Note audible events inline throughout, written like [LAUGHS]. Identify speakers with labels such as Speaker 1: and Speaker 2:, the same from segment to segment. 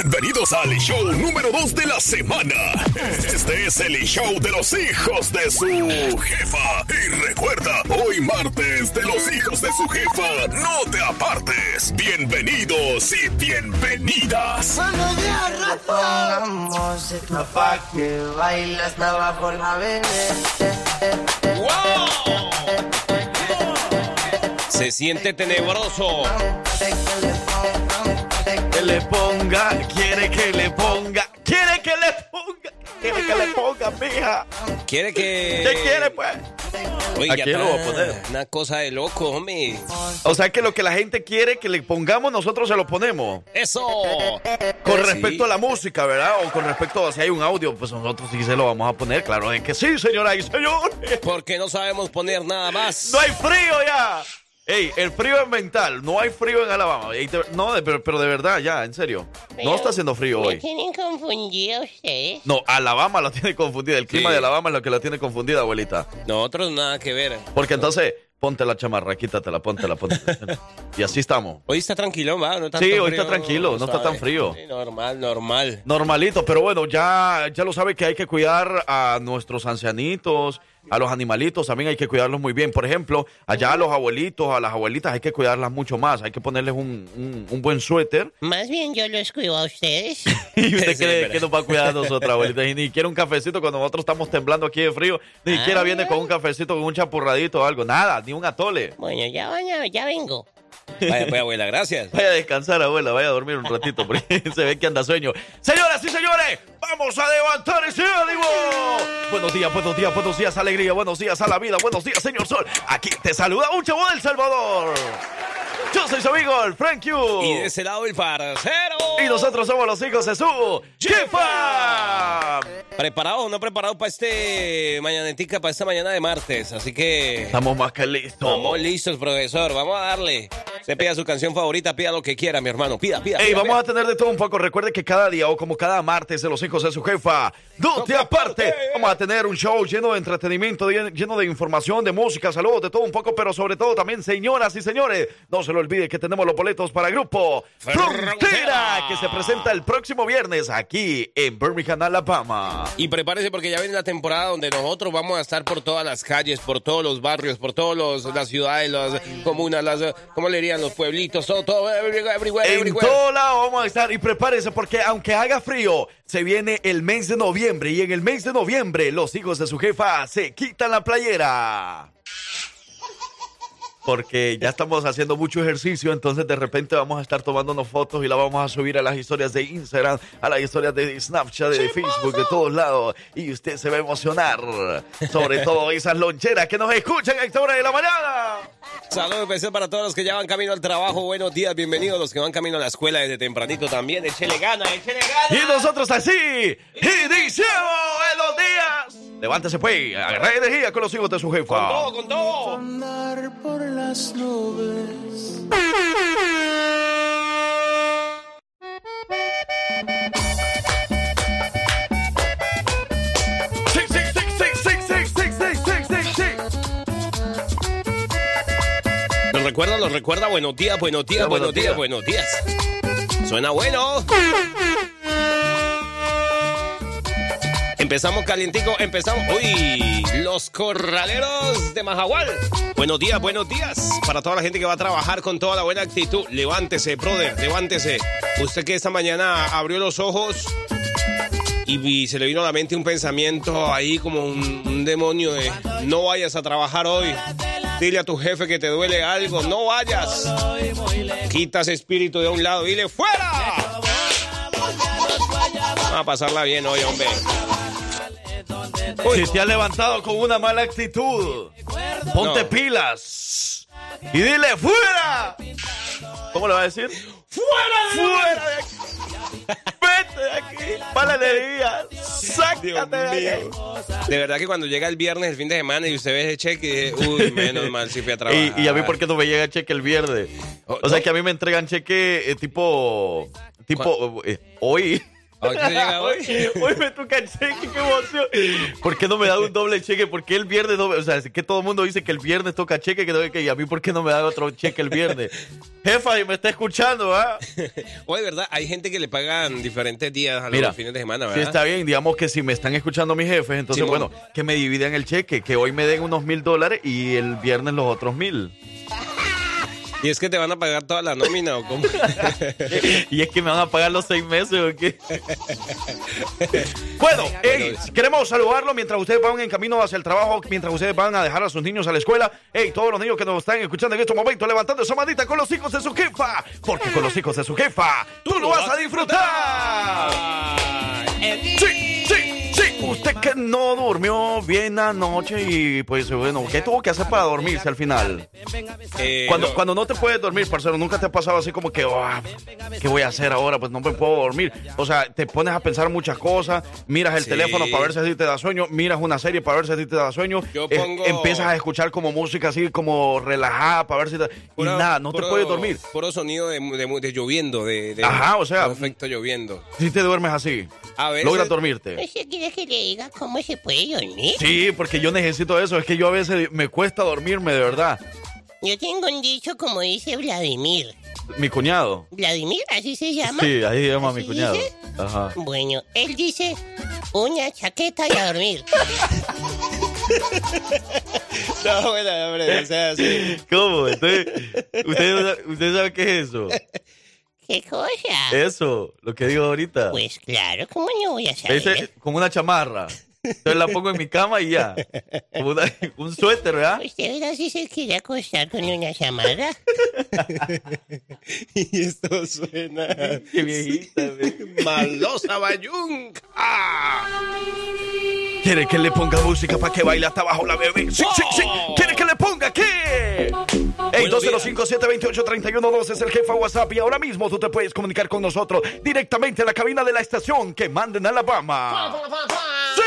Speaker 1: Bienvenidos al show número 2 de la semana. Este es el show de los hijos de su jefa. Y recuerda, hoy martes de los hijos de su jefa, no te apartes. Bienvenidos y bienvenidas.
Speaker 2: Buenos días, Rafa. Música pa' que bailas abajo la
Speaker 3: Se siente tenebroso.
Speaker 4: Que le ponga, quiere que le ponga, quiere que le ponga, quiere que le ponga, mija.
Speaker 3: Quiere que.
Speaker 4: ¿Qué quiere, pues?
Speaker 3: Oiga,
Speaker 4: Aquí lo voy a poner.
Speaker 3: Una cosa de loco, hombre.
Speaker 4: O sea que lo que la gente quiere que le pongamos, nosotros se lo ponemos.
Speaker 3: ¡Eso!
Speaker 4: Con
Speaker 3: Sí.
Speaker 4: respecto a la música, ¿verdad? O con respecto a si hay un audio, pues nosotros sí se lo vamos a poner. Claro, es que sí, señora y señores.
Speaker 3: Porque no sabemos poner nada más.
Speaker 4: No hay frío ya. Ey, el frío es mental. No hay frío en Alabama. No, pero, pero de verdad, ya, en serio. No está haciendo frío
Speaker 5: Me
Speaker 4: hoy.
Speaker 5: tienen confundido ustedes.
Speaker 4: No, Alabama lo tiene confundida. El clima
Speaker 3: Sí.
Speaker 4: de Alabama es lo que lo tiene confundida, abuelita.
Speaker 3: Nosotros nada que ver.
Speaker 4: Porque entonces, ponte la chamarra, quítatela, póntela, póntela. y así estamos.
Speaker 3: Hoy está tranquilo, ¿va? No está
Speaker 4: Sí,
Speaker 3: tan
Speaker 4: hoy está
Speaker 3: frío,
Speaker 4: tranquilo, no está tan frío.
Speaker 3: Sí, normal, normal.
Speaker 4: Normalito, pero bueno, ya, ya lo sabe que hay que cuidar a nuestros ancianitos, a los animalitos, también hay que cuidarlos muy bien. Por ejemplo, allá a los abuelitos, a las abuelitas hay que cuidarlas mucho más, hay que ponerles un, un- un buen suéter. [LAUGHS]
Speaker 5: Más bien yo los cuido a ustedes. [LAUGHS]
Speaker 4: Y usted [LAUGHS]
Speaker 3: Sí,
Speaker 4: cree
Speaker 3: pero-
Speaker 4: que nos va a cuidar a nosotros, abuelitas, y ni quiere un cafecito cuando nosotros estamos temblando aquí de frío, ni
Speaker 5: Ah.
Speaker 4: siquiera viene con un cafecito, con un chapurradito o algo, nada, ni un atole.
Speaker 5: Bueno, ya, vaya, ya vengo.
Speaker 3: Vaya, pues, abuela, gracias. [LAUGHS]
Speaker 4: Vaya a descansar, abuela, vaya a dormir un ratito, porque [LAUGHS] se ve que anda sueño. Señoras y señores, vamos a levantar ese ánimo. Buenos días, buenos días, buenos días, alegría, buenos días a la vida, buenos días, señor Sol. Aquí te saluda un chavo del Salvador. Yo soy su amigo, el Frank Q.
Speaker 3: Y de ese lado el parcero.
Speaker 4: Y nosotros somos los hijos de su jefa.
Speaker 3: ¿Preparado o no preparado para este mañanetica, para esta mañana de martes? Así que.
Speaker 4: Estamos más que listos.
Speaker 3: Estamos listos, profesor. Vamos a darle. Se pida su canción favorita, pida lo que quiera, mi hermano. Pida, pida.
Speaker 4: Ey,
Speaker 3: pida,
Speaker 4: vamos
Speaker 3: pida.
Speaker 4: a tener de todo un poco. Recuerde que cada día o como cada martes de los hijos de su jefa, no te aparte. Vamos a tener un show lleno de entretenimiento, lle- lleno de información, de música, salud, de todo un poco, pero sobre todo también, señoras y señores, no se lo olvide que tenemos los boletos para el grupo Frontera, que se presenta el próximo viernes aquí en Birmingham, Alabama.
Speaker 3: Y prepárese porque ya viene la temporada donde nosotros vamos a estar por todas las calles, por todos los barrios, por todas las ciudades, las comunas, las, ¿cómo le dirían? Los pueblitos, todo, todo, everywhere, everywhere,
Speaker 4: En
Speaker 3: everywhere.
Speaker 4: todo lado vamos a estar y prepárese porque aunque haga frío, se viene el mes de noviembre y en el mes de noviembre los hijos de su jefa se quitan la playera. Porque ya estamos haciendo mucho ejercicio, entonces de repente vamos a estar tomándonos fotos y la vamos a subir a las historias de Instagram, a las historias de Snapchat, de Facebook, de todos lados. Y usted se va a emocionar. Sobre [LAUGHS] todo esas loncheras que nos escuchan a esta hora de la mañana.
Speaker 3: Saludos especial para todos los que ya van camino al trabajo. Buenos días, bienvenidos los que van camino a la escuela desde tempranito también. Échele gana, échele
Speaker 4: Y
Speaker 3: gana.
Speaker 4: nosotros así iniciamos en los días. Levántese pues, agarra energía con los hijos de su jefa.
Speaker 3: Con todo, con todo
Speaker 2: las.
Speaker 3: Los recuerda, lo recuerda, buenos días, buenos días, buenos días, buenos días. Suena bueno. Empezamos calientico, empezamos. Uy, los corraleros de Majagual. Buenos días, buenos días. Para toda la gente que va a trabajar con toda la buena actitud. Levántese, brother, levántese. Usted que esta mañana abrió los ojos y, se le vino a la mente un pensamiento ahí como un, demonio de no vayas a trabajar hoy. Dile a tu jefe que te duele algo, no vayas. Quita ese espíritu de un lado, dile fuera. Vamos a pasarla bien hoy, hombre.
Speaker 4: Si te has levantado con una mala actitud, ponte
Speaker 3: No.
Speaker 4: pilas y dile fuera. ¿Cómo le va a decir?
Speaker 3: ¡Fuera!
Speaker 4: ¡Fuera de aquí! ¡Vete de aquí! ¡Mala energía! ¡Sácate
Speaker 3: Dios
Speaker 4: de aquí!
Speaker 3: De verdad que cuando llega el viernes, el fin de semana, y usted ve ese cheque, dice, uy, menos [LAUGHS] mal si fui a trabajar.
Speaker 4: Y, y a mí, ¿por qué no me llega cheque el viernes? O sea, que a mí me entregan cheque eh, tipo. Tipo. eh, hoy.
Speaker 3: ¿A qué llega hoy?
Speaker 4: Hoy me toca cheque, qué emoción. ¿Por qué no me da un doble cheque? ¿Por qué el viernes no O sea, es que todo el mundo dice que el viernes toca cheque, que, que y a mí ¿por qué no me dan otro cheque el viernes? [LAUGHS] Jefa, y me está escuchando, ¿ah? [LAUGHS]
Speaker 3: Oye, ¿verdad? Hay gente que le pagan diferentes días a los
Speaker 4: Mira,
Speaker 3: fines de semana,
Speaker 4: Sí,
Speaker 3: ¿verdad?
Speaker 4: está bien. Digamos que si me están escuchando mis jefes, entonces, bueno, que me dividan el cheque, que hoy me den unos mil dólares y el viernes los otros mil.
Speaker 3: ¿Y es que te van a pagar toda la nómina o cómo? [LAUGHS]
Speaker 4: y es que me van a pagar los seis meses o qué. bueno, ey, queremos saludarlo mientras ustedes van en camino hacia el trabajo, mientras ustedes van a dejar a sus niños a la escuela. Hey, todos los niños que nos están escuchando en estos momentos, levantando esa manita con los hijos de su jefa. Porque con los hijos de su jefa, tú lo vas a disfrutar. Sí. Usted que no durmió bien anoche y pues bueno, ¿qué tuvo que hacer para dormirse al final?
Speaker 3: Eh,
Speaker 4: Cuando,
Speaker 3: no.
Speaker 4: cuando no te puedes dormir, parcero, nunca te ha pasado así como que, "Ah, ¿qué voy a hacer ahora? Pues no me puedo dormir. O sea, te pones a pensar muchas cosas, miras el
Speaker 3: Sí.
Speaker 4: teléfono para ver si así te da sueño, miras una serie para ver si así te da sueño,
Speaker 3: Yo
Speaker 4: eh,
Speaker 3: pongo-
Speaker 4: empiezas a escuchar como música así como relajada para ver si te... y
Speaker 3: Puro-
Speaker 4: nada, no te puedes dormir.
Speaker 3: Puro sonido de, de- de lloviendo, de, de-
Speaker 4: Ajá, o sea-
Speaker 3: Perfecto lloviendo.
Speaker 4: Si te duermes así,
Speaker 3: A veces-
Speaker 4: logras dormirte.
Speaker 5: ¿Usted quiere que diga cómo se puede dormir?
Speaker 4: Sí, porque yo necesito eso. Es que yo a veces me cuesta dormirme, de verdad.
Speaker 5: Yo tengo un dicho como dice Vladimir.
Speaker 4: Mi cuñado.
Speaker 5: ¿Vladimir? ¿Así se llama?
Speaker 4: Sí, ahí se llama mi
Speaker 5: ¿Así
Speaker 4: cuñado.
Speaker 5: dice?
Speaker 4: Ajá.
Speaker 5: Bueno, él dice uña, chaqueta y a dormir. [LAUGHS]
Speaker 3: No, bueno, hombre, o sea, sí.
Speaker 4: ¿Cómo? Entonces, ¿usted, ¿usted sabe qué es eso? [LAUGHS]
Speaker 5: ¿Qué cosa?
Speaker 4: Eso, lo que digo ahorita.
Speaker 5: Pues claro, ¿cómo no voy a saber?
Speaker 4: Ese, con una chamarra. Entonces la pongo en mi cama y ya. Como una- un suéter, ¿verdad?
Speaker 5: ¿Usted verá si se quiere acostar con una chamarra? [LAUGHS]
Speaker 3: Y esto suena. [LAUGHS]
Speaker 4: Qué viejita.
Speaker 3: Malosa Bayunca.
Speaker 4: ¿Quiere que le ponga música para que baile hasta abajo la bebé? Sí, sí, sí. ¿Quiere que le ponga qué? Ey,
Speaker 3: Buenos
Speaker 4: 205-728-3112 es el jefa WhatsApp y ahora mismo tú te puedes comunicar con nosotros directamente a la cabina de la estación que manda en Alabama. ¡Sí!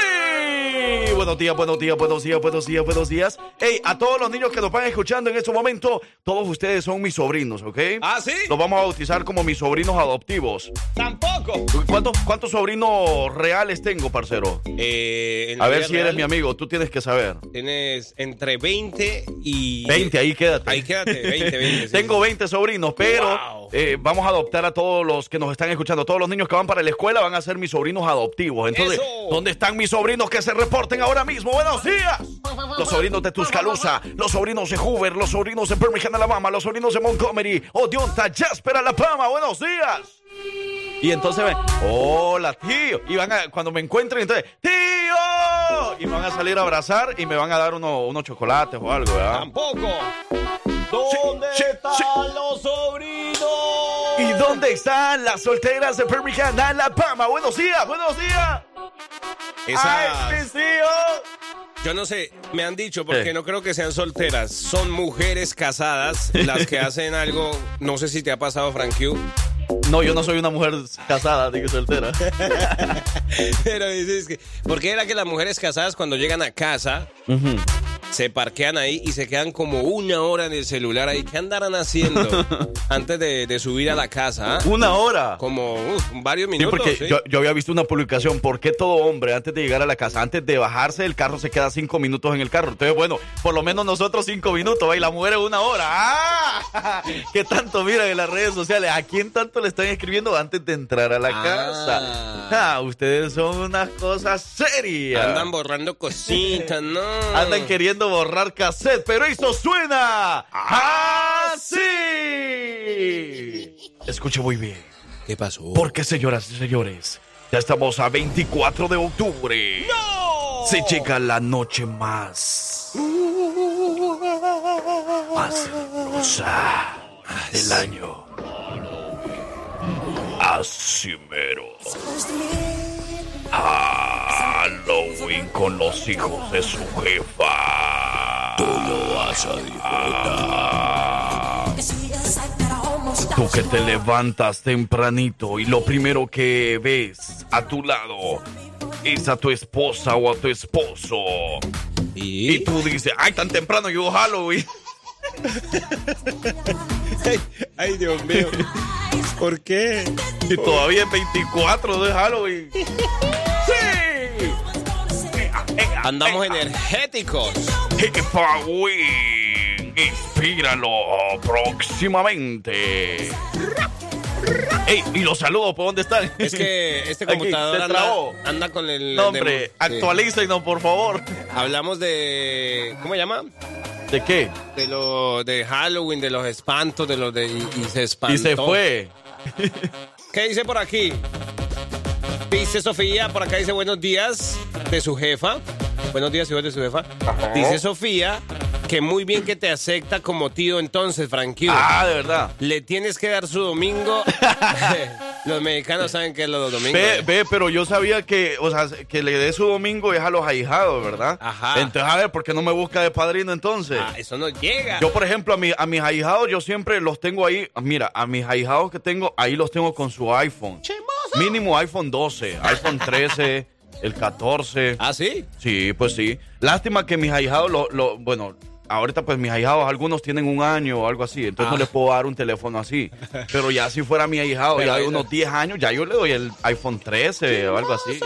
Speaker 4: Buenos días, buenos días, buenos días, buenos días, buenos días. Ey, a todos los niños que nos van escuchando en este momento, todos ustedes son mis sobrinos, ¿ok?
Speaker 3: ¿Ah, sí?
Speaker 4: Los vamos a bautizar como mis sobrinos adoptivos.
Speaker 3: Tampoco.
Speaker 4: ¿Cuántos, cuántos sobrinos reales tengo, parcero?
Speaker 3: Eh,
Speaker 4: A ver si eres mi amigo, tú tienes que saber.
Speaker 3: Tienes entre 20 y.
Speaker 4: 20, ahí quédate.
Speaker 3: Ahí quédate, 20, 20. sí, [LAUGHS]
Speaker 4: Tengo
Speaker 3: sí.
Speaker 4: 20 sobrinos, pero
Speaker 3: Wow.
Speaker 4: Eh, vamos a adoptar a todos los que nos están escuchando. Todos los niños que van para la escuela van a ser mis sobrinos adoptivos. Entonces,
Speaker 3: Eso.
Speaker 4: ¿dónde están mis sobrinos que se reporten ahora mismo? Buenos días. Los sobrinos de Tuscaloosa, los sobrinos de Hoover, los sobrinos de Birmingham, Alabama, los sobrinos de Montgomery, Odionta, Jasper, Alabama. Buenos días. Y entonces ven, hola tío. Y van a, cuando me encuentren, entonces, tío. Y me van a salir a abrazar y me van a dar uno- unos chocolates o algo, ¿verdad?
Speaker 3: Tampoco. ¿Dónde
Speaker 4: sí,
Speaker 3: están
Speaker 4: sí.
Speaker 3: los sobrinos?
Speaker 4: ¿Y dónde están las solteras de Birmingham, Alabama? Buenos días, buenos días.
Speaker 3: Esas-
Speaker 4: Ay, mis tíos.
Speaker 3: Yo no sé, me han dicho, porque no creo que sean solteras, son mujeres casadas [LAUGHS] las que hacen algo, no sé si te ha pasado, Frank Q,
Speaker 4: No, yo no soy una mujer casada, digo soltera. [LAUGHS]
Speaker 3: pero dices que, porque era que las mujeres casadas cuando llegan a casa, se parquean ahí y se quedan como una hora en el celular ahí, ¿qué andarán haciendo [LAUGHS] antes de, de subir a la casa? ah?
Speaker 4: Una hora.
Speaker 3: Como uf, varios
Speaker 4: Sí,
Speaker 3: minutos.
Speaker 4: porque
Speaker 3: ¿sí?
Speaker 4: yo, yo había visto una publicación, ¿por qué todo hombre antes de llegar a la casa, antes de bajarse del carro, se queda cinco minutos en el carro? Entonces, bueno, por lo menos nosotros cinco minutos, ¿va? y la mujer es una hora. [LAUGHS] ¡Ah! ¿Qué tanto miran en las redes sociales? ¿A quién tanto le están escribiendo antes de entrar a la
Speaker 3: Ah.
Speaker 4: casa? Ah, ustedes son unas cosas serias.
Speaker 3: Andan borrando cositas, ¿no?
Speaker 4: Andan queriendo borrar cassette, pero eso suena así. [LAUGHS] Escuche muy bien.
Speaker 3: ¿Qué pasó?
Speaker 4: Porque, señoras y señores, ya estamos a 24 de octubre. ¡No! Se llega la noche más. Más hermosa del año. Así mero. Halloween con los hijos de su jefa. Tú lo vas a disfrutar. Tú que te levantas tempranito y lo primero que ves a tu lado es a tu esposa o a tu esposo. Y
Speaker 3: ¿Y?
Speaker 4: tú dices, ay, tan temprano llegó Halloween. [LAUGHS]
Speaker 3: Ay, Dios mío. ¿Por qué?
Speaker 4: Y todavía es 24 de Halloween. [LAUGHS]
Speaker 3: Andamos energéticos.
Speaker 4: Halloween. Inspíralo próximamente. Ey, y los saludos, ¿por dónde están?
Speaker 3: Es que este [LAUGHS] computador anda, anda con el...
Speaker 4: No, hombre,
Speaker 3: sí.
Speaker 4: actualícenos, por favor.
Speaker 3: Hablamos de... ¿Cómo se llama?
Speaker 4: ¿De qué?
Speaker 3: De lo de Halloween, de los espantos, de los de... Y, y se espantó.
Speaker 4: Y se fue. [LAUGHS]
Speaker 3: ¿Qué dice por aquí? Dice Sofía, por acá dice buenos días de su jefa. Buenos días, hijos de su jefa. Dice Sofía que muy bien que te acepta como tío entonces, Frankie.
Speaker 4: Ah, de verdad.
Speaker 3: Le tienes que dar su domingo. [LAUGHS] [LAUGHS] los mexicanos saben que es los domingos.
Speaker 4: Ve, ve, pero yo sabía que, o sea, que le dé su domingo es a los ahijados, ¿verdad?
Speaker 3: Ajá.
Speaker 4: Entonces, a ver, ¿por qué no me busca de padrino entonces?
Speaker 3: Ah, eso no llega.
Speaker 4: Yo, por ejemplo, a, mi, a mis ahijados, yo siempre los tengo ahí. Mira, a mis ahijados que tengo, ahí los tengo con su iPhone. Mínimo iPhone 12, iPhone 13, el 14.
Speaker 3: ¿Ah, sí?
Speaker 4: Sí, pues sí. Lástima que mis ahijados, lo, lo- bueno, ahorita pues mis ahijados, algunos tienen un año o algo así, entonces no
Speaker 3: Ah.
Speaker 4: les puedo dar un teléfono así. Pero ya si fuera mi ahijado,
Speaker 3: Pero
Speaker 4: ya de unos 10 años, ya yo le doy el iPhone 13 o algo así.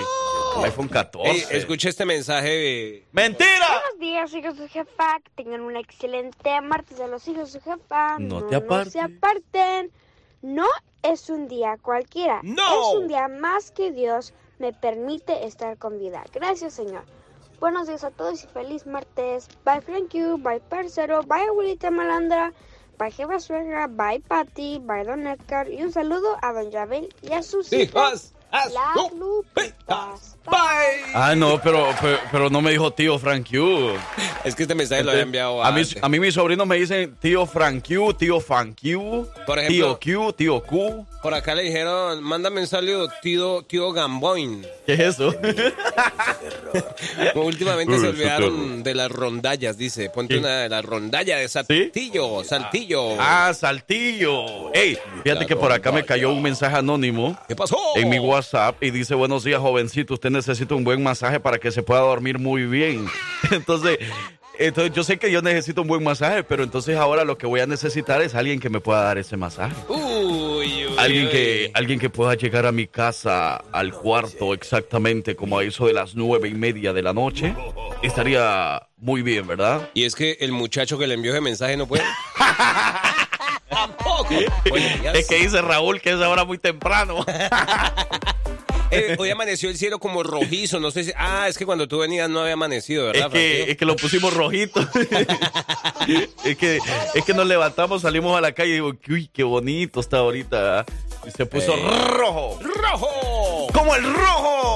Speaker 4: El iPhone 14.
Speaker 3: Ey, escuché este mensaje.
Speaker 4: ¡Mentira!
Speaker 6: Buenos días, hijos de su jefa. Que tengan un excelente martes de los hijos de su jefa.
Speaker 4: No te apartes.
Speaker 6: se aparten. No es un día cualquiera.
Speaker 3: ¡No!
Speaker 6: Es un día más que Dios me permite estar con vida. Gracias, Señor. Buenos días a todos y feliz martes. Bye, Frank you. Bye, parcero. Bye, abuelita malandra. Bye, jefa suegra. Bye, Patty. Bye, don Edgar. Y un saludo a don Yabel y a sus hijas.
Speaker 3: Hijas,
Speaker 6: Las lupitas.
Speaker 3: Bye.
Speaker 4: Ah, no, pero, pero, pero no me dijo tío Frank Q.
Speaker 3: Es que este mensaje lo había enviado
Speaker 4: a mí, a mí mis sobrinos me dicen tío Frank Q, tío Fan Q,
Speaker 3: Por ejemplo-
Speaker 4: tío Q, tío Q.
Speaker 3: Por acá le dijeron, mándame un saludo, tío, tío Gamboin.
Speaker 4: ¿Qué es eso? [LAUGHS]
Speaker 3: Últimamente
Speaker 4: Uy,
Speaker 3: se olvidaron de las rondallas, dice. Ponte
Speaker 4: ¿Qué?
Speaker 3: una de las rondallas de saltillo, saltillo.
Speaker 4: Ah, Saltillo. Ey, fíjate que por acá me cayó un mensaje anónimo
Speaker 3: ¿Qué pasó?
Speaker 4: en mi WhatsApp y dice, buenos días, jovencito, usted necesita un buen masaje para que se pueda dormir muy bien. [LAUGHS] Entonces, entonces yo sé que yo necesito un buen masaje, pero entonces ahora lo que voy a necesitar es alguien que me pueda dar ese masaje.
Speaker 3: Uy, uy,
Speaker 4: Alguien
Speaker 3: uy.
Speaker 4: que, alguien que pueda llegar a mi casa al cuarto exactamente como a eso de las nueve y media de la noche. Estaría muy bien, ¿verdad?
Speaker 3: Y es que el muchacho que le envió ese mensaje no puede. [LAUGHS] Tampoco.
Speaker 4: Es que dice Raúl que es ahora muy temprano. [LAUGHS]
Speaker 3: Eh, hoy amaneció el cielo como rojizo, no sé si... Ah, es que cuando tú venías no había amanecido,
Speaker 4: Es
Speaker 3: ¿verdad?
Speaker 4: que,
Speaker 3: Frankie?
Speaker 4: es que lo pusimos rojito. [LAUGHS] es, que, es que nos levantamos, salimos a la calle y digo, uy, qué bonito está ahorita. ¿ah?". Y se puso
Speaker 3: Eh.
Speaker 4: rojo.
Speaker 3: ¡Rojo!
Speaker 4: ¡Como el rojo!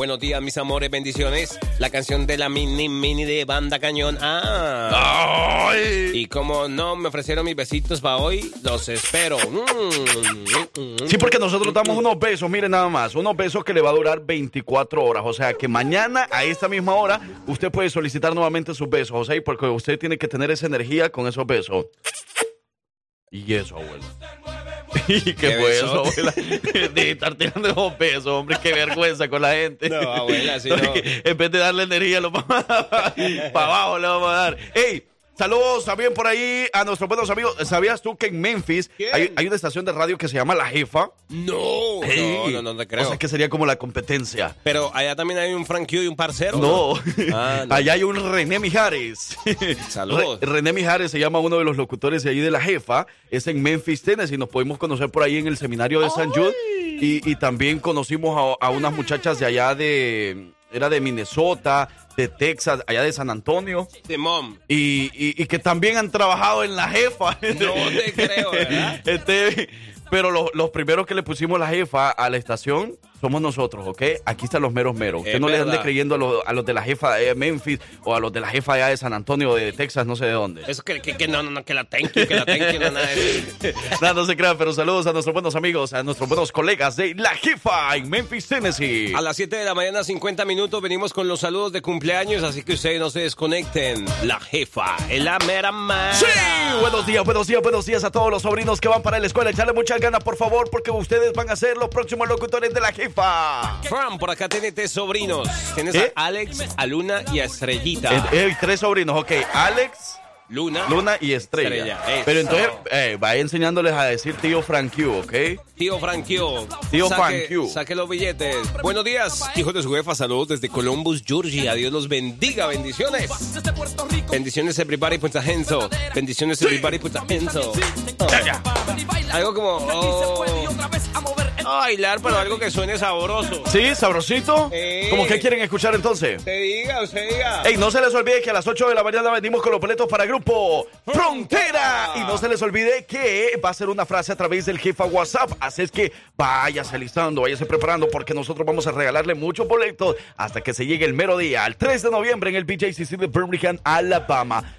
Speaker 3: Buenos días, mis amores, bendiciones. La canción de la mini mini de Banda Cañón. Ah.
Speaker 4: ¡Ay!
Speaker 3: Y como no me ofrecieron mis besitos para hoy, los espero. Mm, mm, mm.
Speaker 4: Sí, porque nosotros damos unos besos, miren nada más, unos besos que le va a durar 24 horas. O sea que mañana a esta misma hora usted puede solicitar nuevamente sus besos, y porque usted tiene que tener esa energía con esos besos. Y eso, abuela. [LAUGHS] ¿Y qué,
Speaker 3: ¿Qué
Speaker 4: fue eso, abuela? [LAUGHS] De estar tirando esos besos, hombre, qué vergüenza con la gente.
Speaker 3: No, abuela, sí, no. [LAUGHS]
Speaker 4: En vez de darle energía, lo vamos a- para abajo le vamos a dar. ¡Ey! Saludos también por ahí a nuestros buenos amigos. ¿Sabías tú que en Memphis hay, hay una estación de radio que se llama La Jefa?
Speaker 3: No,
Speaker 4: Ey,
Speaker 3: no, no, no te creo.
Speaker 4: O sea, que sería como la competencia.
Speaker 3: Pero allá también hay un Frank Q y un parcero.
Speaker 4: No, [LAUGHS]
Speaker 3: Ah, no.
Speaker 4: allá hay un René Mijares. [LAUGHS]
Speaker 3: Saludos.
Speaker 4: Re- René Mijares se llama uno de los locutores de ahí de la jefa. Es en Memphis, Tennessee. Nos pudimos conocer por ahí en el seminario de San Jude. Y, y también conocimos a, a unas muchachas de allá de. Era de Minnesota, de Texas, allá de San Antonio.
Speaker 3: De mom.
Speaker 4: Y, y- y que también han trabajado en la jefa.
Speaker 3: No te creo, ¿verdad? [LAUGHS]
Speaker 4: Este, pero los, los primeros que le pusimos la jefa a la estación somos nosotros, ¿ok? Aquí están los meros meros. Usted
Speaker 3: Es
Speaker 4: no le ande
Speaker 3: verdad.
Speaker 4: creyendo a los, a los de la jefa de Memphis o a los de la jefa allá de San Antonio, de Texas, no sé de dónde.
Speaker 3: Eso que, que, que no, no, no, que la thank you, que la thank you, no, nada [LAUGHS]
Speaker 4: no se crean, pero saludos a nuestros buenos amigos, a nuestros buenos colegas de la jefa en Memphis, Tennessee.
Speaker 3: A las 7 de la mañana, 50 minutos, venimos con los saludos de cumpleaños, así que ustedes no se desconecten. La jefa, es la mera mera.
Speaker 4: Sí, buenos días, buenos días, buenos días a todos los sobrinos que van para la escuela. Echarle muchas ganas, por favor, porque ustedes van a ser los próximos locutores de la jefa.
Speaker 3: Fran, por acá tenés tres sobrinos. Tienes a Alex, a Luna y a Estrellita.
Speaker 4: Eh, eh, tres sobrinos, ok. Alex,
Speaker 3: Luna.
Speaker 4: Luna y Estrella.
Speaker 3: Estrella,
Speaker 4: Pero entonces, eh, vaya enseñándoles a decir tío Frank Q, ¿ok?
Speaker 3: Tío Frankio.
Speaker 4: Tío
Speaker 3: saque,
Speaker 4: Frankio.
Speaker 3: Saque los billetes. Buenos días, hijos de su jefa. Saludos desde Columbus, Georgia. Dios los bendiga. Bendiciones. Bendiciones, everybody, puta henso. Bendiciones, everybody, puta henso. Algo como. oh, a bailar, pero algo que suene sabroso.
Speaker 4: ¿Sí? ¿Sabrosito?
Speaker 3: Sí.
Speaker 4: ¿Cómo que quieren escuchar entonces?
Speaker 3: Usted diga, usted diga.
Speaker 4: Ey, no se les olvide que a las 8 de la mañana venimos con los boletos para Grupo Frontera. Y no se les olvide que va a ser una frase a través del jefa WhatsApp. Así es que váyase alistando, váyase preparando porque nosotros vamos a regalarle muchos boletos hasta que se llegue el mero día, el 3 de noviembre en el BJCC de Birmingham, Alabama.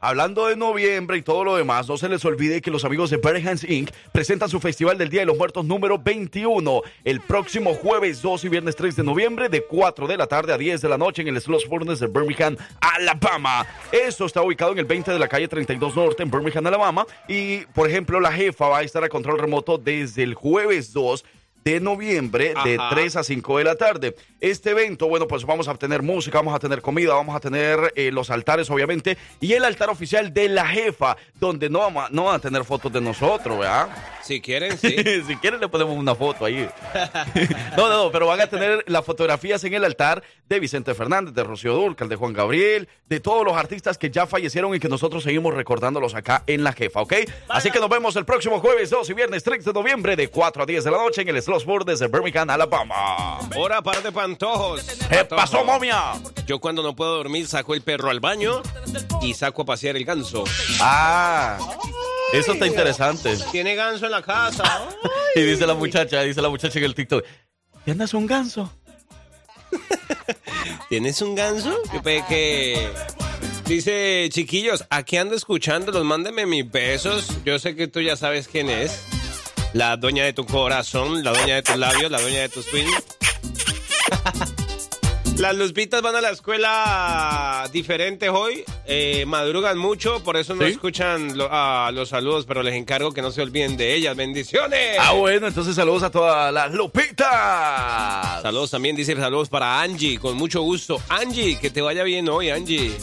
Speaker 4: Hablando de noviembre y todo lo demás, no se les olvide que los amigos de Birmingham Inc. presentan su Festival del Día de los Muertos número 21 el próximo jueves 2 y viernes 3 de noviembre de 4 de la tarde a 10 de la noche en el Sloss Furnace de Birmingham, Alabama. Esto está ubicado en el 20 de la calle 32 Norte en Birmingham, Alabama. Y, por ejemplo, la jefa va a estar a control remoto desde el jueves 2 de noviembre de
Speaker 3: Ajá.
Speaker 4: 3 a 5 de la tarde. Este evento, bueno, pues vamos a tener música, vamos a tener comida, vamos a tener eh, los altares, obviamente, y el altar oficial de la jefa, donde no, vamos no van a tener fotos de nosotros, ¿verdad?
Speaker 3: Si quieren, sí. [LAUGHS]
Speaker 4: si quieren le ponemos una foto ahí. [LAUGHS] no, no, no, pero van a tener las fotografías en el altar de Vicente Fernández, de Rocío Durcal, de Juan Gabriel, de todos los artistas que ya fallecieron y que nosotros seguimos recordándolos acá en La Jefa, ¿ok? Así que nos vemos el próximo jueves 2 y viernes 3 de noviembre de 4 a 10 de la noche en el Slossburg desde Birmingham, Alabama.
Speaker 3: Hora para de pantojos.
Speaker 4: ¿Qué pasó, momia?
Speaker 3: Yo cuando no puedo dormir saco el perro al baño y saco a pasear el ganso.
Speaker 4: Ah, eso está interesante.
Speaker 3: Tiene ganso en la casa. [LAUGHS]
Speaker 4: Y dice la muchacha, dice la muchacha en el TikTok, [LAUGHS] ¿tienes un ganso?
Speaker 3: ¿Tienes un ganso? Que... Dice, chiquillos, aquí ando escuchándolos, mándenme mis besos. Yo sé que tú ya sabes quién es. La dueña de tu corazón, la dueña de tus labios, la dueña de tus twins. Las luspitas van a la escuela diferentes hoy, eh, madrugan mucho, por eso no
Speaker 4: ¿Sí?
Speaker 3: escuchan lo- ah, los saludos, pero les encargo que no se olviden de ellas. ¡Bendiciones!
Speaker 4: Ah, bueno, entonces saludos a todas las lupitas.
Speaker 3: Saludos también, dice saludos para Angie, con mucho gusto. Angie, que te vaya bien hoy, Angie.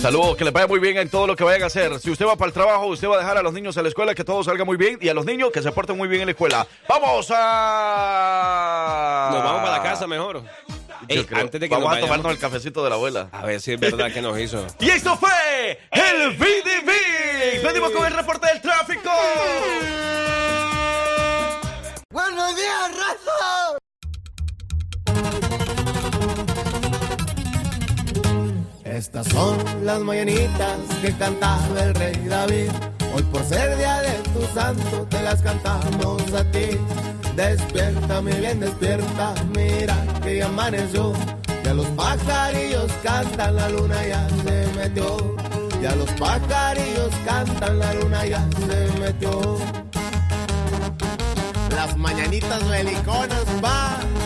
Speaker 4: Saludos, que les vaya muy bien en todo lo que vayan a hacer. Si usted va para el trabajo, usted va a dejar a los niños en la escuela, que todo salga muy bien. Y a los niños que se porten muy bien en la escuela. ¡Vamos a...!
Speaker 3: Nos vamos para la casa mejor.
Speaker 4: Yo
Speaker 3: Ey,
Speaker 4: creo.
Speaker 3: antes de que
Speaker 4: vamos
Speaker 3: nos
Speaker 4: a
Speaker 3: vayamos-
Speaker 4: tomarnos el cafecito de la abuela.
Speaker 3: A ver si es verdad que nos hizo. [LAUGHS]
Speaker 4: Y esto fue el VDV. Venimos con el reporte del tráfico.
Speaker 2: ¡Buenos días, raza! Estas son las mañanitas que cantaba el rey David. Hoy por ser día de tu santo te las cantamos a ti. Despierta, mi bien, despierta, mira que ya amaneció. Ya los pajarillos cantan, la luna ya se metió. Ya los pajarillos cantan, la luna ya se metió. Las mañanitas beliconas van,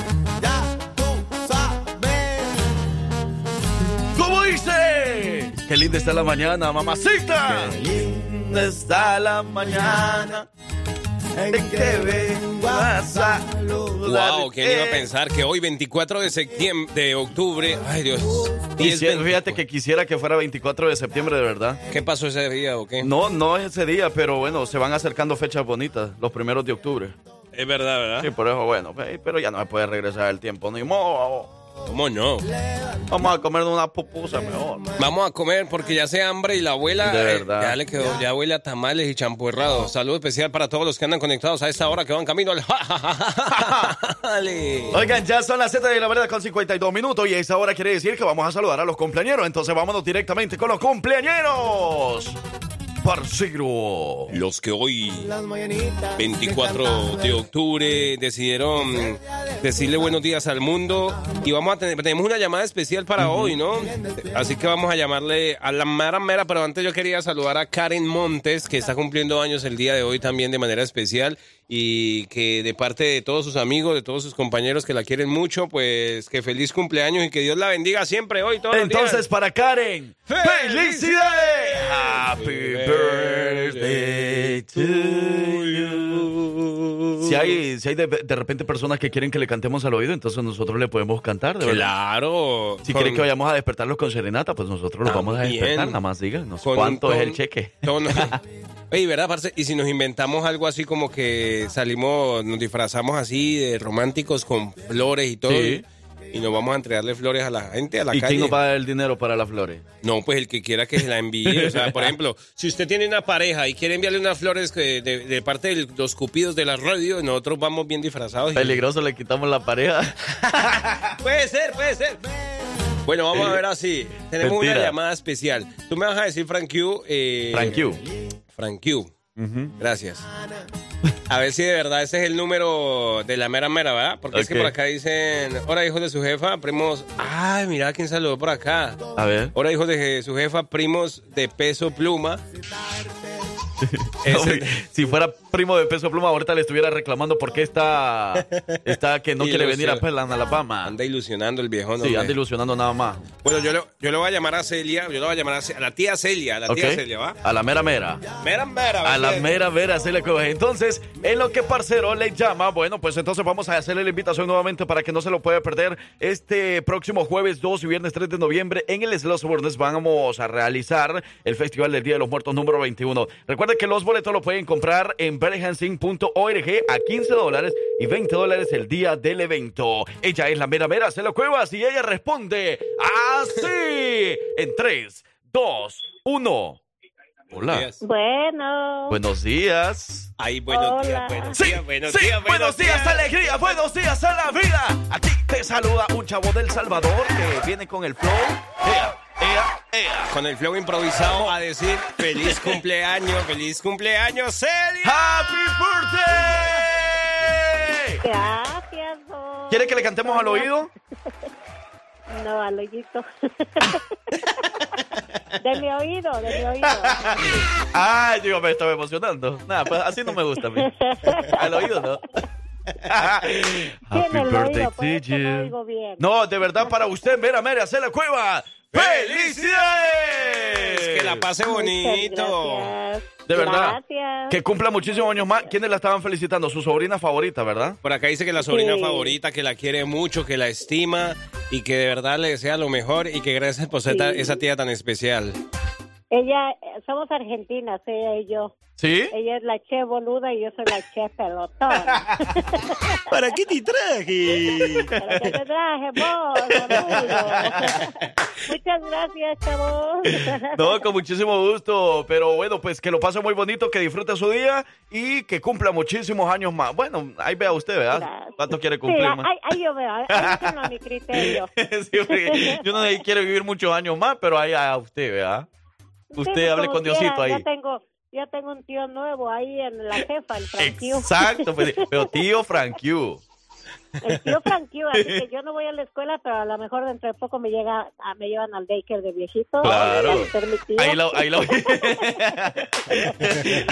Speaker 4: Qué linda está la mañana, mamacita.
Speaker 2: Qué linda está la mañana en que vengo a saludar.
Speaker 3: Wow, ¿quién iba a pensar que hoy 24 de septiembre, de octubre, ay Dios,
Speaker 4: Y
Speaker 3: 10,
Speaker 4: si- fíjate que quisiera que fuera 24 de septiembre, de verdad.
Speaker 3: ¿qué pasó ese día o qué?
Speaker 4: No, no es ese día, pero bueno, se van acercando fechas bonitas, los primeros de octubre.
Speaker 3: Es verdad, ¿verdad?
Speaker 4: Sí, por eso, bueno, pe- pero ya no me puede regresar el tiempo, ni modo.
Speaker 3: ¿Cómo no?
Speaker 4: Vamos a comer una pupusa mejor.
Speaker 3: Vamos a comer porque ya se hambre y la abuela
Speaker 4: De
Speaker 3: eh,
Speaker 4: verdad.
Speaker 3: ya le quedó, ya huele a tamales y champurrado. Saludo especial para todos los que andan conectados a esta hora que van camino al.
Speaker 4: Oigan, ya son las 7 de la verdad con 52 minutos y esa hora quiere decir que vamos a saludar a los cumpleaños. Entonces vámonos directamente con los cumpleaños. Parcero.
Speaker 3: Los que hoy
Speaker 2: Las mañanitas
Speaker 3: 24 de octubre decidieron decirle buenos días al mundo. Y vamos a tener tenemos una llamada especial para hoy, ¿no? Así que vamos a llamarle a la mera mera, pero antes yo quería saludar a Karen Montes que está cumpliendo años el día de hoy también de manera especial y que de parte de todos sus amigos, de todos sus compañeros que la quieren mucho, pues que feliz cumpleaños y que Dios la bendiga siempre hoy todos los días.
Speaker 4: Entonces, para Karen,
Speaker 3: ¡Felicidades!
Speaker 4: Happy birthday to you. Si hay, si hay de, de repente personas que quieren que le cantemos al oído, entonces nosotros le podemos cantar, de verdad.
Speaker 3: Claro.
Speaker 4: Si
Speaker 3: con-
Speaker 4: quieren que vayamos a despertarlos con serenata, pues nosotros los vamos a despertar. Nada más díganos cuánto es el cheque. [LAUGHS]
Speaker 3: Oye, ¿verdad, parce? Y si nos inventamos algo así como que salimos, nos disfrazamos así de románticos con flores y todo.
Speaker 4: Sí.
Speaker 3: Y nos vamos a entregarle flores a la gente, a la
Speaker 4: ¿Y
Speaker 3: calle.
Speaker 4: quién nos va a dar el dinero para las flores?
Speaker 3: No, pues el que quiera que se la envíe. O sea, por [LAUGHS] ejemplo, si usted tiene una pareja y quiere enviarle unas flores de, de parte de los cupidos de la radio, nosotros vamos bien disfrazados. y-
Speaker 4: Peligroso, le quitamos la pareja. [LAUGHS]
Speaker 3: Puede ser, puede ser. Bueno, vamos a ver así. [LAUGHS] Tenemos
Speaker 4: Mentira.
Speaker 3: una llamada especial. Tú me vas a decir Frank Q. Eh,
Speaker 4: Frank Q.
Speaker 3: Frank Q. Gracias. A ver si de verdad ese es el número de la mera mera, ¿verdad? Porque es que por acá dicen, hola hijos de su jefa, primos. Ay, mira quién saludó por acá.
Speaker 4: A ver.
Speaker 3: Hola hijos de su jefa, primos de peso pluma. [LAUGHS]
Speaker 4: Si fuera primo de peso pluma, ahorita le estuviera reclamando por qué está, [LAUGHS] está que no quiere venir a. Pelan, Alabama.
Speaker 3: anda ilusionando el viejo, ¿no?
Speaker 4: Sí, anda ilusionando nada más.
Speaker 3: Bueno, yo le, yo le voy a llamar a Celia, yo le voy a llamar a, Ce- a la tía Celia, a la tía Celia, ¿va?
Speaker 4: A la mera mera.
Speaker 3: Mera, mera.
Speaker 4: A la mera le coge. Entonces, en lo que Parcero le llama, bueno, pues entonces vamos a hacerle la invitación nuevamente para que no se lo pueda perder. Este próximo jueves 2 y viernes 3 de noviembre en el Slow Burnes vamos a realizar el Festival del Día de los Muertos número 21. Recuerden que los boletos lo pueden comprar en berhansing.org a 15 dólares y 20 dólares el día del evento. Ella es la mera mera, se lo cuevas y ella responde así en 3, 2, 1. Hola.
Speaker 3: Días.
Speaker 7: Bueno,
Speaker 4: Buenos días.
Speaker 3: Ay, buenos días,
Speaker 7: Hola.
Speaker 3: buenos
Speaker 4: Sí,
Speaker 3: días, buenos
Speaker 4: sí,
Speaker 3: días,
Speaker 4: buenos días, alegría, buenos días a la vida. Aquí te saluda un chavo del Salvador que viene con el flow. Ea, ea, ea.
Speaker 3: Con el flow improvisado a decir feliz cumpleaños, feliz cumpleaños, Celia.
Speaker 4: ¡Happy birthday!
Speaker 7: gracias.
Speaker 4: ¿Quiere que le cantemos al oído?
Speaker 7: No, al oído. de mi oído, de mi oído.
Speaker 4: Ay, digo, me estaba emocionando. Nada, pues así no me gusta a mí. Al oído, ¿no?
Speaker 7: Pues, es que no
Speaker 4: de verdad, para usted, mera, mera, hace la cueva. ¡Felicidades!
Speaker 3: Que la pase bonito.
Speaker 4: De verdad.
Speaker 7: Gracias.
Speaker 4: Que cumpla muchísimos años más. ¿Quiénes la estaban felicitando? Su sobrina favorita, ¿verdad?
Speaker 3: Por acá dice que la sobrina
Speaker 7: Sí.
Speaker 3: favorita, que la quiere mucho, que la estima y que de verdad le desea lo mejor y que gracias por ser
Speaker 7: Sí.
Speaker 3: esa tía tan especial.
Speaker 7: Ella, eh, somos argentinas, ella y yo.
Speaker 4: ¿Sí?
Speaker 7: Ella es la che boluda y yo soy la che pelotona. [LAUGHS]
Speaker 3: ¿Para qué te traje?
Speaker 7: ¿Para qué te traje vos? Muchas gracias, chavos.
Speaker 4: No, con muchísimo gusto. Pero bueno, pues que lo pase muy bonito, que disfrute su día y que cumpla muchísimos años más. Bueno, ahí vea usted, ¿verdad?
Speaker 7: Gracias.
Speaker 4: ¿Cuánto quiere
Speaker 7: Sí,
Speaker 4: cumplir más?
Speaker 7: ahí, ahí yo veo, ahí [LAUGHS] tengo mi criterio.
Speaker 4: Sí, yo no sé si quiere vivir muchos años más, pero ahí a usted, ¿verdad? Usted
Speaker 7: Sí,
Speaker 4: hable
Speaker 7: como
Speaker 4: con Diosito
Speaker 7: quiera,
Speaker 4: ahí.
Speaker 7: Ya tengo, ya tengo un tío nuevo ahí en la jefa, el Franquio.
Speaker 4: Exacto, pues, pero tío Frank.
Speaker 7: El [LAUGHS] tío Franquio, así que yo no voy a la escuela, pero a lo mejor dentro de poco me llega, ah, me llevan al daycare de viejito.
Speaker 4: Claro. [LAUGHS] Ahí la, ahí la,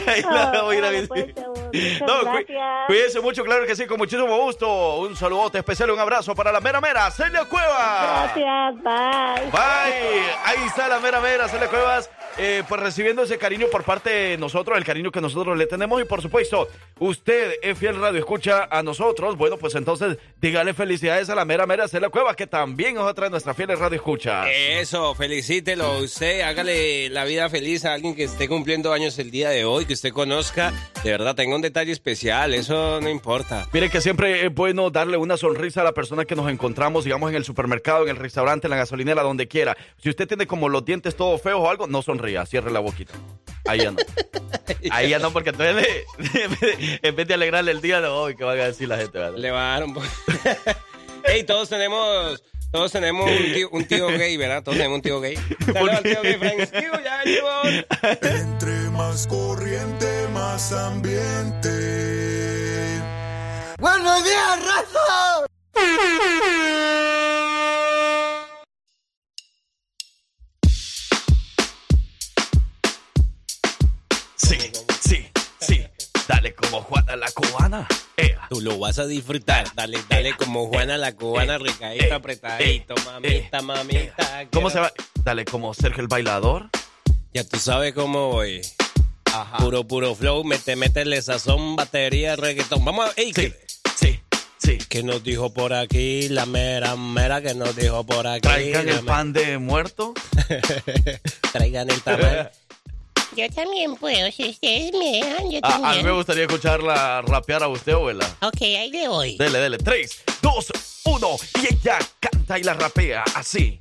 Speaker 4: ahí la voy a ir a visitar.
Speaker 7: pues,
Speaker 4: No, cuídense mucho, claro que sí, con muchísimo gusto. Un saludote especial, un abrazo para la mera mera, Celia Cueva.
Speaker 7: Gracias, bye.
Speaker 4: Bye. Ahí está la mera mera, Celia Cuevas. eh, pues recibiendo ese cariño por parte de nosotros, el cariño que nosotros le tenemos. Y por supuesto, usted es fiel radio, escucha a nosotros. Bueno, pues entonces dígale felicidades a la mera mera Celia Cueva, que también es otra de nuestras fieles radio escucha.
Speaker 3: Eso, felicítelo usted, hágale la vida feliz a alguien que esté cumpliendo años el día de hoy, que usted conozca. De verdad, tenga un detalle especial, eso no importa.
Speaker 4: Mire que siempre es bueno darle una sonrisa a la persona que nos encontramos, digamos, en el supermercado, en el restaurante, en la gasolinera, donde quiera. Si usted tiene como los dientes todos feos o algo, no sonría, cierre la boquita. Ahí ya no. [LAUGHS] Ahí ya no, porque entonces le- [LAUGHS] en vez de alegrarle el día de hoy, que van a decir la gente? ¿verdad?
Speaker 3: Le va a dar un poco. [LAUGHS] Ey, todos tenemos. Todos tenemos un tío, un tío gay, ¿verdad? Todos tenemos un tío gay. [LAUGHS] Saludos al tío gay, Frank ya venimos.
Speaker 1: Entre más corriente, más ambiente.
Speaker 2: ¡Buenos días, raza!
Speaker 4: Dale como Juana la cubana. Ea.
Speaker 3: Tú lo vas a disfrutar. Dale, dale como Juana la cubana, recadito, apretadito, mamita, mamita.
Speaker 4: ¿Cómo se va? Dale como Sergio el bailador.
Speaker 3: Ya tú sabes cómo voy.
Speaker 4: Ajá.
Speaker 3: Puro, puro flow, mete, métele sazón, batería, reggaetón. Vamos a... Ey,
Speaker 4: Sí,
Speaker 3: ¿qué,
Speaker 4: sí, sí.
Speaker 3: qué nos dijo por aquí? La mera, mera que nos dijo por aquí.
Speaker 4: Traigan el pan de muerto. [LAUGHS]
Speaker 3: Traigan el tamal. [LAUGHS]
Speaker 5: Yo también puedo, si ustedes me dejan, yo
Speaker 4: Ah, a mí
Speaker 5: también.
Speaker 4: me gustaría escucharla rapear a usted, abuela.
Speaker 5: Ok, ahí le voy.
Speaker 4: Dele, dele. 3, 2, 1. Y ella canta y la rapea así.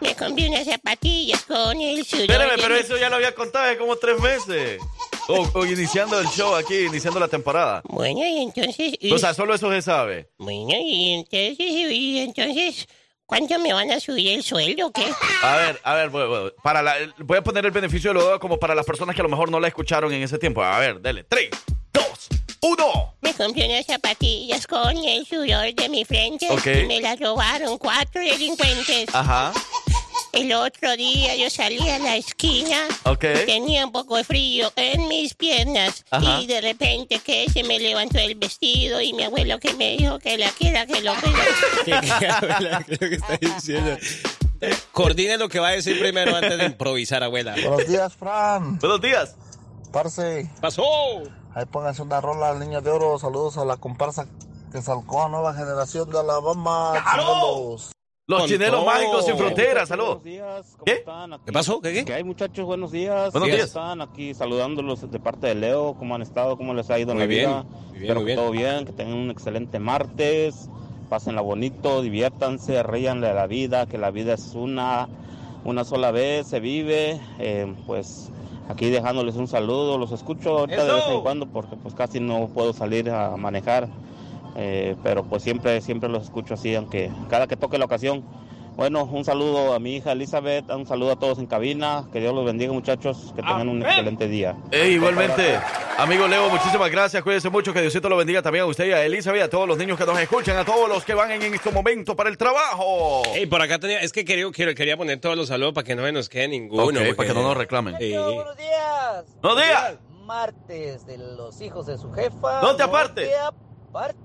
Speaker 5: Me compré unas zapatillas con el sudor.
Speaker 4: Espérame, pero
Speaker 5: mi-
Speaker 4: eso ya lo había contado hace como tres meses. O, o iniciando el show aquí, iniciando la temporada.
Speaker 5: Bueno, y entonces...
Speaker 4: O sea, solo eso se sabe.
Speaker 5: Bueno, y entonces, y entonces, ¿cuánto me van a subir el sueldo o qué?
Speaker 4: A ver, a ver, voy, para la- voy a poner el beneficio de lo duda como para las personas que a lo mejor no la escucharon en ese tiempo. A ver, dele. 3, 2, 1.
Speaker 5: Me compré unas zapatillas con el sudor de mi frente y me las robaron cuatro delincuentes.
Speaker 4: Ajá.
Speaker 5: El otro día yo salí a la esquina,
Speaker 4: Ok.
Speaker 5: tenía un poco de frío en mis piernas
Speaker 4: Ajá.
Speaker 5: y de repente que se me levantó el vestido y mi abuelo que me dijo que la quiera que lo. [LAUGHS]
Speaker 3: ¿Qué es lo que está diciendo? Coordine lo que va a decir primero antes de improvisar, abuela.
Speaker 8: Buenos días, Fran.
Speaker 4: Buenos días.
Speaker 8: Parce,
Speaker 3: ¡Pasó!
Speaker 8: ahí pónganse una rola al niño de oro. Saludos a la comparsa que salcó a nueva generación de Alabama. chinelos.
Speaker 4: Los
Speaker 3: Con todo.
Speaker 4: mágicos sin fronteras. Saludos.
Speaker 9: Buenos días, ¿cómo
Speaker 4: ¿Qué?
Speaker 9: están? Aquí-
Speaker 3: ¿Qué pasó? ¿Qué, qué?
Speaker 9: ¿Qué hay, muchachos? Buenos días.
Speaker 4: Buenos
Speaker 9: ¿Cómo
Speaker 4: días.
Speaker 9: están? Aquí saludándolos de parte de Leo. ¿Cómo han estado? ¿Cómo les ha ido en
Speaker 3: Muy
Speaker 9: la
Speaker 3: bien,
Speaker 9: vida?
Speaker 3: muy bien,
Speaker 9: Espero
Speaker 3: muy
Speaker 9: que
Speaker 3: bien.
Speaker 9: todo bien, que tengan un excelente martes. Pásenla bonito, diviértanse, ríanle a la vida, que la vida es una, una sola vez, se vive. Eh, pues aquí dejándoles un saludo. Los escucho ahorita de vez en cuando porque pues casi no puedo salir a manejar. Eh, pero pues siempre, siempre los escucho así, aunque cada que toque la ocasión. Bueno, un saludo a mi hija Elizabeth, un saludo a todos en cabina, que Dios los bendiga muchachos, que tengan un excelente día.
Speaker 4: Igualmente, amigo Leo, muchísimas gracias. Cuídense mucho, que Diosito lo bendiga también a usted y a Elizabeth, a todos los niños que nos escuchan, a todos los que van en este momento para el trabajo.
Speaker 3: Ey, por acá tenía, es que quería, quiero- quería poner todos los saludos para que no se nos quede ninguno. Porque-
Speaker 4: para que no nos reclamen.
Speaker 3: Sí.
Speaker 10: Buenos días.
Speaker 4: Buenos días.
Speaker 10: Martes de los hijos de su jefa.
Speaker 4: No te aparte.
Speaker 10: te aparte.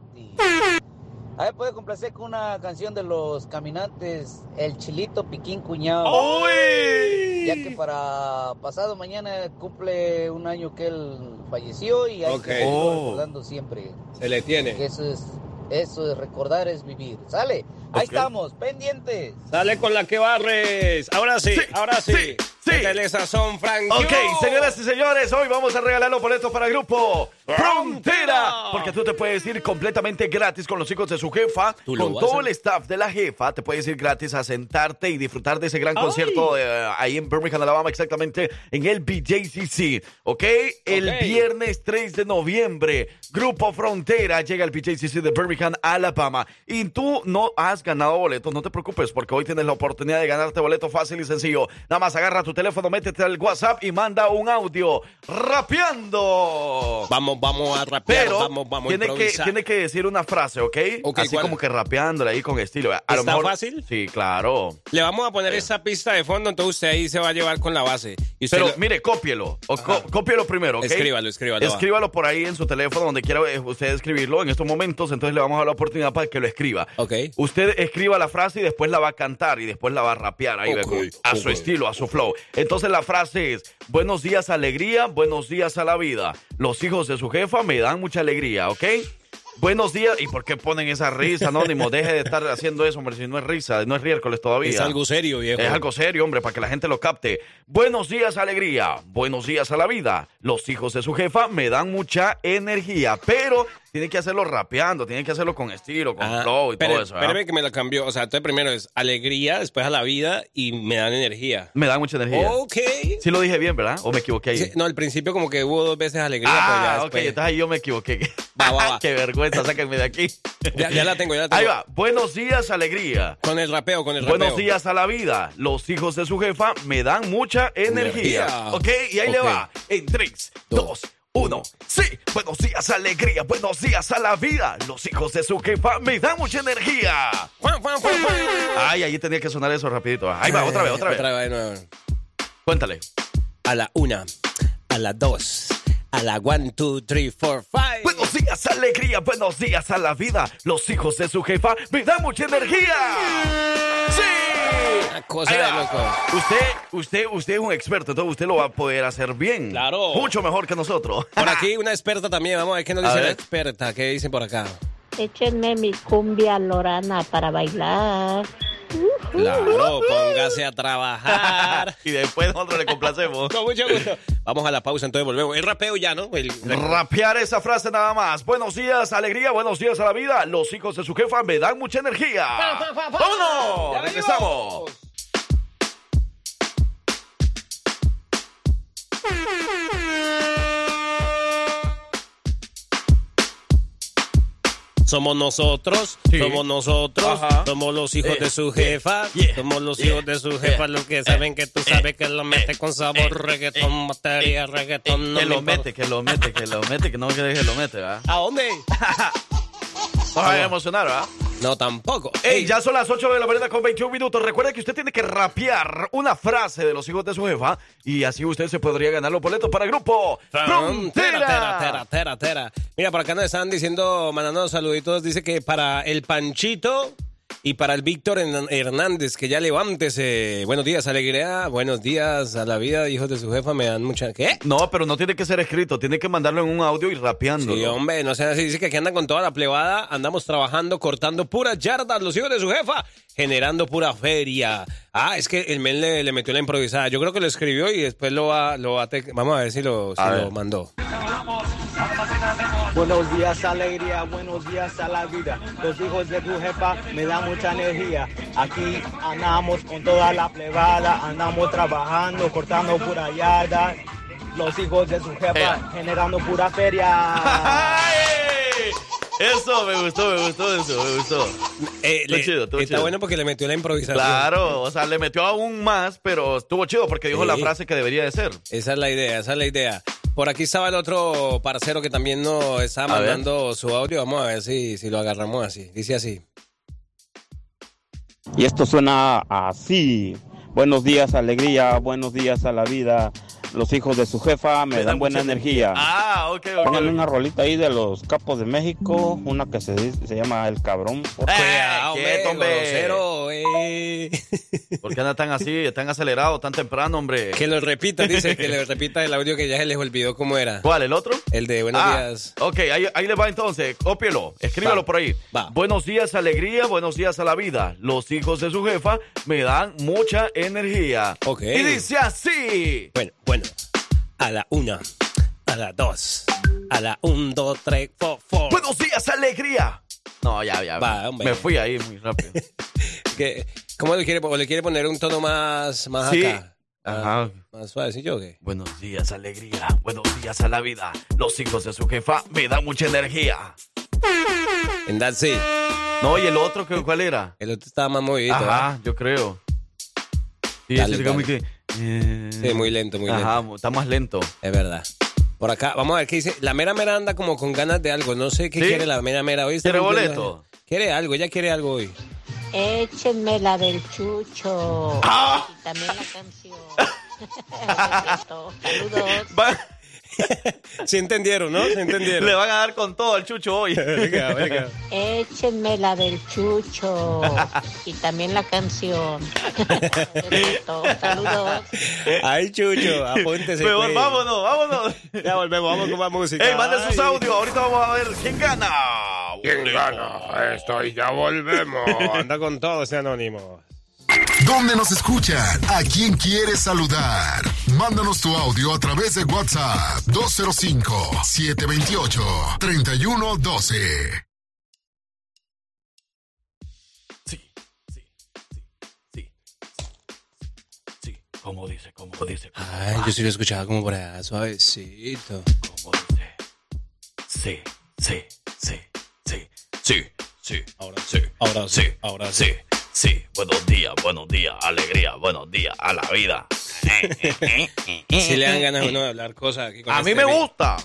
Speaker 10: A ver, puede complacer con una canción de los caminantes, El Chilito Piquín Cuñado.
Speaker 4: ¡Uy!
Speaker 10: Ya que para pasado mañana cumple un año que él falleció y hay
Speaker 3: Ok.
Speaker 10: que
Speaker 4: Oh.
Speaker 10: recordando siempre.
Speaker 3: Se le tiene.
Speaker 10: Que eso es, eso es recordar es vivir. ¿Sale? Ahí estamos, pendientes.
Speaker 3: Sale con la que barres. Ahora sí,
Speaker 4: Sí,
Speaker 3: ahora sí.
Speaker 4: sí, sí.
Speaker 3: Sazón, Frank.
Speaker 4: Ok, señoras y señores, hoy vamos a regalar los boletos para el grupo Frontera. Porque tú te puedes ir completamente gratis con los hijos de su jefa,
Speaker 3: ¿Tú lo
Speaker 4: con todo el staff de la jefa. Te puedes ir gratis a sentarte y disfrutar de ese gran concierto eh, ahí en Birmingham, Alabama, exactamente en el BJCC. Ok, el viernes 3 de noviembre, Grupo Frontera llega al BJCC de Birmingham, Alabama. Y tú no has ganado boletos, no te preocupes, porque hoy tienes la oportunidad de ganarte boletos fácil y sencillo. Nada más agarra tu teléfono, métete al WhatsApp y manda un audio rapeando.
Speaker 3: Vamos, vamos a rapear.
Speaker 4: Pero
Speaker 3: vamos, vamos a
Speaker 4: tiene, que,
Speaker 3: improvisar.
Speaker 4: tiene que decir una frase, ¿ok?
Speaker 3: Ok,
Speaker 4: Así
Speaker 3: ¿cuál?
Speaker 4: como que rapeándola ahí con estilo. A lo
Speaker 3: ¿Está
Speaker 4: mejor-
Speaker 3: fácil?
Speaker 4: Sí, claro.
Speaker 3: Le vamos a poner esa pista de fondo, entonces usted ahí se va a llevar con la base. Y
Speaker 4: Pero
Speaker 3: lo-
Speaker 4: mire, cópielo. O cópielo primero, ¿ok?
Speaker 3: Escríbalo, escríbalo, va.
Speaker 4: Escríbalo por ahí en su teléfono, donde quiera eh, usted escribirlo en estos momentos. Entonces le vamos a dar la oportunidad para que lo escriba.
Speaker 3: Ok.
Speaker 4: Usted escriba la frase y después la va a cantar y después la va a rapear ahí, a su estilo, a su flow. Entonces la frase es, buenos días alegría, buenos días a la vida. Los hijos de su jefa me dan mucha alegría, ¿ok? Buenos días. ¿Y por qué ponen esa risa, anónimo? Deje de estar haciendo eso, hombre, si no es risa, no es miércoles todavía.
Speaker 3: es algo serio, viejo.
Speaker 4: Es algo serio, hombre, para que la gente lo capte. Buenos días, alegría. Buenos días a la vida. Los hijos de su jefa me dan mucha energía, pero tienen que hacerlo rapeando, tienen que hacerlo con estilo, con
Speaker 3: Ah,
Speaker 4: flow y todo eso. ¿verdad?
Speaker 3: Espéreme que me lo cambió. O sea, entonces primero es alegría, después a la vida y me dan energía.
Speaker 4: Me dan mucha energía.
Speaker 3: Ok.
Speaker 4: Sí lo dije bien, ¿verdad? ¿O me equivoqué ahí?
Speaker 3: Sí, no, al principio como que hubo dos veces alegría,
Speaker 4: ah,
Speaker 3: pero ya
Speaker 4: ok, entonces ahí yo me equivoqué.
Speaker 3: Va, va, va. [LAUGHS]
Speaker 4: Qué vergüenza, sáquenme de aquí.
Speaker 3: ya, ya la tengo, ya la tengo.
Speaker 4: Ahí va. Buenos días, alegría.
Speaker 3: Con el rapeo, con el rapeo.
Speaker 4: Buenos días a la vida. Los hijos de su jefa me dan mucha energía.
Speaker 3: Energía.
Speaker 4: ¿Ok? Y ahí le va. En 3, 2, 1. Sí. Buenos días, alegría. Buenos días a la vida. Los hijos de su jefa me dan mucha energía. Ay, ahí tenía que sonar eso rapidito. Ahí va, otra vez, otra vez.
Speaker 3: Otra vez.
Speaker 4: Cuéntale.
Speaker 3: A la una, a la dos, a la one, two, three, four, five.
Speaker 4: Días, alegría, buenos días a la vida. Los hijos de su jefa me dan mucha energía. ¡Sí!
Speaker 3: Una cosa de loco.
Speaker 4: Usted, usted, usted es un experto, entonces usted lo va a poder hacer bien.
Speaker 3: Claro.
Speaker 4: Mucho mejor que nosotros.
Speaker 3: Por aquí una experta también, vamos a ver qué nos dice la experta, qué dicen por acá.
Speaker 7: Échenme mi cumbia lorana para bailar.
Speaker 3: Claro, póngase a trabajar. [LAUGHS]
Speaker 4: y después nosotros le complacemos.
Speaker 3: Con mucho gusto. Vamos a la pausa, entonces volvemos. El rapeo ya, ¿no? El-
Speaker 4: Rapear esa frase nada más. Buenos días, alegría, buenos días a la vida. Los hijos de su jefa me dan mucha energía. ¡Vámonos!
Speaker 3: ¡Ya
Speaker 4: ¡Regresamos!
Speaker 3: Somos nosotros,
Speaker 4: Sí.
Speaker 3: somos nosotros,
Speaker 4: Ajá.
Speaker 3: somos los hijos
Speaker 4: Eh,
Speaker 3: de su
Speaker 4: eh,
Speaker 3: jefa,
Speaker 4: yeah,
Speaker 3: somos los
Speaker 4: yeah,
Speaker 3: hijos de su jefa,
Speaker 4: eh,
Speaker 3: los que
Speaker 4: eh,
Speaker 3: saben que tú
Speaker 4: eh,
Speaker 3: sabes que lo mete con sabor, reggaetón, batería, reggaetón, no
Speaker 4: que lo mete, que lo mete, que lo mete, que no que deje lo mete, ¿verdad?
Speaker 3: ¿A dónde?
Speaker 4: No se vaya a emocionar, ¿verdad?
Speaker 3: No, tampoco.
Speaker 4: Ey, ya son las 8 de la mañana con 21 minutos. Recuerda que usted tiene que rapear una frase de los hijos de su jefa y así usted se podría ganar los boletos para el grupo
Speaker 3: Frontera, tera, tera, tera, tera. Mira, por acá nos están diciendo, mandando saluditos, dice que para el Panchito y para el Víctor Hern- Hernández, que ya levántese. Buenos días, alegría. Buenos días a la vida, hijos de su jefa, me dan mucha... ¿Qué?
Speaker 4: No, pero no tiene que ser escrito, tiene que mandarlo en un audio y rapeando.
Speaker 3: Sí, hombre, no sean así. Dice que aquí andan con toda la plebada, andamos trabajando, cortando puras yardas, los hijos de su jefa, generando pura feria. Ah, es que el men le, le metió la improvisada. Yo creo que lo escribió y después lo va, lo va a te- Vamos a ver si lo, si
Speaker 4: A
Speaker 3: lo
Speaker 4: ver.
Speaker 3: mandó.
Speaker 11: Buenos días, alegría, buenos días a la vida. Los hijos de tu jefa me dan mucha energía. Aquí andamos con toda la plebada, andamos trabajando, cortando pura yarda. Los hijos de su jefa generando pura feria. [LAUGHS]
Speaker 4: Eso me gustó, me gustó eso, me gustó.
Speaker 3: Eh, le-
Speaker 4: chido,
Speaker 3: está
Speaker 4: chido.
Speaker 3: bueno porque le metió la improvisación.
Speaker 4: Claro, o sea, le metió aún más, pero estuvo chido porque dijo
Speaker 3: Sí.
Speaker 4: la frase que debería de ser.
Speaker 3: Esa es la idea, esa es la idea. Por aquí estaba el otro parcero que también nos estaba
Speaker 4: A ver.
Speaker 3: mandando su audio. Vamos a ver si, si lo agarramos así. Dice así.
Speaker 9: Y esto suena así. Buenos días, alegría, buenos días a la vida. Los hijos de su jefa me, dan buena
Speaker 4: mucha
Speaker 9: energía.
Speaker 4: Ah, ok, ok.
Speaker 9: Pónganle
Speaker 4: ok.
Speaker 9: una rolita ahí de los capos de México, una que se, dice- se llama El Cabrón. por-
Speaker 3: Cuidado,
Speaker 4: quieto,
Speaker 3: hombre,
Speaker 4: hombre.
Speaker 3: grosero, eh.
Speaker 4: ¿Por qué anda tan así, tan acelerado, tan temprano, hombre?
Speaker 3: Que lo repita, dice, que le repita el audio que ya se les olvidó cómo era.
Speaker 4: ¿Cuál, el otro?
Speaker 3: El de buenos
Speaker 4: Ah,
Speaker 3: días.
Speaker 4: Ok, ahí, ahí le va entonces. Cópielo, escríbelo
Speaker 3: Va.
Speaker 4: por ahí.
Speaker 3: Va.
Speaker 4: Buenos días, alegría, buenos días a la vida. Los hijos de su jefa me dan mucha energía.
Speaker 3: Ok.
Speaker 4: Y dice así.
Speaker 3: Bueno, bueno. A la una, a la dos, a la un, dos, tres, four, four.
Speaker 4: Buenos días, alegría. No, ya, ya.
Speaker 3: Va, hombre.
Speaker 4: Me fui ahí muy rápido. [LAUGHS]
Speaker 3: Que- ¿Cómo le quiere, o le quiere poner un tono más, más
Speaker 4: Sí.
Speaker 3: acá? Ah,
Speaker 4: Ajá.
Speaker 3: Más suavecillo o qué?
Speaker 4: Buenos días, alegría. Buenos días a la vida. Los hijos de su jefa me dan mucha energía.
Speaker 3: En that sí.
Speaker 4: No, y el otro, ¿qué- ¿cuál era?
Speaker 3: El otro estaba más movidito.
Speaker 4: Ajá, yo creo. Sí,
Speaker 3: Dale,
Speaker 4: ese
Speaker 3: dale.
Speaker 4: que. Eh,
Speaker 3: Sí, muy lento, muy
Speaker 4: Ajá,
Speaker 3: lento.
Speaker 4: está más lento.
Speaker 3: Es verdad. Por acá, vamos a ver qué dice. La mera mera anda como con ganas de algo. No sé qué
Speaker 4: ¿Sí?
Speaker 3: quiere la mera mera. Hoy
Speaker 4: ¿Quiere boleto?
Speaker 3: Quiere algo, ella quiere algo hoy.
Speaker 7: Échenme la del chucho.
Speaker 4: Ah.
Speaker 7: Y también la canción. [LAUGHS] Saludos.
Speaker 4: Va- [LAUGHS]
Speaker 3: Sí entendieron, ¿no? Sí entendieron.
Speaker 4: le van a dar con todo al chucho hoy. [LAUGHS]
Speaker 3: Venga, venga.
Speaker 7: Échenme la del chucho. [LAUGHS] Y también la canción. Saludos.
Speaker 3: Ay, Chucho, apúntese.
Speaker 4: Mejor
Speaker 3: pues.
Speaker 4: vámonos, vámonos.
Speaker 3: Ya volvemos, vamos con más música.
Speaker 4: Ey, manden sus audios. Ahorita vamos a ver quién gana.
Speaker 3: ¿Quién gana? Esto y ya volvemos. Anda con todo ese anónimo.
Speaker 12: ¿Dónde nos escuchan? ¿A quién quieres saludar? Mándanos tu audio a través de WhatsApp 205-728-3112.
Speaker 4: Sí, sí, sí, sí, sí. ¿Cómo dice? ¿Cómo dice? ¿Cómo
Speaker 3: Ay, yo sí lo escuchaba como por allá, suavecito.
Speaker 4: ¿Cómo dice? Sí, sí, sí, sí, sí, sí.
Speaker 3: Ahora
Speaker 4: sí,
Speaker 3: ahora sí,
Speaker 4: sí,
Speaker 3: ahora
Speaker 4: sí, sí. Buenos días, buenos días, alegría, buenos días a la vida.
Speaker 3: Si le dan ganas a uno de hablar cosas aquí con
Speaker 4: A
Speaker 3: este
Speaker 4: mí me gusta.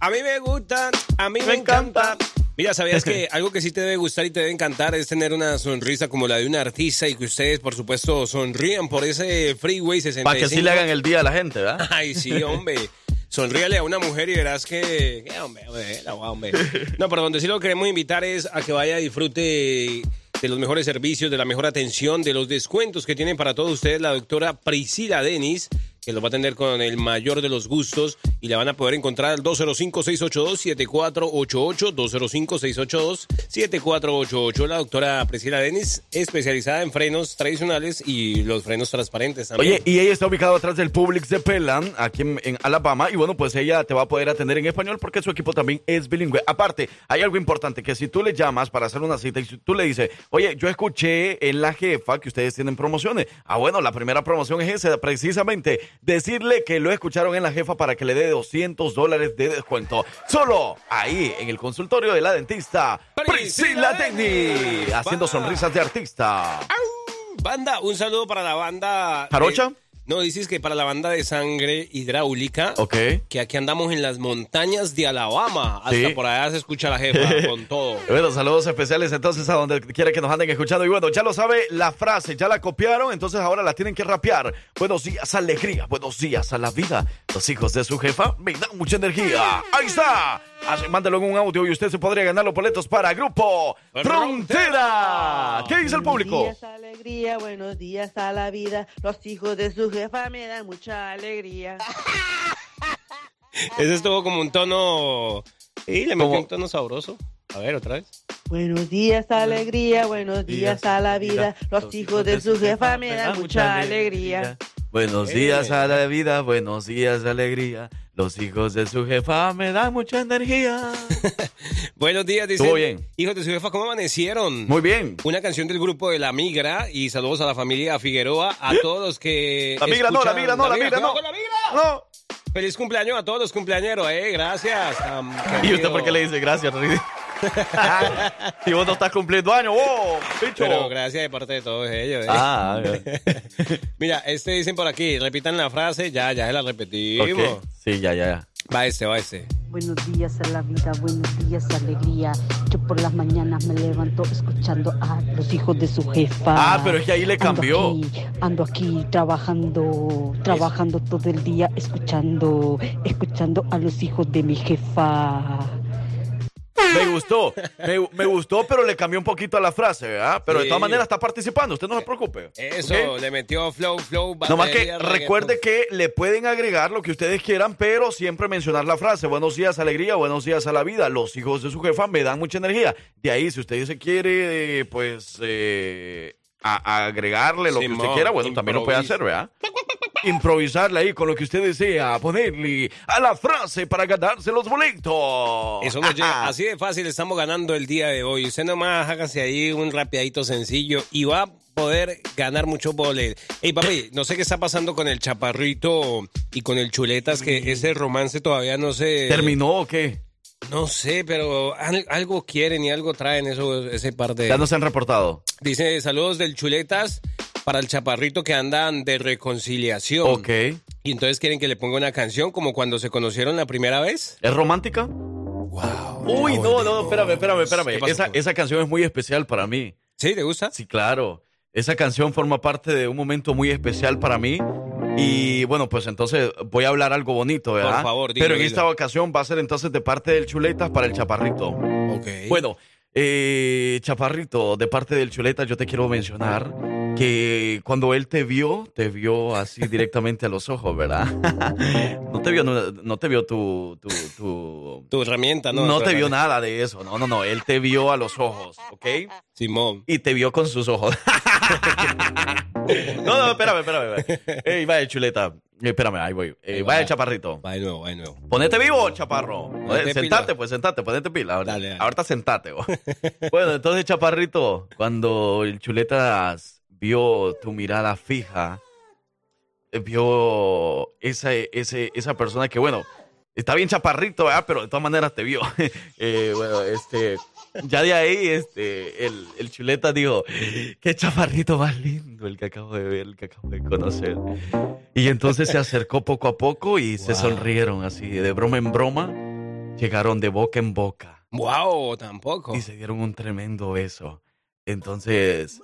Speaker 3: A mí me gusta, a mí me,
Speaker 4: Me
Speaker 3: encanta.
Speaker 4: encanta.
Speaker 3: Mira, ¿sabías que algo que sí te debe gustar y te debe encantar es tener una sonrisa como la de un artista y que ustedes, por supuesto, sonrían por ese Freeway 65?
Speaker 4: Para que así le hagan el día a la gente, ¿verdad? [LAUGHS]
Speaker 3: Ay, sí, hombre. Sonríale a una mujer y verás que... que, hombre, hombre, la guau, hombre. No, pero donde sí lo queremos invitar es a que vaya y disfrute de los mejores servicios, de la mejor atención, de los descuentos que tienen para todos ustedes la doctora Priscila Denis, que los va a atender con el mayor de los gustos y la van a poder encontrar al 205-682-7488, 205-682-7488. La doctora Priscila Denis, especializada en frenos tradicionales y los frenos transparentes también.
Speaker 4: Oye, y ella está ubicada atrás del Publix de Pelan, aquí en, Alabama, y bueno, pues ella te va a poder atender en español porque su equipo también es bilingüe. Aparte, hay algo importante, que si tú le llamas para hacer una cita y tú le dices, oye, yo escuché en la jefa que ustedes tienen promociones. Ah, bueno, la primera promoción es esa, precisamente, decirle que lo escucharon en la jefa para que le dé 200 dólares de descuento. Solo ahí, en el consultorio de la dentista, Priscila Denis, haciendo sonrisas de artista.
Speaker 3: Banda, un saludo para la banda.
Speaker 4: ¿Jarocha?
Speaker 3: No, dices que para la banda de sangre hidráulica.
Speaker 4: Ok.
Speaker 3: Que aquí andamos en las montañas de Alabama. Hasta
Speaker 4: Sí.
Speaker 3: por allá se escucha la jefa [LAUGHS] con todo.
Speaker 4: Bueno, saludos especiales entonces a donde quiera que nos anden escuchando. Y bueno, ya lo sabe la frase, ya la copiaron, entonces ahora la tienen que rapear. Buenos días, alegría, buenos días a la vida. Los hijos de su jefa me dan mucha energía. Ahí está. Así, mándalo en un audio y usted se podría ganar los boletos para Grupo Frontera. ¿Qué dice el público?
Speaker 13: Buenos días, alegría, buenos días a la vida. Los hijos de su jefa me dan mucha alegría.
Speaker 3: Ese estuvo como un tono. Sí, le metió un tono sabroso. A ver, otra vez.
Speaker 13: Buenos días, alegría, buenos días a la vida. Los hijos de su jefa me dan mucha alegría.
Speaker 4: Buenos días a la vida, buenos días, alegría. Los hijos de su jefa me dan mucha energía. [LAUGHS]
Speaker 3: Buenos días, dice.
Speaker 4: Bien.
Speaker 3: Hijos de su jefa, ¿cómo amanecieron?
Speaker 4: Muy bien.
Speaker 3: Una canción del grupo de La Migra y saludos a la familia Figueroa, a todos los que.
Speaker 4: La Migra no, la Migra no, la Migra no.
Speaker 3: la Migra.
Speaker 4: No.
Speaker 3: Feliz cumpleaños a todos los cumpleañeros, eh. Gracias. [LAUGHS]
Speaker 4: ¿Y usted por qué le dice gracias? [LAUGHS] si vos no estás cumpliendo años, vos, bicho.
Speaker 3: Pero gracias de parte de todos ellos. eh.
Speaker 4: Ah, [LAUGHS]
Speaker 3: Mira, este dicen por aquí, repitan la frase, ya, ya se la repetimos.
Speaker 4: Ok. Sí, ya, ya, ya.
Speaker 3: Va este, va este.
Speaker 14: Buenos días a la vida, buenos días alegría. Yo por las mañanas me levanto escuchando a los hijos de su jefa.
Speaker 4: Ah, pero es que ahí le
Speaker 14: Ando
Speaker 4: cambió.
Speaker 14: aquí, Ando aquí trabajando, trabajando todo el día, escuchando, escuchando a los hijos de mi jefa.
Speaker 4: Me gustó, me, me gustó, pero le cambió un poquito a la frase, ¿verdad? Pero de todas maneras está participando, usted no se preocupe.
Speaker 3: Eso, le metió flow, flow,
Speaker 4: No más que
Speaker 3: batería,
Speaker 4: recuerde que le pueden agregar lo que ustedes quieran, pero siempre mencionar la frase, buenos días, alegría, buenos días a la vida. Los hijos de su jefa me dan mucha energía. De ahí, si usted se quiere, eh, pues, eh, a- a agregarle lo que usted quiera, bueno, también lo puede hacer, ¿verdad? Improvisarle ahí con lo que usted desea, ponerle a la frase para ganarse los boletos.
Speaker 3: Eso nos llega. [LAUGHS] Así de fácil estamos ganando el día de hoy. Usted nomás hágase ahí un rapeadito sencillo y va a poder ganar muchos boletos. Ey, papi, no sé qué está pasando con el chaparrito y con el chuletas, que ese romance todavía no se...
Speaker 4: ¿Terminó o qué?
Speaker 3: No sé, pero al- algo quieren y algo traen eso, ese par de...
Speaker 4: Ya no se han reportado.
Speaker 3: Dice, saludos del chuletas para el chaparrito que andan de reconciliación.
Speaker 4: Ok.
Speaker 3: Y entonces quieren que le ponga una canción como cuando se conocieron la primera vez.
Speaker 4: ¿Es romántica?
Speaker 3: Wow.
Speaker 4: Uy, no, no, espérame, espérame, espérame.
Speaker 3: ¿Qué pasó,
Speaker 4: Esa, esa canción es muy especial para mí.
Speaker 3: ¿Sí? ¿Te gusta?
Speaker 4: Sí, claro. Esa canción forma parte de un momento muy especial para mí. Y bueno, pues entonces voy a hablar algo bonito, ¿verdad?
Speaker 3: Por favor, dilo,
Speaker 4: Pero en
Speaker 3: dilo.
Speaker 4: esta ocasión va a ser entonces de parte del Chuletas para el Chaparrito.
Speaker 3: Ok.
Speaker 4: Bueno, eh, Chaparrito, de parte del Chuleta, yo te quiero mencionar que cuando él te vio, te vio así [LAUGHS] directamente a los ojos, ¿verdad? [LAUGHS] no te vio, no, no te vio tu, tu, tu,
Speaker 3: Tu herramienta, ¿no?
Speaker 4: no te vio nada de eso, no, no, no, él te vio a los ojos, ¿ok?
Speaker 3: Simón.
Speaker 4: Y te vio con sus ojos. [LAUGHS] no, no, espérame, espérame. Ey, vaya chuleta. Eh, espérame, ahí voy. Eh, vaya chaparrito.
Speaker 3: Va de nuevo, va de nuevo.
Speaker 4: Ponete vivo, chaparro.
Speaker 3: Ponete
Speaker 4: sentate,
Speaker 3: pila.
Speaker 4: pues, sentate, ponete pila. Ahorita,
Speaker 3: Dale, dale.
Speaker 4: ahorita sentate. vos. [LAUGHS] bueno, entonces, chaparrito, cuando el chuletas vio tu mirada fija, vio esa, ese, esa persona que, bueno, está bien chaparrito, ¿verdad? Pero de todas maneras te vio. [LAUGHS] Eh, bueno, este, ya de ahí, este, el, el chuleta dijo, qué chaparrito más lindo el que acabo de ver, el que acabo de conocer. Y entonces se acercó poco a poco y se sonrieron así, de broma en broma, llegaron de boca en boca
Speaker 3: Wow, tampoco.
Speaker 4: y se dieron un tremendo beso. Entonces,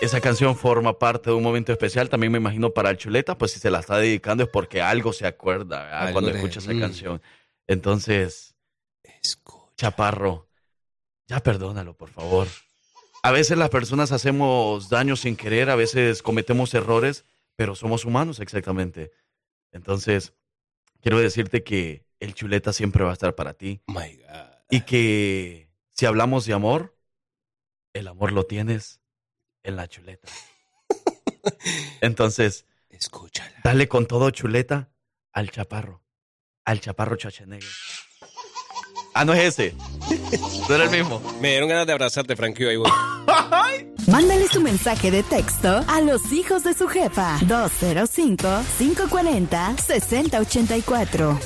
Speaker 4: esa canción forma parte de un momento especial. También me imagino para el Chuleta, pues si se la está dedicando es porque algo se acuerda.
Speaker 3: Algo
Speaker 4: cuando
Speaker 3: de-
Speaker 4: escucha esa
Speaker 3: mm.
Speaker 4: canción. Entonces, Chaparro, ya perdónalo, por favor. A veces las personas hacemos daño sin querer, a veces cometemos errores, pero somos humanos exactamente. Entonces, quiero decirte que el chuleta siempre va a estar para ti.
Speaker 3: My God.
Speaker 4: Y que si hablamos de amor, el amor lo tienes en la chuleta. [LAUGHS] Entonces,
Speaker 3: escúchala.
Speaker 4: Dale con todo chuleta al chaparro. Al chaparro Schwarzenegger. Ah, no es ese. No era el mismo.
Speaker 3: Me dieron ganas de abrazarte, Frankie. Ahí voy.
Speaker 15: Mándale tu mensaje de texto a los hijos de su jefa 205-540-6084.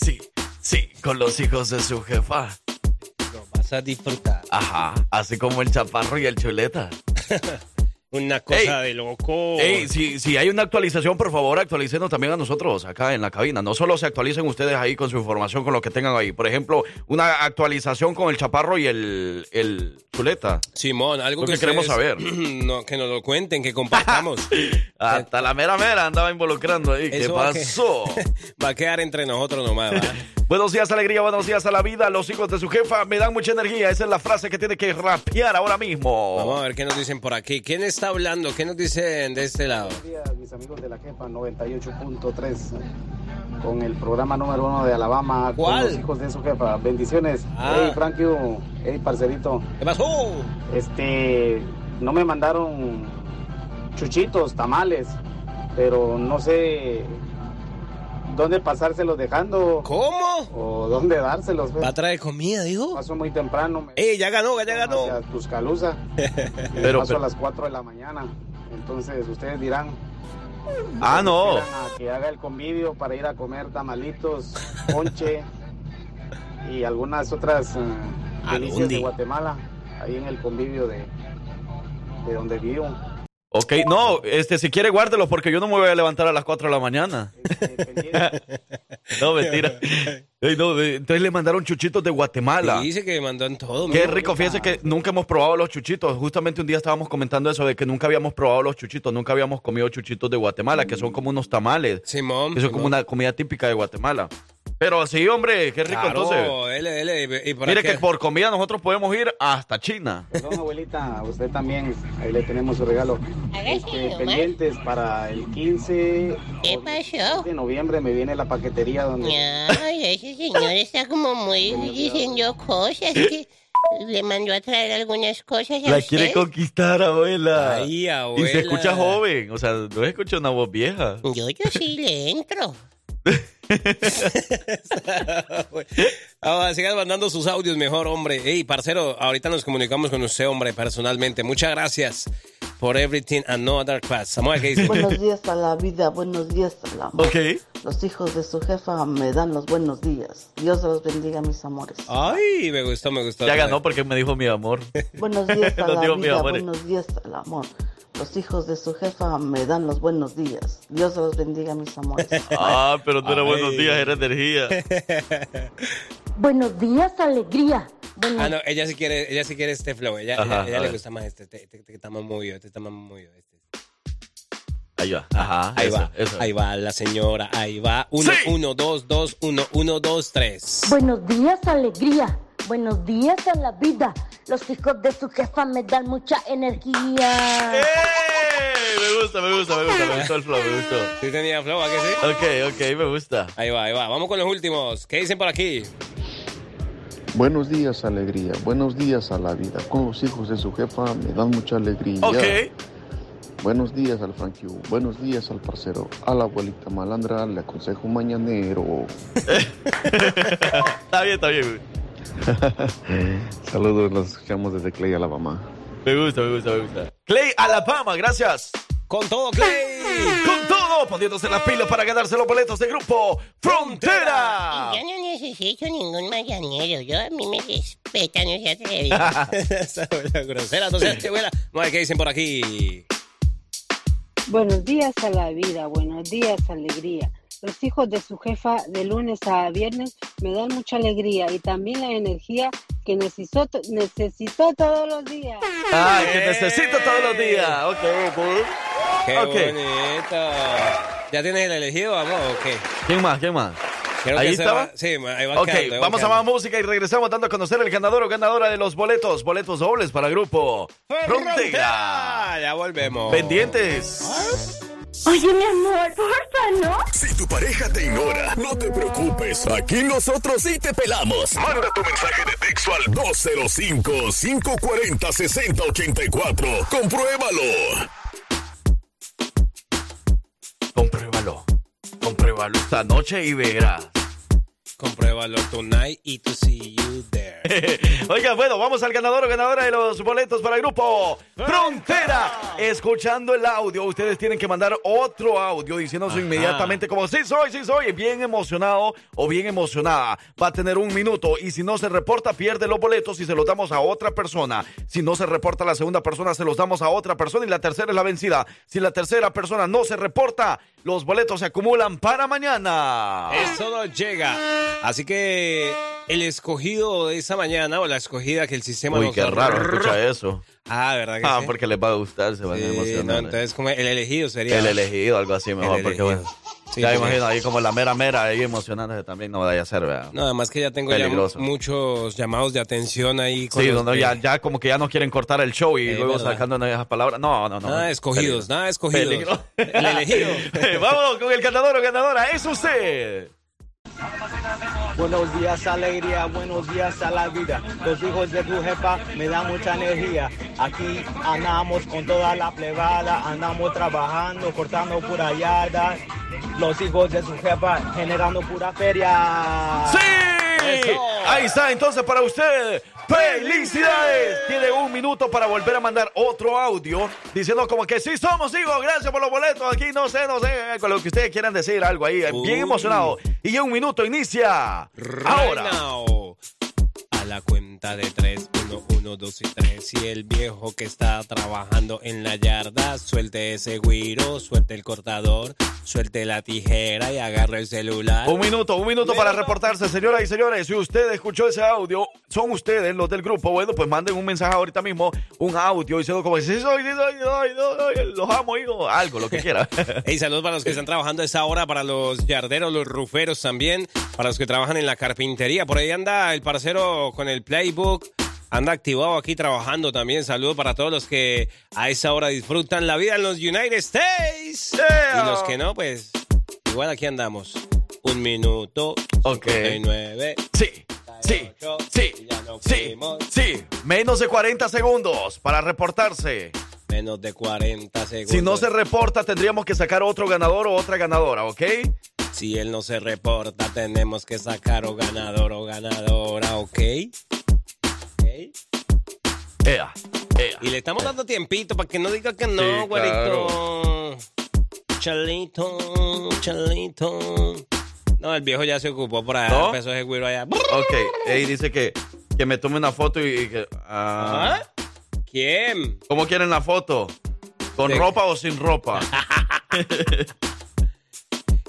Speaker 4: Sí, sí, con los hijos de su jefa.
Speaker 3: Lo vas a disfrutar.
Speaker 4: Ajá, así como el chaparro y el chuleta. [LAUGHS]
Speaker 3: Una cosa de loco.
Speaker 4: Ey, si, si hay una actualización, por favor, actualícenos también a nosotros acá en la cabina. No solo se actualicen ustedes ahí con su información, con lo que tengan ahí. Por ejemplo, una actualización con el chaparro y el, el chuleta.
Speaker 3: Simón, algo que,
Speaker 4: que queremos saber. [CLEARS THROAT]
Speaker 3: no, que nos lo cuenten, que compartamos. [LAUGHS]
Speaker 4: Hasta la mera mera andaba involucrando ahí. ¿Qué
Speaker 3: Eso va a que-
Speaker 4: pasó? [LAUGHS]
Speaker 3: Va a quedar entre nosotros nomás, ¿verdad? [LAUGHS]
Speaker 4: Buenos días, alegría, buenos días a la vida. Los hijos de su jefa me dan mucha energía. Esa es la frase que tiene que rapear ahora mismo.
Speaker 3: Vamos a ver qué nos dicen por aquí. ¿Quién está hablando? ¿Qué nos dicen de este lado?
Speaker 16: Buenos días, mis amigos de la jefa 98.3 con el programa número uno de Alabama
Speaker 3: ¿Cuál?
Speaker 16: con los hijos de su jefa. Bendiciones.
Speaker 3: Ah.
Speaker 16: Hey, Frankie, hey, parcerito.
Speaker 3: ¿Qué pasó?
Speaker 16: Este, no me mandaron chuchitos, tamales, pero no sé dónde pasárselos dejando.
Speaker 3: ¿Cómo?
Speaker 16: O dónde dárselos. pues.
Speaker 3: ¿Va a traer comida, dijo?
Speaker 16: Paso muy temprano. me-
Speaker 3: ¡Ey, ya ganó, ya ganó!
Speaker 16: hacia Tuscaloosa. [LAUGHS]
Speaker 4: Pero-
Speaker 16: paso
Speaker 4: pero-
Speaker 16: a las 4 de la mañana. Entonces, ustedes dirán.
Speaker 4: Ah, no.
Speaker 16: A que haga el convivio para ir a comer tamalitos, ponche y algunas otras eh,
Speaker 3: ¿A
Speaker 16: delicias de Guatemala, ahí en el convivio de, de donde vivo.
Speaker 4: Ok, no, este, si quiere guárdelo porque yo no me voy a levantar a las 4 de la mañana. no, mentira. Ey, no, entonces le mandaron chuchitos de Guatemala.
Speaker 3: Y dice que mandó en todo.
Speaker 4: Qué rico, fíjese que nunca hemos probado los chuchitos. Justamente un día estábamos comentando eso de que nunca habíamos probado los chuchitos, nunca habíamos comido chuchitos de Guatemala, que son como unos tamales.
Speaker 3: Simón.
Speaker 4: Que son como una comida típica de Guatemala. Pero sí, hombre, qué rico
Speaker 3: Claro,
Speaker 4: entonces.
Speaker 3: él, él, y por
Speaker 4: Mire que por comida nosotros podemos ir hasta China.
Speaker 16: Perdón, abuelita, usted también, ahí le tenemos su regalo. Este,
Speaker 5: nomás.
Speaker 16: pendientes para el 15
Speaker 5: ¿Qué pasó?
Speaker 16: de noviembre me viene la paquetería donde...
Speaker 5: Ay, ese señor está como muy diciendo cosas que le mandó a traer algunas cosas a
Speaker 4: La
Speaker 5: usted.
Speaker 4: quiere conquistar, abuela.
Speaker 3: Ay,
Speaker 4: Y
Speaker 3: abuela.
Speaker 4: se escucha joven, o sea, no escucha una voz vieja.
Speaker 5: Yo, yo sí le entro. [LAUGHS]
Speaker 3: Ah, sigan mandando sus audios mejor, hombre. Ey, parcero, ahorita nos comunicamos con usted, hombre, personalmente. Muchas gracias por everything and no other class. A ver qué dice.
Speaker 17: Buenos [LAUGHS] días a la vida, buenos días al amor.
Speaker 4: Ok.
Speaker 17: Los hijos de su jefa me dan los buenos días. Dios los bendiga, mis amores.
Speaker 3: Ay, me gustó, me gustó.
Speaker 4: Ya ganó porque me dijo mi amor.
Speaker 17: Buenos días a [LAUGHS] la vida,
Speaker 4: amor.
Speaker 17: buenos días al amor. Los hijos de su jefa me dan los buenos días. Dios los bendiga, mis amores. [LAUGHS]
Speaker 4: Ah, pero era
Speaker 3: Ay.
Speaker 4: buenos días, era energía. [LAUGHS]
Speaker 18: Buenos días, alegría.
Speaker 3: Ah, no, ella sí quiere, ella sí quiere este flow. Ella,
Speaker 4: Ajá,
Speaker 3: ella- ella le gusta más este, este, este que está más movido, este está más movido. Este.
Speaker 4: Ahí va. Ajá.
Speaker 3: Ahí
Speaker 4: eso,
Speaker 3: va,
Speaker 4: eso.
Speaker 3: ahí va la señora, ahí va. Uno, uno, dos, dos, uno, uno, dos, tres.
Speaker 18: Buenos días, alegría. Buenos días a la vida. Los hijos de su jefa me dan mucha energía.
Speaker 4: ¡Eh! Me gusta, me gusta, me gusta, me gustó el flow, me gustó.
Speaker 3: ¿Sí tenía flow, a que sí?
Speaker 4: Ok, ok, me gusta.
Speaker 3: Ahí va, ahí va. Vamos con los últimos. ¿Qué dicen por aquí?
Speaker 19: Buenos días, alegría. Buenos días a la vida. Con los hijos de su jefa me dan mucha alegría.
Speaker 4: Ok.
Speaker 19: Buenos días al Frankie. Buenos días al parcero. A la abuelita malandra le aconsejo mañanero. [LAUGHS]
Speaker 4: Está bien, está bien. [LAUGHS]
Speaker 19: Saludos, los escuchamos desde Clay, Alabama.
Speaker 4: Me gusta, me gusta, me gusta. Clay Alabama, gracias.
Speaker 3: Con todo, Clay.
Speaker 4: Con todo, poniéndose las pilas para ganarse los boletos de grupo Frontera.
Speaker 5: Yo no necesito ningún mañanero. Yo a mí me respeta, [LAUGHS] no se atreve.
Speaker 3: Esa abuela grosera, no seas abuela. Vamos a ver qué dicen por aquí.
Speaker 20: Buenos días a la vida, buenos días alegría.
Speaker 13: Los hijos de su jefa de lunes a viernes me dan mucha alegría y también la energía que necesito, necesito todos los días.
Speaker 4: Ay, que necesito todos los días. Ok, ok.
Speaker 3: Qué
Speaker 4: Ok.
Speaker 3: bonito. ¿Ya tienes el elegido, vamos, o qué?
Speaker 4: ¿Quién más? ¿Quién más?
Speaker 3: Creo
Speaker 4: ¿Ahí estaba?
Speaker 3: va- sí, ahí va
Speaker 4: Ok,
Speaker 3: quedando, ahí va
Speaker 4: vamos a más música y regresamos dando a conocer el ganador o ganadora de los boletos. Boletos dobles para grupo Frontera.
Speaker 3: Ya volvemos.
Speaker 4: Pendientes.
Speaker 1: Oye, mi amor, porfa, ¿no? Si tu pareja te ignora, no te preocupes. Aquí nosotros sí te pelamos. Manda tu mensaje de texto al 205-540-6084. Compruébalo.
Speaker 4: Compruébalo. Compruébalo esta noche y verás.
Speaker 3: Compruébalo tonight y to see you there. [LAUGHS]
Speaker 4: Oiga, bueno, vamos al ganador o ganadora de los boletos para el grupo Frontera. Escuchando el audio, ustedes tienen que mandar otro audio diciéndose
Speaker 3: Ajá.
Speaker 4: inmediatamente como sí soy, sí soy, bien emocionado o bien emocionada. Va a tener un minuto y si no se reporta, pierde los boletos y se los damos a otra persona. Si no se reporta la segunda persona, se los damos a otra persona y la tercera es la vencida. Si la tercera persona no se reporta, los boletos se acumulan para mañana.
Speaker 3: Eso no llega. Así que el escogido de esa mañana o la escogida que el sistema
Speaker 4: Uy,
Speaker 3: nos
Speaker 4: qué raro escucha eso.
Speaker 3: Ah, ¿verdad que
Speaker 4: Ah,
Speaker 3: sí?
Speaker 4: porque les va a gustar, se van a
Speaker 3: Sí,
Speaker 4: emocionar.
Speaker 3: no, entonces como el elegido sería.
Speaker 4: El elegido, algo así mejor,
Speaker 3: El
Speaker 4: porque bueno.
Speaker 3: Sí,
Speaker 4: ya imagino ahí como la mera mera, ahí emocionándose también, no vaya a ser, ¿verdad?
Speaker 3: No, además que ya tengo ya muchos llamados de atención ahí. con
Speaker 4: Sí, donde
Speaker 3: de-
Speaker 4: ya, ya como que ya no quieren cortar el show y
Speaker 3: Es
Speaker 4: luego
Speaker 3: verdad.
Speaker 4: sacando esas palabras. No, no, no.
Speaker 3: Nada escogidos, nada de escogidos.
Speaker 4: Peligro.
Speaker 3: El elegido. [LAUGHS]
Speaker 4: Vámonos con el ganador o ganadora, es usted.
Speaker 11: Buenos días, alegría, buenos días a la vida. Los hijos de tu jefa me dan mucha energía. Aquí andamos con toda la plebada, andamos trabajando, cortando pura yarda. Los hijos de su jefa generando pura feria.
Speaker 4: ¡Sí!
Speaker 11: Eso.
Speaker 4: Ahí está, entonces para usted, ¡felicidades! Tiene un minuto para volver a mandar otro audio diciendo como que sí somos hijos, gracias por los boletos, aquí no sé, no sé, con lo que ustedes quieran decir, algo ahí, bien emocionado. Y un minuto inicia ahora.
Speaker 3: Now. A la cuenta de tres, uno, uno, dos y tres. Y el viejo que está trabajando en la yarda, suelte ese guiro, suelte el cortador, suelte la tijera y agarre el celular.
Speaker 4: Un minuto, un minuto para reportarse, señoras y señores. Si usted escuchó ese audio, son ustedes los del grupo. Bueno, pues manden un mensaje ahorita mismo, un audio diciendo como sí soy, sí soy, soy, soy, los amo, hijo, algo, lo que quiera. [LAUGHS]
Speaker 3: Hey, saludos para los que están trabajando a esa hora, para los yarderos, los ruferos también, para los que trabajan en la carpintería. Por ahí anda el parcero con el playbook, anda activado aquí trabajando también. Saludos para todos los que a esa hora disfrutan la vida en los United States. Y los que no, pues igual aquí andamos. Un minuto,
Speaker 4: Ok.
Speaker 3: 59.
Speaker 4: Sí, sí, sí, sí, sí. Menos de 40 segundos para reportarse.
Speaker 3: Menos de 40 segundos.
Speaker 4: Si no se reporta, tendríamos que sacar otro ganador o otra ganadora, ¿ok?
Speaker 3: Si él no se reporta, tenemos que sacar o ganador o ganadora, ¿ok?
Speaker 4: Ea, ea.
Speaker 3: Y le estamos dando tiempito para que no diga que no,
Speaker 4: Sí,
Speaker 3: güerito. Chalito, chalito. No, el viejo ya se ocupó por allá.
Speaker 4: ¿No?
Speaker 3: Güiro allá.
Speaker 4: Ok, ey, dice que, que me tome una foto y, y que... ah,
Speaker 3: ¿Ah? ¿Quién?
Speaker 4: ¿Cómo quieren la foto? ¿Con
Speaker 3: De-
Speaker 4: ropa o sin ropa? [LAUGHS]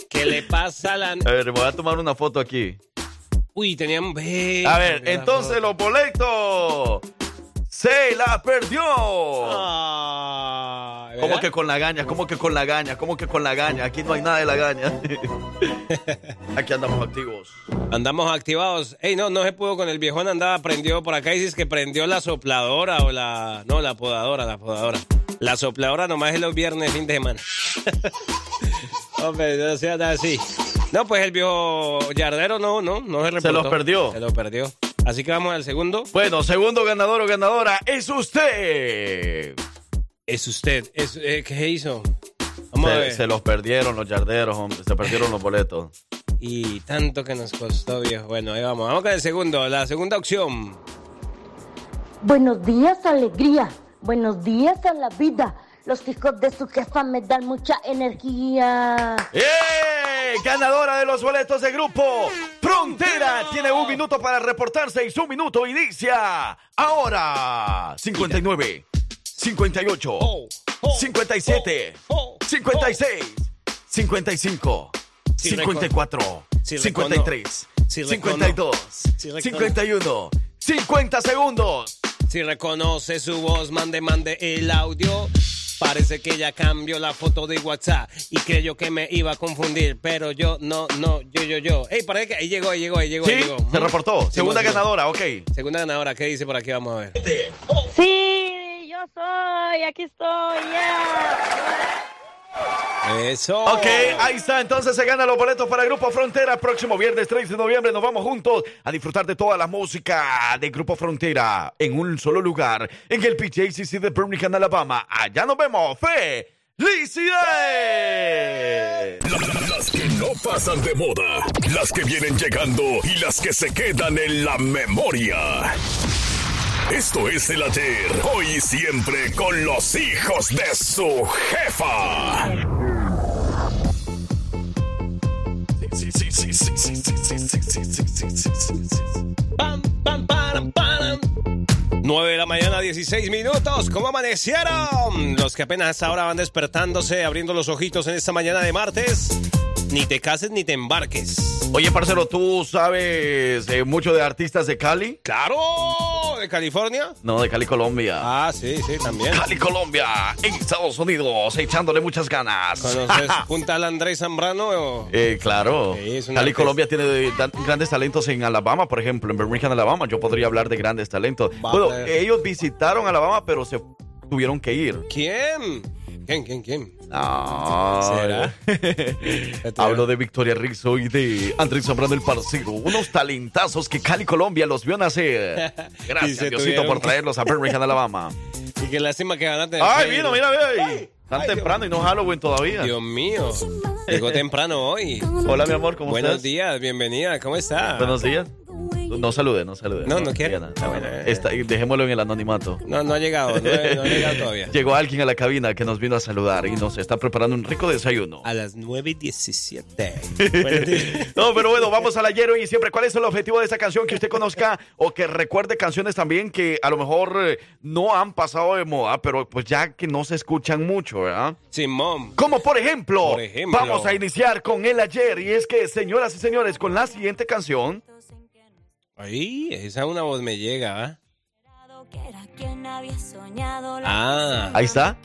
Speaker 3: ¿Qué le pasa a la...
Speaker 4: A ver, voy a tomar una foto aquí.
Speaker 3: Uy, tenían... Ve,
Speaker 4: A ver, entonces los boletos se la perdió.
Speaker 3: Ah,
Speaker 4: ¿Cómo que con la gaña? ¿Cómo que con la gaña? ¿Cómo que con la gaña? Aquí no hay nada de la gaña. [LAUGHS] Aquí andamos activos.
Speaker 3: Andamos activados. Ey, no, no se pudo con el viejón. Andaba, prendió por acá. Dices que prendió la sopladora o la... No, la podadora, la podadora. La sopladora nomás es los viernes, fin de semana. [LAUGHS] Hombre, no sea así. No, pues el viejo yardero no, no, no se reportó.
Speaker 4: los perdió.
Speaker 3: Se lo perdió. Así que vamos al segundo.
Speaker 4: Bueno, segundo ganador o ganadora es usted.
Speaker 3: Es usted. Es, eh, ¿Qué hizo? Vamos a
Speaker 4: Se,
Speaker 3: ver.
Speaker 4: se los perdieron los yarderos, hombre. Se perdieron los boletos.
Speaker 3: Y tanto que nos costó, viejo. Bueno, ahí vamos. Vamos con el segundo. La segunda opción.
Speaker 18: Buenos días, alegría. Buenos días a la vida. Los hijos de su jefa me dan mucha energía.
Speaker 4: ¡Eh! Ganadora de los boletos de grupo Frontera tiene un minuto para reportarse y su minuto inicia ahora. 59, 58,
Speaker 3: Oh,
Speaker 4: 57, 56, 55,
Speaker 3: Sí,
Speaker 4: 54,
Speaker 3: Sí,
Speaker 4: 53,
Speaker 3: Sí,
Speaker 4: 52,
Speaker 3: Sí, recono-
Speaker 4: 51, 50 segundos.
Speaker 3: Si reconoce su voz, mande, mande el audio. Parece que ya cambió la foto de WhatsApp y creyó que me iba a confundir, pero yo no, no, yo, yo, yo. Ey, parece que ahí llegó, ahí llegó, ahí llegó,
Speaker 4: Sí,
Speaker 3: ahí llegó.
Speaker 4: se reportó.
Speaker 3: Sí,
Speaker 4: Segunda ganadora, ok.
Speaker 3: Segunda ganadora, ¿qué dice por aquí? Vamos a ver.
Speaker 21: Sí, yo soy, aquí estoy, ya.
Speaker 3: Eso.
Speaker 4: Ok, ahí está. Entonces se ganan los boletos para Grupo Frontera. Próximo viernes 3 de noviembre nos vamos juntos a disfrutar de toda la música de Grupo Frontera en un solo lugar, en el PJCC de Birmingham, Alabama. Allá nos vemos. ¡Felicidades!
Speaker 1: Las que no pasan de moda, las que vienen llegando y las que se quedan en la memoria. Esto es el ayer, hoy y siempre con los hijos de su jefa.
Speaker 3: 9 de la mañana, 16 minutos. ¿Cómo amanecieron? Los que apenas hasta ahora van despertándose, abriendo los ojitos en esta mañana de martes. Ni te cases ni te embarques.
Speaker 4: Oye, parcero, ¿tú sabes eh, mucho de artistas de Cali?
Speaker 3: ¡Claro! ¿De California?
Speaker 4: No, de Cali, Colombia.
Speaker 3: Ah, sí, sí, también.
Speaker 4: Cali, Colombia, en Estados Unidos, echándole muchas ganas.
Speaker 3: ¿Conoces [LAUGHS] Punta al Andrés Zambrano? o-
Speaker 4: Eh, claro.
Speaker 3: Sí, un
Speaker 4: Cali,
Speaker 3: artista.
Speaker 4: Colombia tiene grandes talentos en Alabama, por ejemplo, en Birmingham, Alabama. Yo podría hablar de grandes talentos. Ellos visitaron Alabama, pero se tuvieron que ir.
Speaker 3: ¿Quién? ¿Quién, quién, quién?
Speaker 4: No.
Speaker 3: ¿Será? [LAUGHS]
Speaker 4: Hablo de Victoria Rizzo y de Andrés Zambrano el Parcero. Unos talentazos que Cali, Colombia los vio nacer. [LAUGHS] Gracias, Diosito,
Speaker 3: tuvieron
Speaker 4: por traerlos a Birmingham, Alabama. [LAUGHS]
Speaker 3: Y qué lástima que tener.
Speaker 4: Ay,
Speaker 3: ir.
Speaker 4: mira, mira, mira. Tan temprano y no Halloween todavía.
Speaker 3: Dios mío. Llegó temprano hoy.
Speaker 4: Hola, mi amor, ¿cómo
Speaker 3: Buenos
Speaker 4: estás?
Speaker 3: días, bienvenida. ¿Cómo está?
Speaker 4: Buenos días. No salude, no salude.
Speaker 3: No, no quiere.
Speaker 4: diga nada. No, no. Está- dejémoslo en el anonimato.
Speaker 3: No, no ha llegado, no, no ha llegado todavía. [LAUGHS]
Speaker 4: Llegó alguien a la cabina que nos vino a saludar y nos está preparando un rico desayuno.
Speaker 3: A las 9 y 17. Buenos días.
Speaker 4: No, pero bueno, vamos al ayer y siempre. ¿Cuál es el objetivo de esta canción que usted conozca o que recuerde canciones también que a lo mejor eh, no han pasado de moda, pero pues ya que no se escuchan mucho, ¿verdad?
Speaker 3: Simón.
Speaker 4: Como por ejemplo,
Speaker 3: Por ejemplo.
Speaker 4: vamos a iniciar con el ayer y es que, señoras y señores, con la siguiente canción.
Speaker 3: Ahí, esa una voz me llega, ¿ah? Ah.
Speaker 4: Ahí está.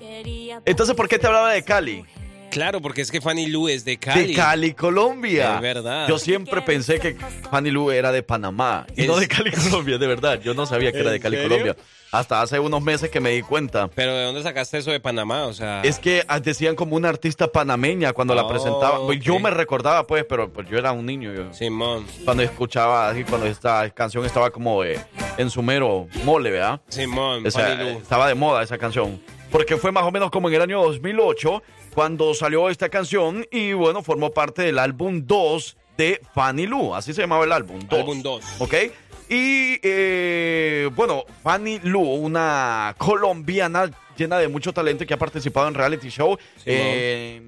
Speaker 4: Entonces, ¿por qué te hablaba de Cali?
Speaker 3: Claro, porque es que Fanny Lu es de Cali.
Speaker 4: De Cali, Colombia.
Speaker 3: Es verdad.
Speaker 4: Yo siempre pensé que Fanny Lu era de Panamá y no de Cali, [LAUGHS] Colombia, de verdad. Yo no sabía que era de
Speaker 3: ¿En
Speaker 4: Cali,
Speaker 3: serio?
Speaker 4: Colombia. Hasta hace unos meses que me di cuenta.
Speaker 3: Pero ¿de dónde sacaste eso de Panamá? O sea,
Speaker 4: Es que ah, decían como una artista panameña cuando la
Speaker 3: Oh,
Speaker 4: presentaban. Pues Yo me recordaba, pues, pero pues, yo era un niño. yo-
Speaker 3: Simón.
Speaker 4: Cuando escuchaba así, cuando esta canción estaba como eh, en su mero mole, ¿verdad?
Speaker 3: Simón,
Speaker 4: O sea,
Speaker 3: Fanny Lu.
Speaker 4: estaba de moda esa canción. Porque fue más o menos como en el año 2008 cuando salió esta canción y bueno, formó parte del álbum 2 de Fanny Lu. Así se llamaba el álbum. 2.
Speaker 3: Álbum 2.
Speaker 4: ¿Ok? Y eh, bueno, Fanny Lu, una colombiana llena de mucho talento que ha participado en reality show. eh,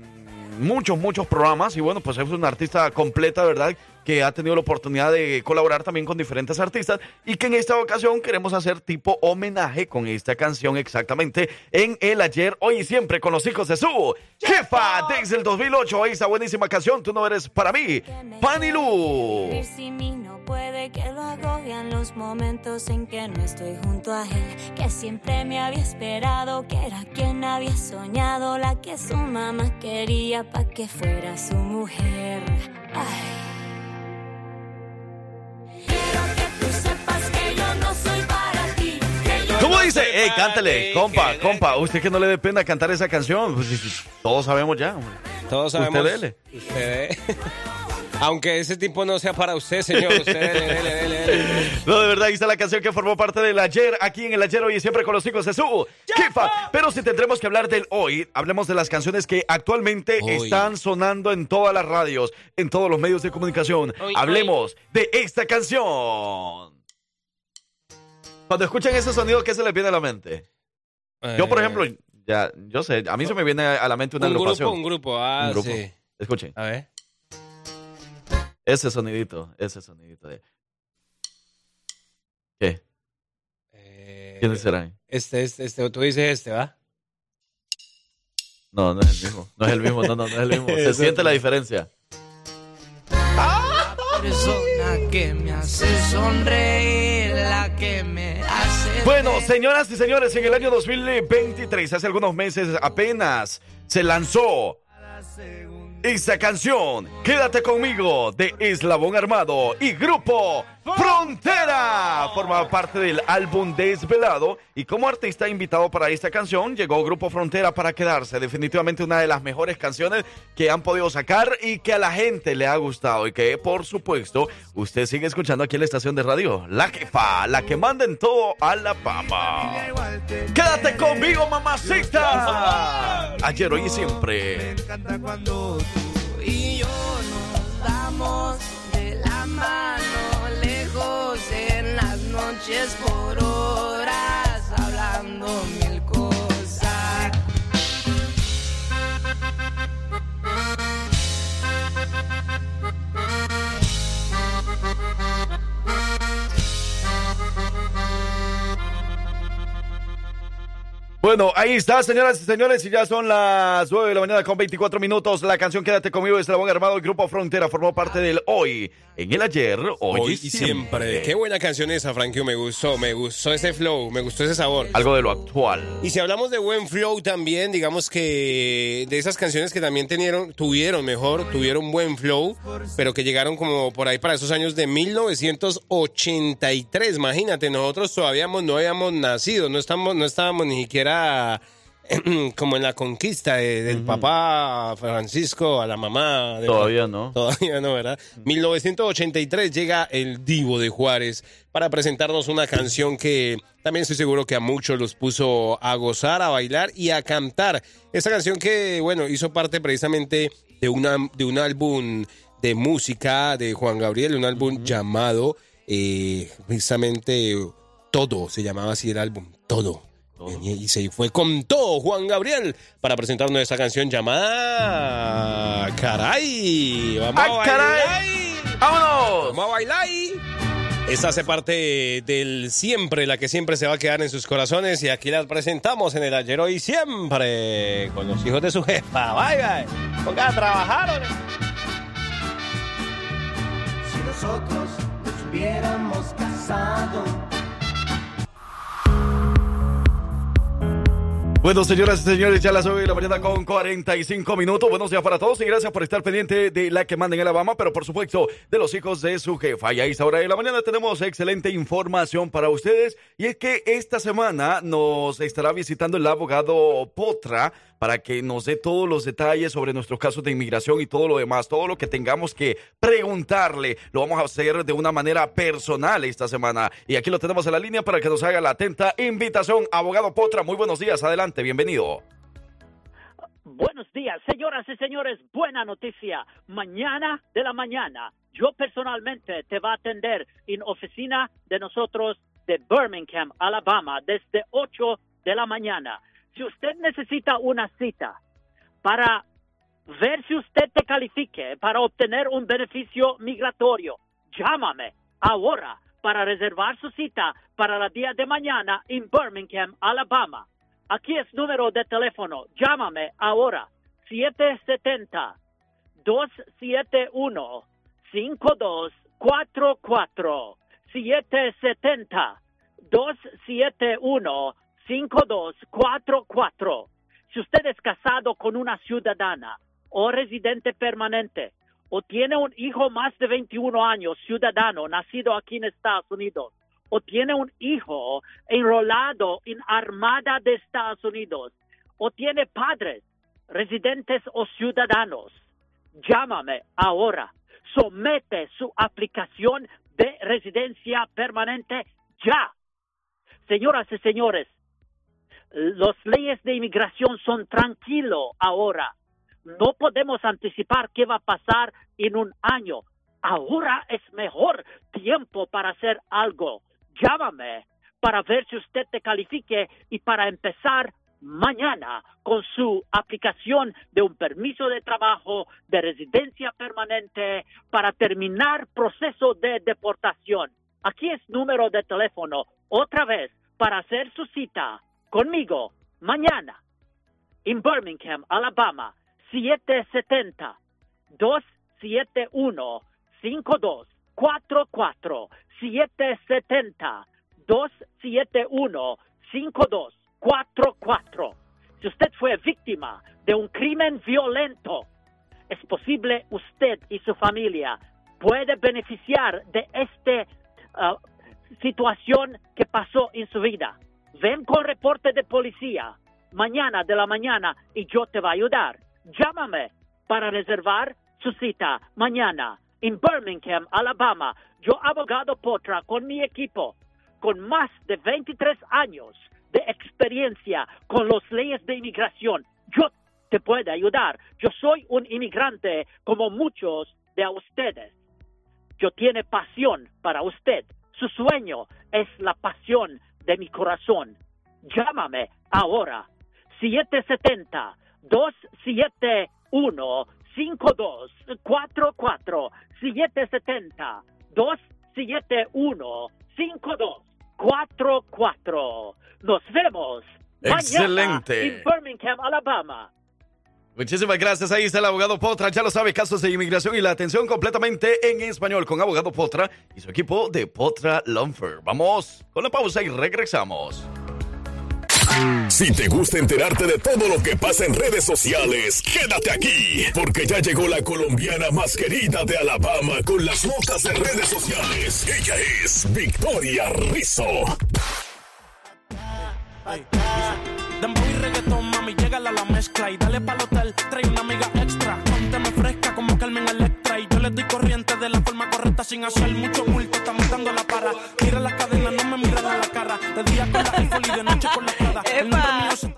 Speaker 4: muchos, muchos programas y bueno, pues es una artista completa, ¿verdad? Que ha tenido la oportunidad de colaborar también con diferentes artistas y que en esta ocasión queremos hacer tipo homenaje con esta canción exactamente en el ayer, hoy y siempre con los hijos de su jefa desde el 2008. Esta buenísima canción, tú no eres para mí, Fanny Lu.
Speaker 22: Vivir sin mí no puede que lo agobian los momentos en que no estoy junto a él, que siempre me había esperado, que era quien había soñado, la que su mamá quería pa' que fuera su mujer. Ay.
Speaker 4: ¿Cómo
Speaker 22: no
Speaker 4: dice? Ey, cántale, compa, compa. Usted que no le dé pena cantar esa canción. Pues, todos sabemos ya. hombre.
Speaker 3: Todos sabemos.
Speaker 4: Usted dele.
Speaker 3: Usted [LAUGHS] Aunque ese tipo no sea para usted, señor. Usted dele, dele, dele, dele.
Speaker 4: No, de verdad, ahí está la canción que formó parte del ayer, aquí en el ayer hoy y siempre con los hijos de su jefa. Pero si tendremos que hablar del hoy, hablemos de las canciones que actualmente
Speaker 3: Hoy.
Speaker 4: están sonando en todas las radios, en todos los medios de comunicación.
Speaker 22: Hoy,
Speaker 4: hablemos de esta canción. Cuando escuchan ese sonido, ¿qué se les viene a la mente? Yo, por
Speaker 3: Eh,
Speaker 4: ejemplo, ya, yo sé, a mí se me viene a la mente una
Speaker 3: un
Speaker 4: agrupación.
Speaker 3: grupo, un grupo. Ah,
Speaker 4: Un grupo.
Speaker 3: sí.
Speaker 4: Escuchen.
Speaker 3: A ver.
Speaker 4: Ese sonidito, ese sonidito de... ¿Qué? ¿Quiénes serán?
Speaker 3: Este, este, este. Tú dices este, ¿va?
Speaker 4: No, no es el mismo. No es el mismo, no, no, no es el mismo. [LAUGHS] Se siente la diferencia.
Speaker 23: persona que me hace sonreír, la que me hace...
Speaker 4: Bueno, señoras y señores, en el año 2023, hace algunos meses apenas, se lanzó esta canción, Quédate conmigo, de Eslabón Armado y Grupo Frontera. Formaba parte del álbum Desvelado y como artista invitado para esta canción llegó Grupo Frontera para quedarse. Definitivamente una de las mejores canciones que han podido sacar y que a la gente le ha gustado y que por supuesto usted sigue escuchando aquí en la estación de radio. La jefa, la que manda en todo a la pama. Quédate conmigo, mamacita. Ayer, hoy y siempre.
Speaker 23: cuando tú y yo nos damos noches por horas hablando mil
Speaker 4: Bueno, ahí está, señoras y señores, y ya son las 9 de la mañana con 24 minutos. La canción Quédate conmigo de Eslabón Armado y Grupo Frontera formó parte del hoy, en el ayer, hoy,
Speaker 3: Hoy
Speaker 4: y
Speaker 3: y siempre. Qué buena canción esa, Frankie. Me gustó, me gustó ese flow, me gustó ese sabor.
Speaker 4: Algo de lo actual.
Speaker 3: Y si hablamos de buen flow también, digamos que de esas canciones que también tenieron, tuvieron mejor, tuvieron buen flow, pero que llegaron como por ahí para esos años de 1983. Imagínate, nosotros todavía no habíamos nacido, no, estamos, no estábamos ni siquiera [CLEARS THROAT] como en la conquista de- del papá Francisco a la mamá. de-
Speaker 4: Todavía no. [LAUGHS]
Speaker 3: Todavía no, ¿verdad? 1983 llega el Divo de Juárez para presentarnos una canción que también estoy seguro que a muchos los puso a gozar, a bailar y a cantar. Esta canción que, bueno, hizo parte precisamente de, una, de un álbum de música de Juan Gabriel, un álbum llamado eh, precisamente Todo, se llamaba así el álbum, Todo. Y y se fue con todo Juan Gabriel para presentarnos esta canción llamada Caray. Vamos
Speaker 4: ¡Ah,
Speaker 3: a
Speaker 4: caray!
Speaker 3: bailar.
Speaker 4: ¡Vámonos!
Speaker 3: Vamos a bailar. Esta hace parte del siempre, la que siempre se va a quedar en sus corazones. Y aquí la presentamos en el ayer hoy siempre con los hijos de su jefa. Vaya, ponga a trabajar.
Speaker 2: Si nosotros nos hubiéramos casado.
Speaker 4: Bueno, señoras y señores, ya las 9 de la mañana con 45 minutos. Buenos días para todos y gracias por estar pendiente de la que manda en Alabama, pero por supuesto de los hijos de su jefa. Y a esta hora de la mañana tenemos excelente información para ustedes. Y es que esta semana nos estará visitando el abogado Potra para que nos dé todos los detalles sobre nuestros casos de inmigración y todo lo demás, todo lo que tengamos que preguntarle. Lo vamos a hacer de una manera personal esta semana. Y aquí lo tenemos en la línea para que nos haga la atenta invitación. Abogado Potra, muy buenos días. Adelante, bienvenido.
Speaker 24: Buenos días, señoras y señores. Buena noticia. Mañana de la mañana, yo personalmente te va a atender en oficina de nosotros de Birmingham, Alabama, desde 8 de la mañana. Si usted necesita una cita para ver si usted te califique para obtener un beneficio migratorio, llámame ahora para reservar su cita para el día de mañana en Birmingham, Alabama. Aquí es número de teléfono. Llámame ahora. 770 271 5244 770 271 5244 Si usted es casado con una ciudadana o residente permanente o tiene un hijo más de 21 años, ciudadano, nacido aquí en Estados Unidos, o tiene un hijo enrolado en Armada de Estados Unidos, o tiene padres, residentes o ciudadanos, llámame ahora. Somete su aplicación de residencia permanente ya. Señoras y señores, las leyes de inmigración son tranquilo ahora. No podemos anticipar qué va a pasar en un año. Ahora es mejor tiempo para hacer algo. Llámame para ver si usted te califique y para empezar mañana con su aplicación de un permiso de trabajo, de residencia permanente, para terminar proceso de deportación. Aquí es número de teléfono, otra vez, para hacer su cita conmigo mañana en Birmingham, Alabama, 770 271 52 44 770 271 5244. Si usted fue víctima de un crimen violento, es posible usted y su familia puede beneficiar de esta situación que pasó en su vida. Ven con reporte de policía mañana de la mañana y yo te voy a ayudar. Llámame para reservar su cita mañana en Birmingham, Alabama. Yo, abogado Potra, con mi equipo, con más de 23 años de experiencia con las leyes de inmigración, yo te puedo ayudar. Yo soy un inmigrante como muchos de ustedes. Yo tiene pasión para usted. Su sueño es la pasión de mi corazón. Llámame ahora. 770 271 5244 770 271 5244 Nos vemos
Speaker 4: Excelente.
Speaker 24: mañana en Birmingham, Alabama.
Speaker 4: Muchísimas gracias. Ahí está el abogado Potra. Ya lo sabe, casos de inmigración y la atención completamente en español con abogado Potra y su equipo de Potra Lumfer. Vamos con la pausa y regresamos.
Speaker 1: Si te gusta enterarte de todo lo que pasa en redes sociales, quédate aquí, porque ya llegó la colombiana más querida de Alabama con las notas de redes sociales. Ella es Victoria Rizzo.
Speaker 25: Dembow y reggaetón, la mezcla y dale pa'l hotel, trae una amiga extra. Pónteme fresca como Carmen Electra y yo le doy corriente de la forma correcta sin hacer mucho bulto, estamos dando la para. Mira la cadena, no me miran a la cara, de día con la iPhone y de noche con la Prada. El nombre mío se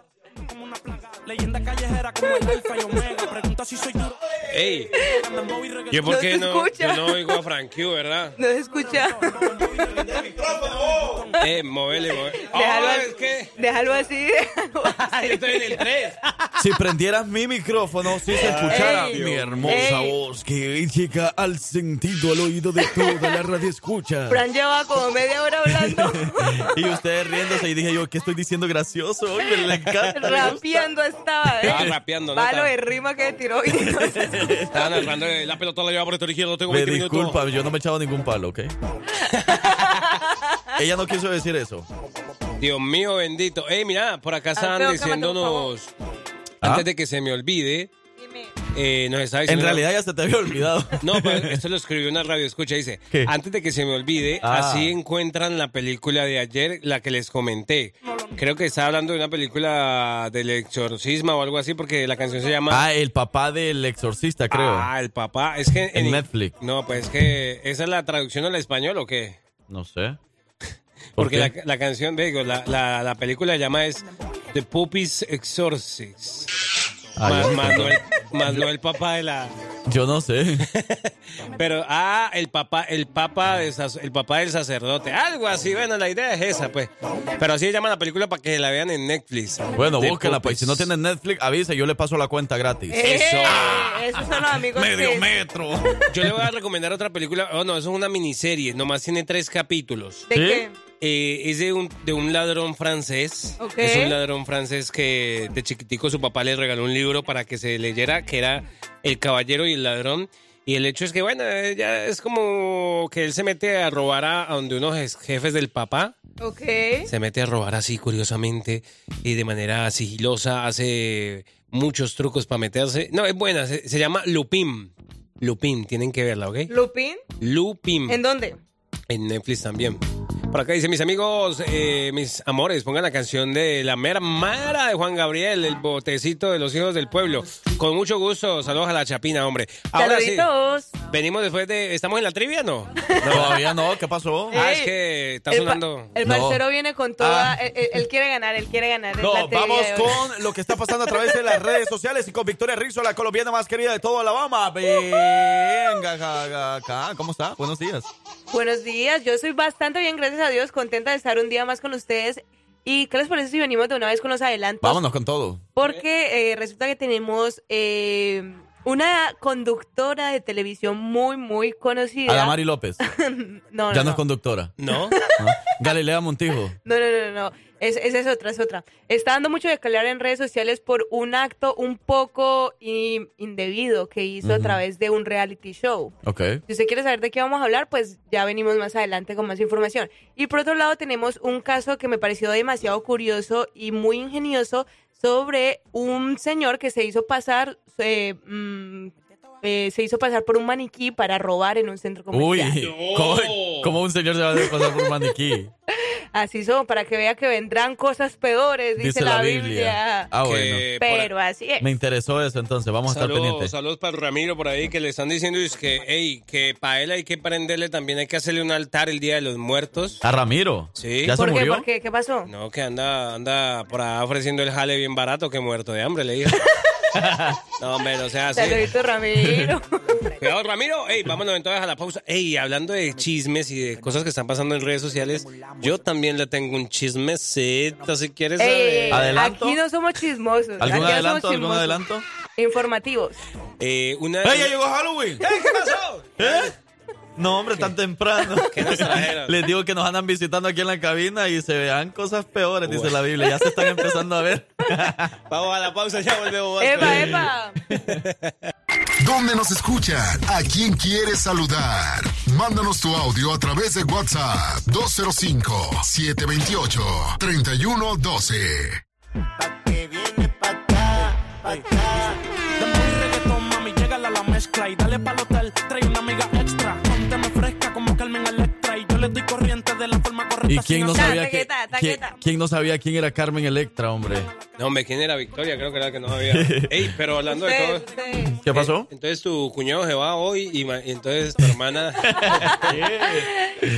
Speaker 25: leyenda callejera como el alfa y omega, pregunta si soy duro.
Speaker 3: Ey. ¿yo por
Speaker 25: No
Speaker 3: qué
Speaker 25: se
Speaker 3: no,
Speaker 25: escucha.
Speaker 3: yo no oigo a Frank Q, verdad?
Speaker 26: No se escucha.
Speaker 3: Eh, móvele, móvele.
Speaker 26: Déjalo,
Speaker 3: Ah,
Speaker 26: así-
Speaker 3: es que
Speaker 26: déjalo así.
Speaker 3: yo estoy en el 3.
Speaker 4: Si prendieras mi micrófono, si se escuchara
Speaker 26: Ey,
Speaker 4: mi hermosa
Speaker 26: ey.
Speaker 4: voz que llega al sentido, al oído de toda la radio escucha.
Speaker 26: Fran lleva como media hora hablando,
Speaker 4: Y ustedes riéndose y dije yo, ¿qué estoy diciendo gracioso? Oye, le encanta. me gusta.
Speaker 26: Estaba, ¿eh?
Speaker 3: Estaba rapeando, ¿no?
Speaker 26: Palo de rima que tiró.
Speaker 3: Estaba narrando eh, la pelota la lleva por el izquierdo, tengo
Speaker 4: Me
Speaker 3: 20 minutos.
Speaker 4: disculpa, yo no me he echado ningún palo, ¿ok? [LAUGHS] Ella no quiso decir eso.
Speaker 3: Dios mío bendito. Ey, mira, por acá
Speaker 26: favor.
Speaker 3: diciéndonos,
Speaker 4: ¿Ah?
Speaker 3: antes de que se me olvide, eh, nos está
Speaker 4: En
Speaker 3: diciendo...
Speaker 4: realidad ya se te había olvidado. [LAUGHS]
Speaker 3: No, pues [LAUGHS] esto lo escribió una radio escucha, dice,
Speaker 4: ¿Qué?
Speaker 3: antes de que se me olvide,
Speaker 4: Ah.
Speaker 3: así encuentran la película de ayer, la que les comenté. Creo que está hablando de una película del exorcismo o algo así, porque la canción se llama...
Speaker 4: Ah, el papá del exorcista, creo.
Speaker 3: Ah, el papá. Es que
Speaker 4: En Netflix.
Speaker 3: No, pues es que esa es la traducción al español o qué?
Speaker 4: No sé. [LAUGHS] ¿Por
Speaker 3: Porque la, la canción, digo, la, la, la película se llama es The Puppies Exorcist. Más, más no el, más no el papá de la...
Speaker 4: Yo no sé. [LAUGHS]
Speaker 3: Pero, ah, el papá, el papá, de el papá del sacerdote. Algo así, bueno, la idea es esa, pues. Pero así se llama la película para que la vean en Netflix.
Speaker 4: Bueno, búsquela, pues. Si no tienen Netflix, avisa, yo le paso la cuenta gratis.
Speaker 3: Eso.
Speaker 26: Eh, esos son los amigos [LAUGHS]
Speaker 4: Medio
Speaker 26: que...
Speaker 4: metro.
Speaker 3: Yo le voy a recomendar otra película. Oh, no, eso es una miniserie. Nomás tiene tres capítulos.
Speaker 26: ¿De qué?
Speaker 3: Eh, es de un, de un ladrón francés. Es un ladrón francés que de chiquitico su papá le regaló un libro para que se leyera, que era El caballero y el ladrón. Y el hecho es que, bueno, eh, ya es como que él se mete a robar a, a donde unos jefes del papá.
Speaker 26: Ok.
Speaker 3: Se mete a robar así, curiosamente, y de manera sigilosa, hace muchos trucos para meterse. No, es buena, se, se llama Lupin. Lupin, tienen que verla, ¿ok?
Speaker 26: ¿Lupin?
Speaker 3: Lupin.
Speaker 26: ¿En dónde?
Speaker 3: En Netflix también. Por acá dice, mis amigos, eh, mis amores, pongan la canción de La Mera Mara de Juan Gabriel, el botecito de los hijos del pueblo. Con mucho gusto, saludos a la chapina, hombre. Ahora sí, venimos después de... ¿Estamos en la trivia, no? [LAUGHS]
Speaker 4: Todavía no, ¿qué pasó?
Speaker 3: Ah, es que está
Speaker 26: el pa-
Speaker 3: sonando...
Speaker 26: El
Speaker 4: No.
Speaker 26: parcero viene con toda...
Speaker 4: Ah.
Speaker 26: Él, él- quiere ganar, él quiere ganar. la
Speaker 4: No, vamos con lo que está pasando a través de las redes sociales y con Victoria Rizzo, la colombiana más querida de todo Alabama. Venga, acá. ¿cómo está? Buenos días.
Speaker 26: Buenos días, yo estoy bastante bien, gracias a Dios, contenta de estar un día más con ustedes. ¿Y qué les parece si venimos de una vez con los adelantos?
Speaker 4: Vámonos con todo.
Speaker 26: Porque eh, resulta que tenemos eh, una conductora de televisión muy, muy conocida.
Speaker 4: Adamari López. [LAUGHS]
Speaker 26: no, no,
Speaker 4: ya no,
Speaker 26: no.
Speaker 4: es conductora.
Speaker 3: ¿No?
Speaker 4: Galilea Montijo.
Speaker 26: No, no, no, no. Es, esa es otra, es otra. Está dando mucho de calor en redes sociales por un acto un poco indebido que hizo a
Speaker 4: Ujú.
Speaker 26: través de un reality show.
Speaker 4: Ok.
Speaker 26: Si usted quiere saber de qué vamos a hablar, pues ya venimos más adelante con más información. Y por otro lado tenemos un caso que me pareció demasiado curioso y muy ingenioso sobre un señor que se hizo pasar, eh, mm, eh, se hizo pasar por un maniquí para robar en un centro
Speaker 4: Uy,
Speaker 26: comercial.
Speaker 4: ¿cómo, cómo un señor se va a hacer pasar por un maniquí?
Speaker 26: Así son, para que vea que vendrán cosas peores, dice, la, Biblia.
Speaker 4: Ah, bueno.
Speaker 3: Que
Speaker 26: Pero así es.
Speaker 4: Me interesó eso, entonces vamos a estar pendientes.
Speaker 3: saludos para Ramiro por ahí que le están diciendo es que, hey, que para él hay que prenderle también, hay que hacerle un altar el Día de los Muertos.
Speaker 4: A Ramiro.
Speaker 3: Sí.
Speaker 4: ¿Ya se
Speaker 26: ¿Por qué?
Speaker 4: murió?
Speaker 26: ¿Por qué? ¿Qué pasó?
Speaker 3: No, que anda, anda por ahí ofreciendo el jale bien barato que muerto de hambre, le digo. [LAUGHS] [LAUGHS] no, hombre, no sea así.
Speaker 26: Saludito, Ramiro. [LAUGHS]
Speaker 3: Cuidado, Ramiro. Ey, vámonos entonces a la pausa. Ey, hablando de chismes y de cosas que están pasando en redes sociales, yo también le tengo un chismecito, si quieres saber.
Speaker 26: ey, ey, aquí no somos chismosos.
Speaker 4: ¿Algún
Speaker 26: aquí no
Speaker 4: adelanto? ¿Algún adelanto?
Speaker 26: Informativos.
Speaker 3: Eh, una,
Speaker 4: ¡Ey, ya llegó Halloween!
Speaker 3: ¿Qué pasó?
Speaker 4: ¿Eh? No, hombre, tan temprano. [LAUGHS]
Speaker 3: ¿Qué nos trajeron?
Speaker 4: Les digo que nos andan visitando aquí en la cabina y se vean cosas peores, dice la Biblia. Ya se están empezando a ver. [LAUGHS]
Speaker 3: Vamos a la pausa, ya volvemos.
Speaker 26: ¡Epa, epa! [LAUGHS]
Speaker 12: ¿Dónde nos escuchan? ¿A quién quieres saludar? Mándanos tu audio a través de WhatsApp 205-728-3112.
Speaker 25: Dembow y reggaetón, mami, llégala a la mezcla y dale pa'l Carmen Electra y yo le doy corriente de la forma correcta.
Speaker 4: ¿Y quién no sabía que, quién, quién no sabía quién era Carmen Electra, hombre?
Speaker 3: No, hombre, ¿quién era Victoria? Creo que era la que no sabía. [LAUGHS] Ey, pero hablando de todo.
Speaker 4: ¿Qué pasó?
Speaker 3: Entonces tu cuñado se va hoy y, ma- y entonces tu hermana. [LAUGHS] [LAUGHS]
Speaker 26: ¡Ey,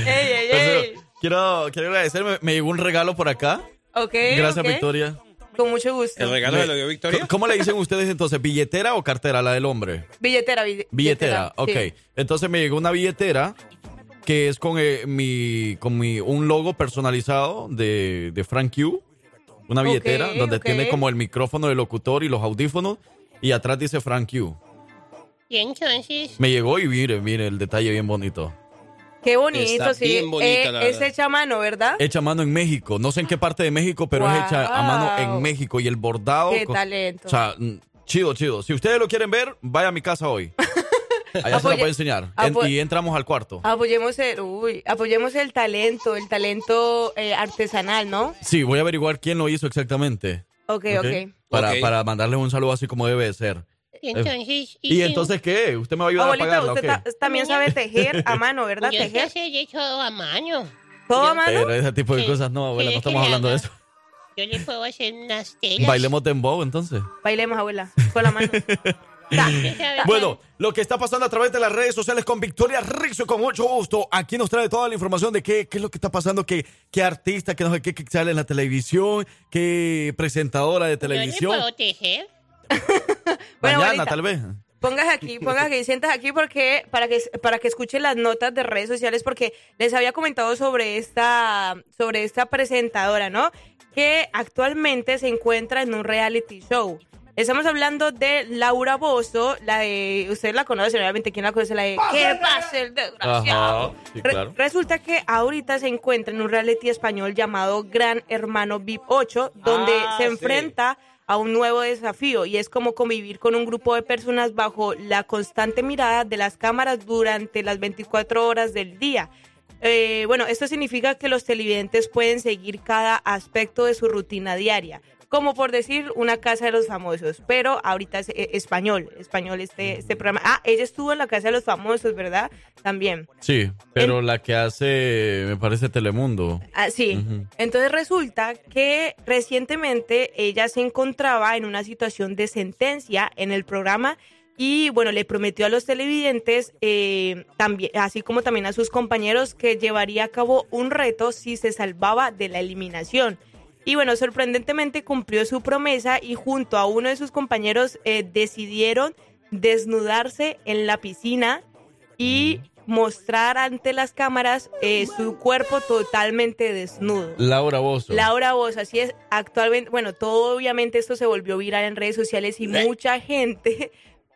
Speaker 26: ey,
Speaker 4: Pero,
Speaker 26: ey!
Speaker 4: quiero, quiero agradecer, me, me llegó un regalo por acá.
Speaker 26: Ok,
Speaker 4: Gracias,
Speaker 26: ok.
Speaker 4: Victoria.
Speaker 26: Con mucho gusto.
Speaker 3: ¿El regalo se lo dio Victoria?
Speaker 4: ¿Cómo- ¿Cómo le dicen ustedes entonces? ¿Billetera o cartera, la del hombre?
Speaker 26: Billetera, bi-
Speaker 4: Billetera, ok.
Speaker 26: sí.
Speaker 4: Entonces me llegó una billetera que es con, eh, mi, con mi, un logo personalizado de, de Frank Q. Una billetera donde tiene como el micrófono del locutor y los audífonos y atrás dice Frank Q.
Speaker 5: Y entonces,
Speaker 4: Me llegó y mire, mire el detalle bien bonito.
Speaker 26: Qué bonito,
Speaker 4: Está
Speaker 26: sí.
Speaker 4: bien bonita,
Speaker 26: Eh,
Speaker 4: la
Speaker 26: es hecha a mano, ¿verdad?
Speaker 4: Hecha a mano en México. No sé en qué parte de México, pero es hecha a mano en. México. Y el bordado.
Speaker 26: Qué talento.
Speaker 4: O sea, mm, chido, chido. Si ustedes lo quieren ver, vaya a mi casa hoy. [LAUGHS] Allá se lo puedo enseñar. En- y entramos al cuarto.
Speaker 26: Apoyemos el, uy, apoyemos el talento, el talento eh, artesanal, ¿no?
Speaker 4: Sí, voy a averiguar quién lo hizo exactamente.
Speaker 26: Ok, ok.
Speaker 4: Para,
Speaker 3: Ok.
Speaker 4: para mandarles un saludo así como debe de ser.
Speaker 5: y entonces...
Speaker 4: ¿Y entonces qué? ¿Usted me va a ayudar a
Speaker 26: Abuelita,
Speaker 4: pagarla o
Speaker 26: usted también sabe tejer a mano, ¿verdad?
Speaker 5: Yo sé
Speaker 26: Tejer.
Speaker 5: hacer de todo a mano.
Speaker 26: ¿Todo a mano?
Speaker 4: Pero ese tipo de
Speaker 5: Sí.
Speaker 4: cosas no, abuela, no
Speaker 5: ¿Quiere que
Speaker 4: estamos hablando de eso.
Speaker 5: Yo le puedo hacer unas telas.
Speaker 4: Bailemos dembow entonces.
Speaker 26: Bailemos, abuela, con la mano. [LAUGHS]
Speaker 4: Bueno, lo que está pasando a través de las redes sociales con Victoria Rixo, con mucho gusto. Aquí nos trae toda la información de qué, qué es lo que está pasando, qué, qué artista, no sé qué, qué sale en la televisión, qué presentadora de
Speaker 5: ¿Yo le
Speaker 4: televisión.
Speaker 5: puedo tejer? [LAUGHS]
Speaker 4: Mañana, tal vez.
Speaker 26: Pongas aquí, pongas aquí, sientas aquí porque para que para que escuchen las notas de redes sociales porque les había comentado sobre esta sobre esta presentadora, ¿no? Que actualmente se encuentra en un reality show. Estamos hablando de Laura Bozo, la de ustedes la conocen, obviamente quién la conoce la de ¿Qué pasa el desgraciado?
Speaker 4: Ajá, sí,
Speaker 26: Re-. Resulta que ahorita se encuentra en un reality español llamado Gran Hermano VIP 8, donde
Speaker 3: Ah,
Speaker 26: se
Speaker 3: sí.
Speaker 26: enfrenta a un nuevo desafío y es como convivir con un grupo de personas bajo la constante mirada de las cámaras durante las 24 horas del día. Eh, bueno, esto significa que los televidentes pueden seguir cada aspecto de su rutina diaria, como por decir una casa de los famosos, pero ahorita es eh, español, español este, este programa. Ah, ella estuvo en la casa de los famosos, ¿verdad? También.
Speaker 4: Sí, pero la que hace, me parece Telemundo.
Speaker 26: Ah, sí. Entonces resulta que recientemente ella se encontraba en una situación de sentencia en el programa y bueno, le prometió a los televidentes, eh, también, así como también a sus compañeros, que llevaría a cabo un reto si se salvaba de la eliminación. Y bueno, sorprendentemente cumplió su promesa y junto a uno de sus compañeros eh, decidieron desnudarse en la piscina y mostrar ante las cámaras eh, su cuerpo totalmente desnudo.
Speaker 4: Laura Bozo.
Speaker 26: Laura Voz, así es, actualmente, bueno, todo obviamente esto se volvió viral en redes sociales y mucha gente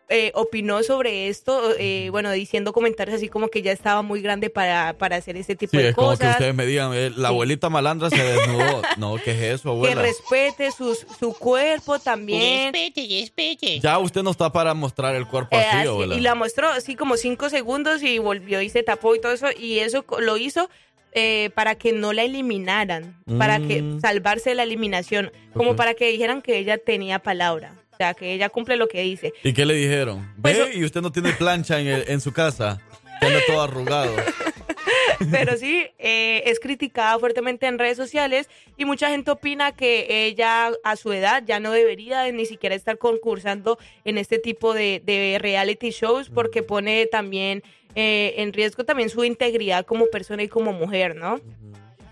Speaker 26: eh, opinó sobre esto, eh, bueno, diciendo comentarios así como que ya estaba muy grande para, para hacer este tipo
Speaker 4: Sí,
Speaker 26: de
Speaker 4: es como que
Speaker 26: cosas.
Speaker 4: ustedes me digan, eh, la abuelita malandra se desnudó. [LAUGHS] no, ¿qué es eso,
Speaker 26: que
Speaker 4: abuela?
Speaker 26: respete sus- su cuerpo también.
Speaker 5: Respete, respete.
Speaker 4: Ya usted no está para mostrar el cuerpo
Speaker 26: Eh,
Speaker 4: así,
Speaker 26: así,
Speaker 4: abuela.
Speaker 26: y la mostró así como cinco segundos y volvió y se tapó y todo eso. Y eso lo hizo eh, para que no la eliminaran, para que
Speaker 4: Mm.
Speaker 26: salvarse de la eliminación, como para que dijeran que ella tenía palabra. O sea, que ella cumple lo que dice.
Speaker 4: ¿Y qué le dijeron?
Speaker 26: Pues
Speaker 4: Ve, y usted no tiene plancha en, el- en su casa. Que anda todo arrugado. [LAUGHS]
Speaker 26: Pero sí, eh, es criticada fuertemente en redes sociales y mucha gente opina que ella a su edad ya no debería de ni siquiera estar concursando en este tipo de, de reality shows porque pone también eh, en riesgo también su integridad como persona y como mujer, ¿no?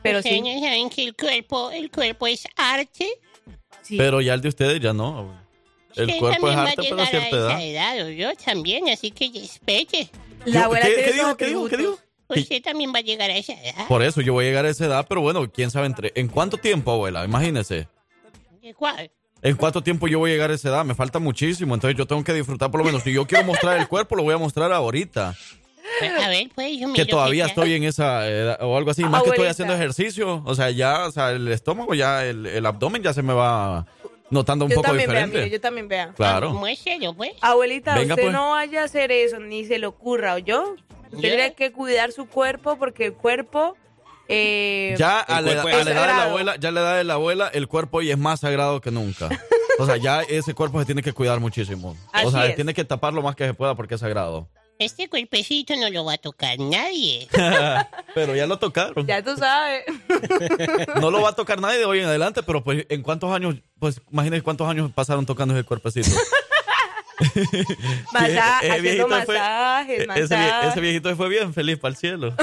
Speaker 26: Pero sí.
Speaker 5: saben que el cuerpo, el cuerpo es arte.
Speaker 4: Pero ya el de ustedes ya no. El
Speaker 5: Usted
Speaker 4: cuerpo es
Speaker 5: también va
Speaker 4: arte, pero a cierta
Speaker 5: esa
Speaker 4: edad.
Speaker 5: yo también, así que respete.
Speaker 26: La abuela
Speaker 4: ¿Qué-
Speaker 26: tiene
Speaker 4: qué dijo? ¿Qué dijo? ¿Qué dijo?
Speaker 26: atributos.
Speaker 5: Usted también va a llegar a esa edad.
Speaker 4: Por eso yo voy a llegar a esa edad, pero bueno, quién sabe entre, en cuánto tiempo, abuela, imagínese.
Speaker 5: ¿De cuál?
Speaker 4: ¿En cuánto tiempo yo voy a llegar a esa edad? Me falta muchísimo, entonces yo tengo que disfrutar por lo menos. Si yo quiero mostrar el cuerpo, lo voy a mostrar ahorita.
Speaker 5: A ver, pues yo
Speaker 4: Que
Speaker 5: miro
Speaker 4: todavía estoy en esa edad o algo así. Más que estoy haciendo ejercicio, o sea, ya, o sea, el estómago, ya, el, el abdomen ya se me va notando un
Speaker 26: Yo
Speaker 4: poco
Speaker 26: también vea,
Speaker 4: diferente.
Speaker 26: mire, yo también vea.
Speaker 4: Claro.
Speaker 5: Pues.
Speaker 26: Abuelita,
Speaker 4: Venga,
Speaker 26: usted
Speaker 4: pues.
Speaker 26: no vaya a hacer eso, ni se le ocurra, ¿o yo? Tiene que cuidar su cuerpo porque el cuerpo... eh,
Speaker 4: Ya a la, edad- a la edad de la abuela, ya a la edad de la abuela, el cuerpo hoy es más sagrado que nunca. O sea, ya ese cuerpo se tiene que cuidar muchísimo. o sea,
Speaker 5: es.
Speaker 4: tiene que tapar lo más que se pueda porque es sagrado.
Speaker 5: Este cuerpecito no lo va a tocar nadie. [LAUGHS] [LAUGHS]
Speaker 4: pero ya lo tocaron.
Speaker 26: Ya tú sabes. [LAUGHS]
Speaker 4: No lo va a tocar nadie de hoy en adelante, pero pues en cuántos años, pues imagínense cuántos años pasaron tocando ese cuerpecito.
Speaker 26: Masa-
Speaker 4: Ese
Speaker 26: haciendo
Speaker 4: viejito fue-
Speaker 26: masajes,
Speaker 4: ese,
Speaker 26: masajes.
Speaker 4: ese viejito fue bien feliz para el cielo.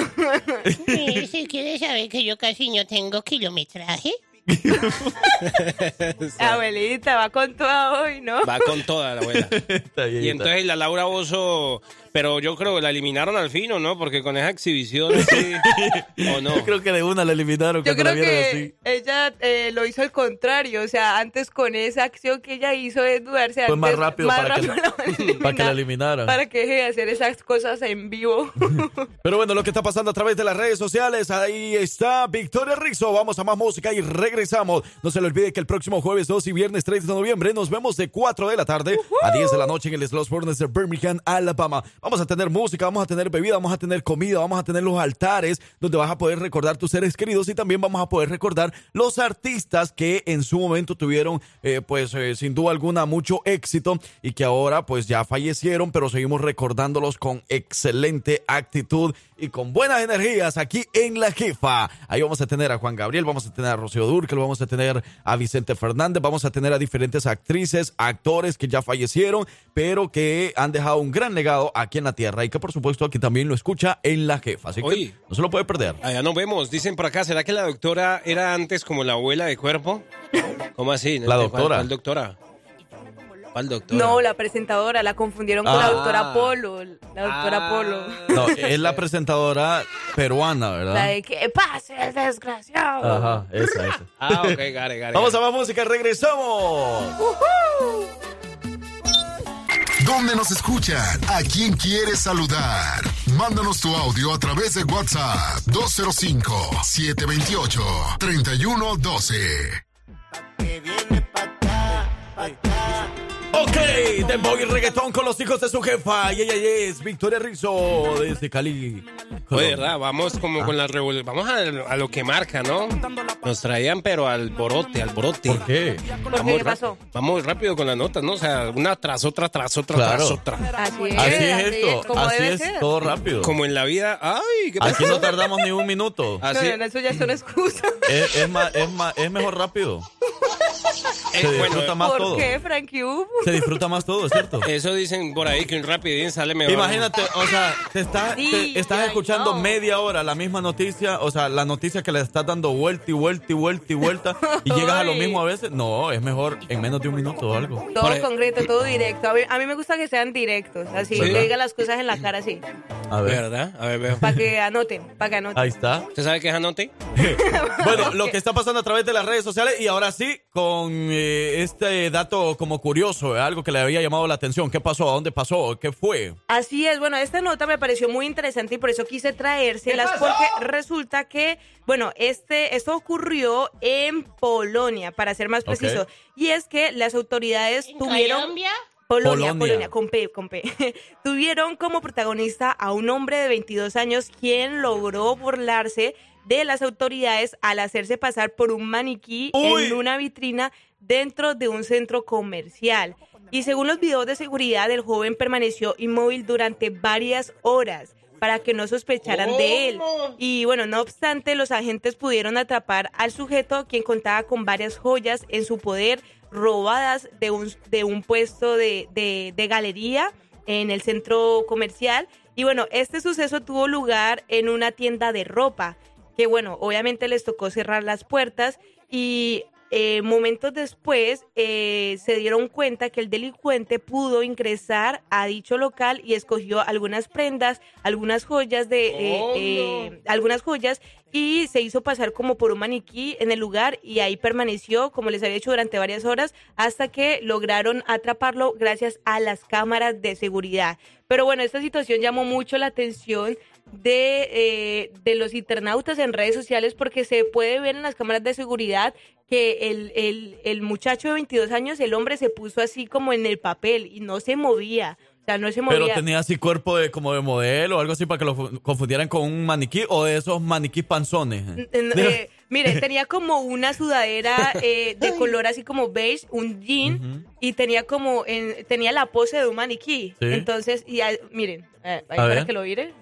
Speaker 5: Sí, si quieres saber que yo casi no tengo kilometraje.
Speaker 26: Abuelita, va con todo hoy, ¿no?
Speaker 3: Va con toda la abuela. Y entonces la Laura Bozo, pero yo creo que la eliminaron al fin, ¿o no? Porque con esa exhibición [LAUGHS] así, ¿o no?
Speaker 4: Yo creo que de una la eliminaron
Speaker 26: Yo
Speaker 4: cuando la
Speaker 26: creo
Speaker 4: vieron
Speaker 26: que
Speaker 4: así.
Speaker 26: ella eh, lo hizo al contrario, o sea, antes con esa acción que ella hizo de dudarse
Speaker 4: Fue más rápido
Speaker 26: más
Speaker 4: para,
Speaker 26: rápido
Speaker 4: que, [LAUGHS] para que la eliminaran.
Speaker 26: para que deje de hacer esas cosas en vivo. [LAUGHS]
Speaker 4: Pero bueno, lo que está pasando a través de las redes sociales, ahí está Victoria Rizzo. Vamos a más música y regresamos. No se le olvide que el próximo jueves 2 y viernes 3 de noviembre nos vemos de 4 de la tarde a 10 de la noche en el Sloss Furnace de Birmingham, Alabama. Vamos a tener música, vamos a tener bebida, vamos a tener comida, vamos a tener los altares donde vas a poder recordar tus seres queridos y también vamos a poder recordar los artistas que en su momento tuvieron, eh, pues eh, sin duda alguna, mucho éxito y que ahora pues ya fallecieron, pero seguimos recordándolos con excelente actitud y con buenas energías aquí en La Jefa. Ahí vamos a tener a Juan Gabriel, vamos a tener a Rocío Durcal, vamos a tener a Vicente Fernández, vamos a tener a diferentes actrices, actores que ya fallecieron, pero que han dejado un gran legado aquí en la tierra y que por supuesto aquí también lo escucha en La Jefa. Así que
Speaker 3: Oye.
Speaker 4: no se lo puede perder.
Speaker 3: Allá nos vemos. Dicen por acá, ¿será que la doctora era antes como la abuela de cuerpo? ¿Cómo así?
Speaker 4: La
Speaker 3: ¿Cuál-
Speaker 4: doctora.
Speaker 3: ¿Cuál, doctora? ¿Cuál doctora?
Speaker 26: No, la presentadora, la confundieron con la
Speaker 4: Ah.
Speaker 26: doctora Polo, la doctora Polo.
Speaker 4: No, [LAUGHS] es la presentadora peruana,
Speaker 26: La
Speaker 4: ¿verdad?
Speaker 26: de que pase el desgraciado.
Speaker 4: Ajá, esa, esa.
Speaker 3: Ah, ok, gare, gare.
Speaker 4: Vamos a más música, regresamos.
Speaker 12: ¿Dónde nos escuchan? ¿A quién quieres saludar? Mándanos tu audio a través de WhatsApp 205-728-3112.
Speaker 4: Ok, Dembow y reggaetón con los hijos de su jefa. Y ella es Victoria Rizzo desde Cali.
Speaker 3: Oye, ¿verdad? Vamos como con la revolución. Vamos a, a lo que marca, ¿no? Nos traían, pero al borote, al borote. ¿Por
Speaker 4: qué?
Speaker 26: ¿Por qué? ¿Qué pasó?
Speaker 3: Vamos rápido con las notas, ¿no? O sea, una tras otra, tras otra,
Speaker 4: Claro.
Speaker 3: tras otra.
Speaker 26: Así es,
Speaker 4: Así es esto, así es,
Speaker 26: ser.
Speaker 4: todo rápido.
Speaker 3: Como en la vida. ¡Ay! ¿qué
Speaker 4: Aquí no tardamos ni un minuto. [LAUGHS]
Speaker 26: No, no, no, eso ya es una excusa.
Speaker 4: Es, es más, es, más, es mejor rápido. Se
Speaker 3: Eh, bueno,
Speaker 4: disfruta más
Speaker 26: ¿Por
Speaker 4: todo.
Speaker 26: qué, Frankie?
Speaker 4: Se disfruta más todo, ¿cierto?
Speaker 3: Eso dicen por ahí que un rapidín sale mejor.
Speaker 4: Imagínate, o sea, te, está-
Speaker 26: Sí,
Speaker 4: te estás escuchando
Speaker 26: know.
Speaker 4: media hora la misma noticia, o sea, la noticia que le estás dando vuelta y vuelta y vuelta y vuelta y llegas a lo mismo a veces. No, es mejor en menos de un minuto o algo.
Speaker 26: Todo concreto, todo directo. A mí, a mí me gusta que sean directos, así,
Speaker 4: ¿Verdad?
Speaker 26: que digan las cosas en la cara así.
Speaker 4: A ver.
Speaker 3: ¿Verdad? A ver, veo.
Speaker 26: Para que anoten, para que anoten.
Speaker 4: Ahí está.
Speaker 3: ¿Usted sabe qué es anote? [LAUGHS]
Speaker 4: Bueno, lo que está pasando a través de las redes sociales y ahora sí, con eh, este dato como curioso, eh, algo que le había llamado la atención. ¿Qué pasó? ¿A dónde pasó? ¿Qué fue?
Speaker 26: Así es, bueno, esta nota me pareció muy interesante y por eso quise traérselas porque resulta que, bueno, este, esto ocurrió en Polonia, para ser más preciso, y es que las autoridades
Speaker 5: ¿En
Speaker 26: tuvieron...
Speaker 5: Colombia?
Speaker 26: Polonia,
Speaker 4: Polonia.
Speaker 26: Polonia, con P, con P. [LAUGHS] Tuvieron como protagonista a un hombre de 22 años quien logró burlarse de las autoridades al hacerse pasar por un maniquí
Speaker 4: Uy.
Speaker 26: en una vitrina dentro de un centro comercial. Y según los videos de seguridad, el joven permaneció inmóvil durante varias horas para que no sospecharan de él. Y bueno, no obstante, los agentes pudieron atrapar al sujeto, quien contaba con varias joyas en su poder, robadas de un, de un puesto de, de- de galería en el centro comercial. Y bueno, este suceso tuvo lugar en una tienda de ropa, que bueno, obviamente les tocó cerrar las puertas y eh, momentos después eh, se dieron cuenta que el delincuente pudo ingresar a dicho local y escogió algunas prendas, algunas joyas de eh,
Speaker 5: Oh,
Speaker 26: eh, algunas joyas y se hizo pasar como por un maniquí en el lugar y ahí permaneció, como les había dicho, durante varias horas hasta que lograron atraparlo gracias a las cámaras de seguridad. Pero bueno, esta situación llamó mucho la atención de, eh, de los internautas en redes sociales porque se puede ver en las cámaras de seguridad que el, el, el muchacho de 22 años, el hombre se puso así como en el papel y no se movía. O sea, no se movía.
Speaker 4: Pero tenía así cuerpo de como de modelo o algo así para que lo fu- confundieran con un maniquí o de esos maniquí panzones.
Speaker 26: Eh, mire, [LAUGHS] tenía como una sudadera eh, de color así como beige, un jean, y tenía como, en- tenía la pose de un maniquí.
Speaker 4: Sí.
Speaker 26: Entonces, y ah, miren, eh, ahí
Speaker 4: A
Speaker 26: para
Speaker 4: ver.
Speaker 26: que lo miren.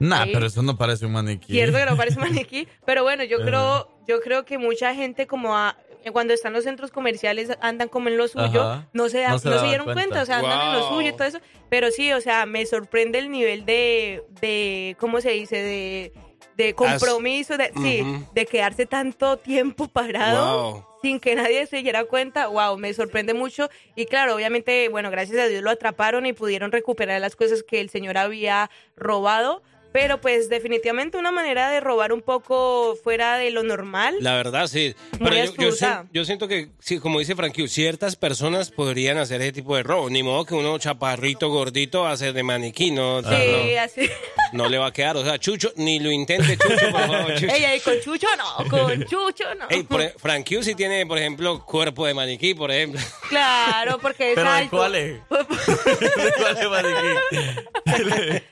Speaker 4: Nah,
Speaker 26: Sí.
Speaker 4: pero eso no parece un maniquí.
Speaker 26: Cierto que no parece maniquí, [LAUGHS] pero bueno, yo creo, yo creo que mucha gente como a- cuando están en los centros comerciales andan como en lo suyo,
Speaker 4: Ajá.
Speaker 26: no se, da-
Speaker 4: No
Speaker 26: no
Speaker 4: se
Speaker 26: dieron
Speaker 4: cuenta.
Speaker 26: cuenta, o sea, andan en lo suyo y todo eso, pero sí, o sea, me sorprende el nivel de, de ¿cómo se dice? De, de compromiso, de, sí, de quedarse tanto tiempo parado
Speaker 3: Wow.
Speaker 26: sin que nadie se diera cuenta, wow, me sorprende mucho. Y claro, obviamente, bueno, gracias a Dios lo atraparon y pudieron recuperar las cosas que el señor había robado. Pero pues definitivamente una manera de robar un poco fuera de lo normal.
Speaker 3: La verdad, sí.
Speaker 26: Muy
Speaker 3: Pero yo, yo, yo siento que, sí, como dice Frankie, ciertas personas podrían hacer ese tipo de robo. Ni modo que uno chaparrito, gordito, hace de maniquí, ¿no?
Speaker 26: Sí,
Speaker 3: no,
Speaker 26: así.
Speaker 3: no le va a quedar. O sea, Chucho, ni lo intente, Chucho, por favor, [LAUGHS] Chucho.
Speaker 26: Ey, ey, con Chucho no, con Chucho no.
Speaker 3: Ey, por, e- Frankie sí tiene, por ejemplo, cuerpo de maniquí, por ejemplo.
Speaker 26: Claro, porque es
Speaker 4: ¿Pero de
Speaker 26: alto.
Speaker 4: cuáles? [LAUGHS] [LAUGHS] ¿De cuáles maniquí?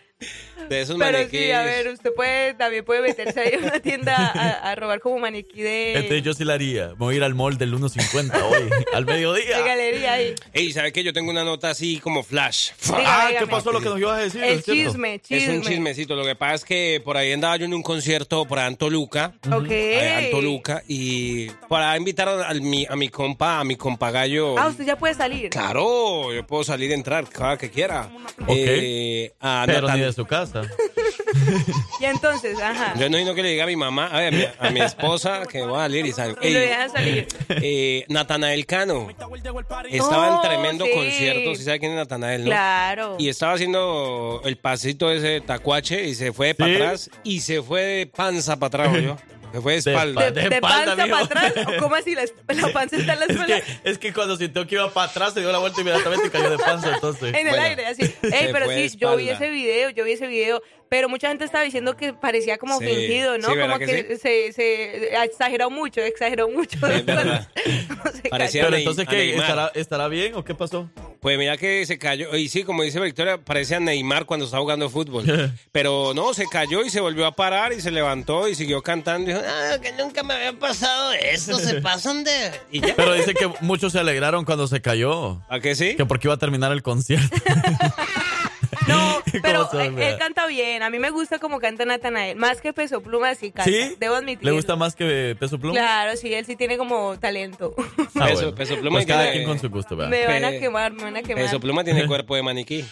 Speaker 3: De esos
Speaker 26: Pero sí, a ver, usted puede, también puede meterse ahí a una tienda a, a robar como maniquí de,
Speaker 4: Entonces yo sí la haría. Me voy a ir al mall del 1.50 hoy, al mediodía.
Speaker 26: de galería ahí.
Speaker 3: Ey, ¿sabes qué? Yo tengo una nota así como flash.
Speaker 4: Ah, ¿qué pasó? Lo que nos ibas a decir.
Speaker 26: El
Speaker 4: ¿es cierto?
Speaker 26: chisme,
Speaker 3: Es
Speaker 26: chisme.
Speaker 3: un chismecito. Lo que pasa es que por ahí andaba yo en un concierto por ahí en Toluca.
Speaker 26: Ok.
Speaker 3: allá en Toluca. Y para invitar a, mi, a mi compa, a mi compa gallo.
Speaker 26: Ah, usted ya puede salir.
Speaker 3: Claro, yo puedo salir y entrar cada que quiera. Eh, a
Speaker 4: Pero ni de su casa. [LAUGHS]
Speaker 26: Y entonces, ajá.
Speaker 3: Yo no necesito que le diga a mi mamá, a, ver, a, mi, a mi esposa que voy a salir y salgo.
Speaker 26: Y lo
Speaker 3: Ey,
Speaker 26: dejan salir.
Speaker 3: eh, Natanael Cano. Estaba
Speaker 26: Oh,
Speaker 3: en tremendo
Speaker 26: sí.
Speaker 3: concierto, si sabe quién es Natanael, ¿no?
Speaker 26: Claro.
Speaker 3: Y estaba haciendo el pasito ese tacuache y se fue para
Speaker 4: ¿Sí?
Speaker 3: atrás y se fue de panza para atrás, yo. Se fue de espalda.
Speaker 26: De,
Speaker 4: de
Speaker 26: de
Speaker 4: espalda,
Speaker 26: panza para atrás. ¿o ¿Cómo así? La, la panza está en la
Speaker 4: Es
Speaker 26: espalda.
Speaker 4: que, es que cuando sintió que iba para atrás, se dio la vuelta inmediatamente y cayó de panza, entonces.
Speaker 26: En el
Speaker 3: Bueno,
Speaker 26: aire, así. [LAUGHS] Ey, pero sí, yo vi ese video, yo vi ese video. Pero mucha gente estaba diciendo que parecía como
Speaker 3: Sí,
Speaker 26: fingido, ¿no?
Speaker 3: sí, ¿verdad
Speaker 26: como
Speaker 3: que
Speaker 26: que, se, se exageró mucho, exageró mucho.
Speaker 3: Es. [LAUGHS]
Speaker 26: Se
Speaker 3: Parecía
Speaker 4: Pero entonces, ¿qué? ¿Estará, ¿Estará bien o qué pasó?
Speaker 3: Pues mira que se cayó. Y sí, como dice Victoria, parecía Neymar cuando estaba jugando fútbol. [LAUGHS] Pero no, se cayó y se volvió a parar y se levantó y siguió cantando. Y dijo, ah, que nunca me había pasado esto. Se [LAUGHS] pasan de. Y ya.
Speaker 4: Pero dice que muchos se alegraron cuando se cayó.
Speaker 3: ¿A qué sí?
Speaker 4: Que porque iba a terminar el concierto. [LAUGHS] [LAUGHS]
Speaker 26: No, pero
Speaker 4: son,
Speaker 26: él canta bien. A mí me gusta como canta Natanael. Más que Peso Pluma, sí canta.
Speaker 4: ¿Sí?
Speaker 26: Debo admitir.
Speaker 4: ¿Le gusta más que Peso Pluma?
Speaker 26: Claro, sí, él sí tiene como talento.
Speaker 4: Ah, [LAUGHS]
Speaker 3: Peso-
Speaker 4: bueno.
Speaker 3: Peso Pluma
Speaker 4: Pues cada
Speaker 3: tiene-
Speaker 4: quien con su gusto, ¿verdad?
Speaker 26: me van a quemar, me van a quemar.
Speaker 3: Peso Pluma tiene [LAUGHS] cuerpo de maniquí.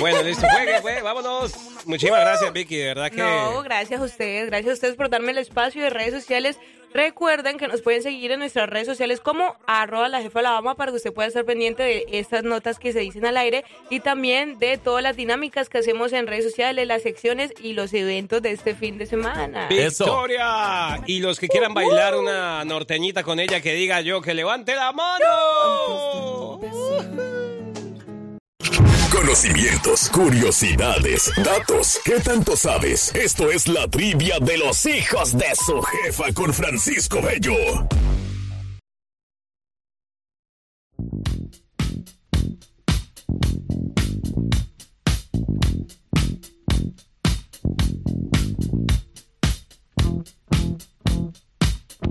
Speaker 3: Bueno, listo, juegue, juegue, vámonos. Muchísimas gracias, Vicky, de verdad que...
Speaker 26: No, gracias a ustedes, gracias a ustedes por darme el espacio de redes sociales. Recuerden que nos pueden seguir en nuestras redes sociales como arroba la jefa de la dama para que usted pueda estar pendiente de estas notas que se dicen al aire y también de todas las dinámicas que hacemos en redes sociales, las secciones y los eventos de este fin de semana.
Speaker 3: ¡Victoria! Y los que quieran bailar una norteñita con ella, que diga yo que levante la mano.
Speaker 1: Conocimientos, curiosidades, datos. ¿Qué tanto sabes? Esto es la trivia de los hijos de su jefa con Francisco Bello.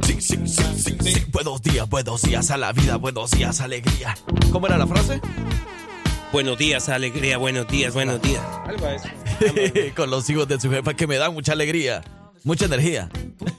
Speaker 4: Sí, sí, sí, sí, sí. Buenos días, buenos días a la vida, buenos días, alegría. ¿Cómo era la frase?
Speaker 3: Buenos días, alegría, buenos días, buenos días. Algo a eso. [LAUGHS]
Speaker 4: Con los hijos de su jefa que me dan mucha alegría, mucha energía.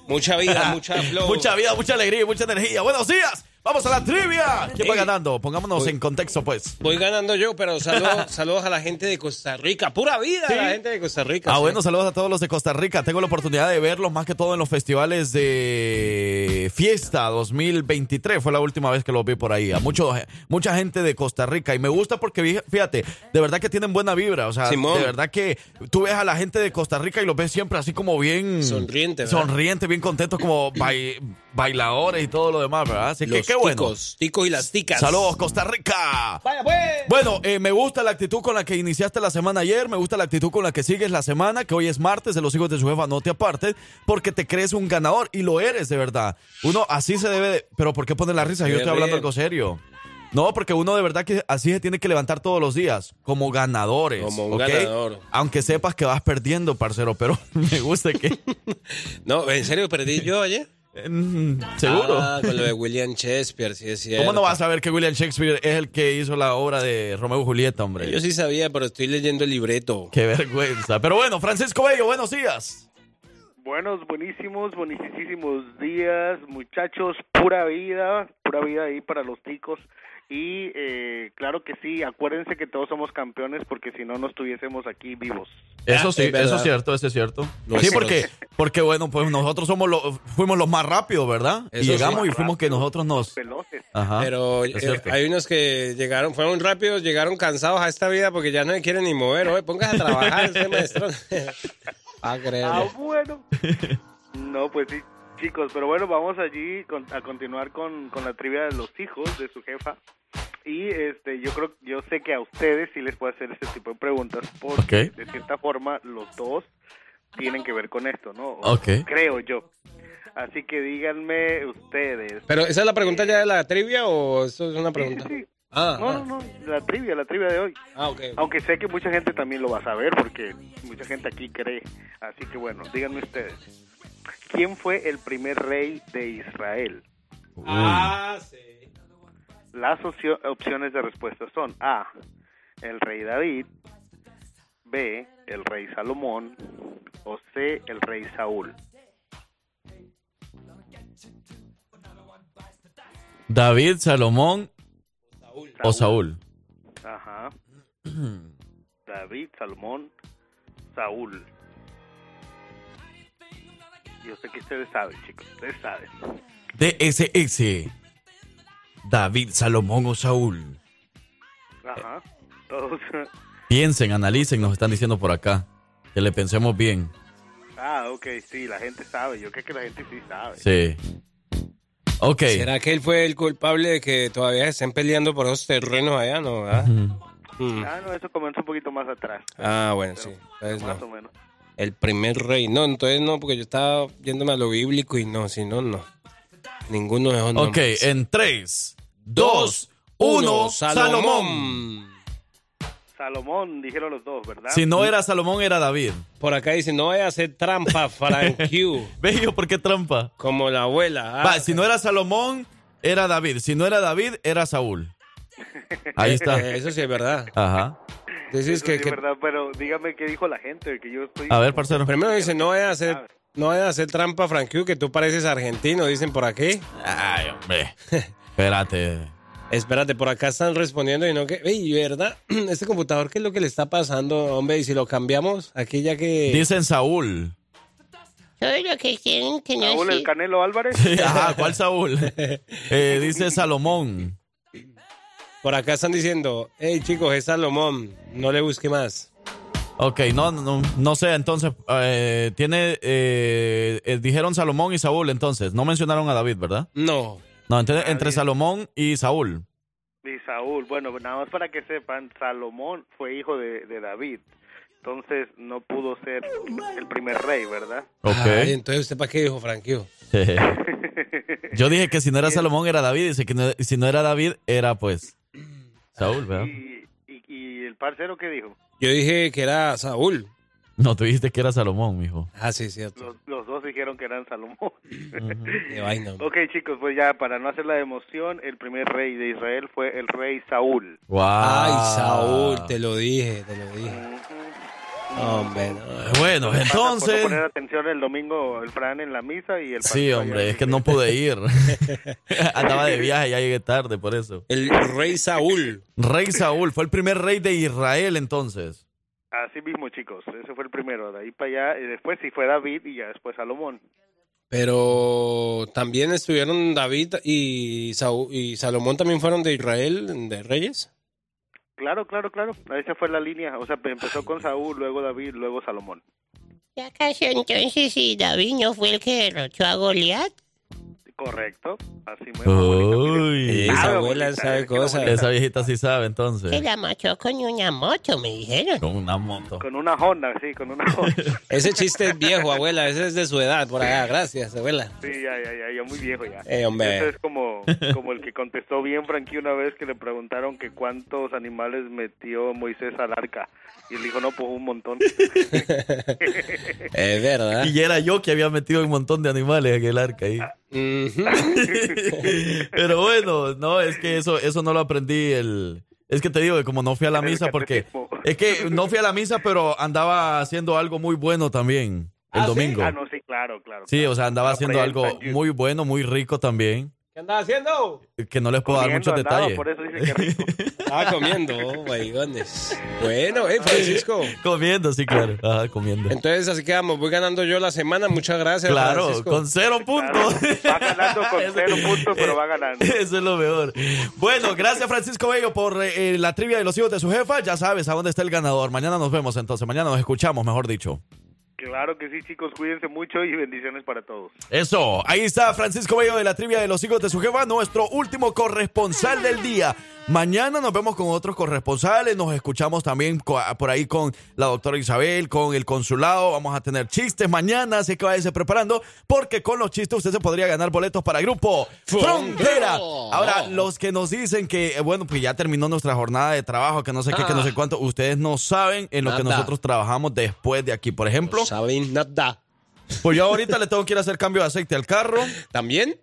Speaker 3: Mucha vida, [LAUGHS] mucha [LAUGHS] flow.
Speaker 4: Mucha vida, mucha alegría y mucha energía. Buenos días. Vamos a la trivia. ¿Quién va
Speaker 3: Ey.
Speaker 4: ganando? Pongámonos en contexto, pues.
Speaker 3: Voy ganando yo, pero saludos, [LAUGHS] saludos a la gente de Costa Rica. Pura vida a la gente de Costa Rica.
Speaker 4: Ah,
Speaker 3: sí.
Speaker 4: bueno, saludos a todos los de Costa Rica. Tengo la oportunidad de verlos más que todo en los festivales de Fiesta 2023. Fue la última vez que los vi por ahí. A mucho, mucha gente de Costa Rica. Y me gusta porque, fíjate, de verdad que tienen buena vibra. O sea,
Speaker 3: Simón.
Speaker 4: de verdad que tú ves a la gente de Costa Rica y los ves siempre así como bien...
Speaker 3: Sonriente, ¿verdad?
Speaker 4: Sonriente, bien contentos, como bai- bailadores y todo lo demás, ¿verdad? Así que
Speaker 3: Los
Speaker 4: qué bueno.
Speaker 3: ticos, ticos y las ticas.
Speaker 4: Saludos, Costa Rica.
Speaker 3: Vaya, pues.
Speaker 4: Bueno, eh, me gusta la actitud con la que iniciaste la semana ayer, me gusta la actitud con la que sigues la semana, que hoy es martes de los hijos de su jefa, no te apartes, porque te crees un ganador y lo eres de verdad. Uno así se debe de... Pero ¿por qué pones la risa? Yo estoy hablando algo serio. No, porque uno de verdad que así se tiene que levantar todos los días, como ganadores.
Speaker 3: Como un
Speaker 4: ¿ok?
Speaker 3: ganador.
Speaker 4: Aunque sepas que vas perdiendo, parcero, pero [LAUGHS] me gusta que... [LAUGHS]
Speaker 3: No, ¿en serio perdí yo ayer?
Speaker 4: Seguro.
Speaker 3: Ah, con lo de William Shakespeare, sí es cierto.
Speaker 4: ¿Cómo no vas a ver que William Shakespeare es el que hizo la obra de Romeo y Julieta, hombre?
Speaker 3: Yo sí sabía, pero estoy leyendo el libreto.
Speaker 4: Qué vergüenza. Pero bueno, Francisco Bello, buenos días.
Speaker 27: Buenos, buenísimos, buenísimos días, muchachos, pura vida, pura vida ahí para los ticos. Y eh, claro que sí, acuérdense que todos somos campeones porque si no, no estuviésemos aquí vivos.
Speaker 4: Eso
Speaker 3: Ah,
Speaker 4: sí,
Speaker 3: es verdad.
Speaker 4: eso es cierto, eso es cierto. Sí, porque, porque bueno, pues nosotros somos los, fuimos los más rápidos, ¿verdad? y llegamos
Speaker 3: sí.
Speaker 4: y fuimos que nosotros nos...
Speaker 27: Veloces.
Speaker 4: Ajá.
Speaker 3: Pero eh, hay unos que llegaron, fueron rápidos, llegaron cansados a esta vida porque ya no quieren ni mover. Oye, póngase a trabajar, ese maestro. [LAUGHS] ah.
Speaker 27: Ah, bueno. No, pues sí, chicos, pero bueno, vamos allí con- a continuar con, con la trivia de los hijos de su jefa. Y este, yo creo, yo sé que a ustedes sí les puedo hacer este tipo de preguntas porque de cierta forma los dos tienen que ver con esto, ¿no?
Speaker 4: Ok.
Speaker 27: Creo yo. Así que díganme ustedes.
Speaker 3: Pero esa es la pregunta ya de la trivia o eso es una pregunta.
Speaker 27: Sí, sí, sí.
Speaker 3: Ah,
Speaker 27: no,
Speaker 3: ah.
Speaker 27: no, no, la trivia, la trivia de hoy.
Speaker 3: Ah, ok.
Speaker 27: Aunque sé que mucha gente también lo va a saber porque mucha gente aquí cree. Así que bueno, díganme ustedes. ¿Quién fue el primer rey de Israel?
Speaker 3: Ah, sí.
Speaker 27: Las opcio- opciones de respuesta son A, el rey David, B, el rey Salomón o C, el rey Saúl.
Speaker 4: David, Salomón o Saúl.
Speaker 27: Ajá. David, Salomón, Saúl. Yo sé que ustedes saben, chicos, ustedes saben.
Speaker 4: DSS. David, Salomón o Saúl.
Speaker 27: Ajá. Todos.
Speaker 4: Piensen, analicen, nos están diciendo por acá. Que le pensemos bien.
Speaker 27: Ah, ok, sí, la gente sabe. Yo creo que la gente sí sabe.
Speaker 4: Sí. Ok.
Speaker 3: ¿Será que él fue el culpable de que todavía estén peleando por esos terrenos allá, no? ¿verdad? Mm.
Speaker 27: Ah, no, eso comenzó un poquito más atrás.
Speaker 3: Ah, bueno, sí. Entonces
Speaker 27: Más
Speaker 3: no.
Speaker 27: o menos.
Speaker 3: El primer rey. No, entonces no, porque yo estaba yéndome a lo bíblico y no, si no, no. Ninguno de esos
Speaker 4: Ok,
Speaker 3: nombres.
Speaker 4: en 3, 2, 1, Salomón.
Speaker 3: Salomón.
Speaker 27: Dijeron los dos, ¿verdad?
Speaker 4: Si no era Salomón, era David.
Speaker 3: Por acá dice, no vaya a hacer trampa, [LAUGHS] Frank Q.
Speaker 4: Bello, ¿por qué trampa?
Speaker 3: Como la abuela. ah.
Speaker 4: Va, si no era Salomón, era David. Si no era David, era Saúl. Ahí está. [LAUGHS]
Speaker 3: Eso sí es verdad.
Speaker 4: Ajá.
Speaker 27: Eso
Speaker 3: que,
Speaker 27: sí verdad, pero dígame qué dijo la gente, que yo estoy...
Speaker 4: A ver, parcero.
Speaker 3: primero dice, no vaya a hacer, no vaya a hacer trampa, Frank Q, que tú pareces argentino, dicen por aquí.
Speaker 4: Ay, hombre. [LAUGHS] Espérate.
Speaker 3: Espérate, por acá están respondiendo y no que... Ey, ¿verdad? [CLEARS THROAT] Este computador, ¿qué es lo que le está pasando, hombre? Y si lo cambiamos, aquí ya que...
Speaker 4: Dicen Saúl.
Speaker 5: Todo lo que quieren que no
Speaker 27: Saúl el Canelo Álvarez.
Speaker 4: Ajá, ¿cuál Saúl? [LAUGHS] Eh, dice Salomón.
Speaker 3: Por acá están diciendo, hey chicos, es Salomón, no le busque más.
Speaker 4: Ok, no, no, no sé, entonces, eh, tiene, eh, eh, dijeron Salomón y Saúl, entonces, no mencionaron a David, ¿verdad?
Speaker 3: No.
Speaker 4: No, entre, entre Salomón y Saúl.
Speaker 27: Y Saúl, bueno, nada más para que sepan, Salomón fue hijo de, de David. Entonces no pudo ser el primer rey, ¿verdad?
Speaker 4: Ok.
Speaker 3: Ay, entonces, ¿usted para qué dijo, Franquio? [LAUGHS]
Speaker 4: Yo dije que si no era [LAUGHS] Salomón era David, dice que no- si no era David era pues Saúl, ¿verdad?
Speaker 27: Y, y, y el parcero qué dijo?
Speaker 3: Yo dije que era Saúl.
Speaker 4: No, tú dijiste que era Salomón, mijo.
Speaker 3: Ah, sí, cierto.
Speaker 27: Los, los dos dijeron que eran Salomón.
Speaker 3: Qué vaina.
Speaker 27: ok, chicos, pues ya para no hacer la emoción, el primer rey de Israel fue el rey Saúl.
Speaker 4: Wow.
Speaker 3: Ay, Saúl, te lo dije, te lo dije. Hombre, no.
Speaker 4: Bueno,
Speaker 27: Por
Speaker 4: entonces...
Speaker 27: poner atención el domingo, el Fran en la misa y el
Speaker 4: Sí, hombre, es que no pude ir. [LAUGHS] Andaba de viaje, ya llegué tarde por eso.
Speaker 3: El rey Saúl.
Speaker 4: Rey Saúl, fue el primer rey de Israel entonces.
Speaker 27: Así mismo, chicos, ese fue el primero. De ahí para allá, y después sí fue David y ya después Salomón.
Speaker 3: Pero también estuvieron David y, Saúl, y Salomón también fueron de Israel, de reyes.
Speaker 27: Claro, claro, claro. Esa fue la línea. O sea, empezó con Saúl, luego David, luego Salomón.
Speaker 5: ¿Y acaso entonces si David no fue el que derrotó a Goliat?
Speaker 27: Correcto. Así
Speaker 4: Uy,
Speaker 3: Esa abuela sabe cosas.
Speaker 4: Esa viejita sí sabe entonces.
Speaker 5: Se la mató con una moto, me dijeron.
Speaker 4: Con una moto.
Speaker 27: Con una Honda, sí, con una Honda. [LAUGHS]
Speaker 3: Ese chiste es viejo, abuela. Ese es de su edad, por allá. Gracias, abuela.
Speaker 27: Sí, ya, ya, ya, ya muy viejo ya.
Speaker 3: Eh, hombre.
Speaker 27: Ese es como, como el que contestó bien Frankie una vez que le preguntaron que cuántos animales metió Moisés al arca. Y él dijo, no, pues un montón. [LAUGHS]
Speaker 3: Es verdad.
Speaker 4: Y era yo que había metido un montón de animales en el arca ahí. [LAUGHS] Pero bueno, no, es que eso, eso no lo aprendí el... Es que te digo que como no fui a la misa porque... Es que no fui a la misa, pero andaba haciendo algo muy bueno también el domingo.
Speaker 27: Ah, no, sí, claro, claro.
Speaker 4: Sí, o sea, andaba haciendo algo muy bueno, muy rico también.
Speaker 3: ¿Qué andaba haciendo?
Speaker 4: Que no les puedo dar muchos
Speaker 27: andaba,
Speaker 4: detalles.
Speaker 27: por eso dice que rico.
Speaker 3: Estaba [LAUGHS] comiendo, oh my goodness. Bueno, eh, Francisco. [LAUGHS]
Speaker 4: Comiendo, sí, claro. Ajá, comiendo.
Speaker 3: Entonces así quedamos. Voy ganando yo la semana. Muchas gracias.
Speaker 4: Claro,
Speaker 3: Francisco.
Speaker 4: con cero puntos.
Speaker 27: Va ganando con [LAUGHS] cero puntos, pero va ganando.
Speaker 4: Eso es lo mejor. Bueno, gracias Francisco Bello por eh, la trivia de los hijos de su jefa. Ya sabes a dónde está el ganador. Mañana nos vemos entonces. Mañana nos escuchamos, mejor dicho.
Speaker 27: Claro que sí, chicos, cuídense mucho y bendiciones para todos.
Speaker 4: Eso, ahí está Francisco Bello de la trivia de los hijos de su jefa, nuestro último corresponsal del día. Mañana nos vemos con otros corresponsales, nos escuchamos también por ahí con la doctora Isabel, con el consulado, vamos a tener chistes mañana, así que váyase preparando, porque con los chistes usted se podría ganar boletos para Grupo Frontera. Ahora, los que nos dicen que, eh, bueno, pues ya terminó nuestra jornada de trabajo, que no sé qué, que no sé cuánto, ustedes no saben en lo que nosotros trabajamos después de aquí. Por ejemplo,
Speaker 3: saben nada.
Speaker 4: pues yo ahorita le tengo que ir a hacer cambio de aceite al carro.
Speaker 3: ¿También?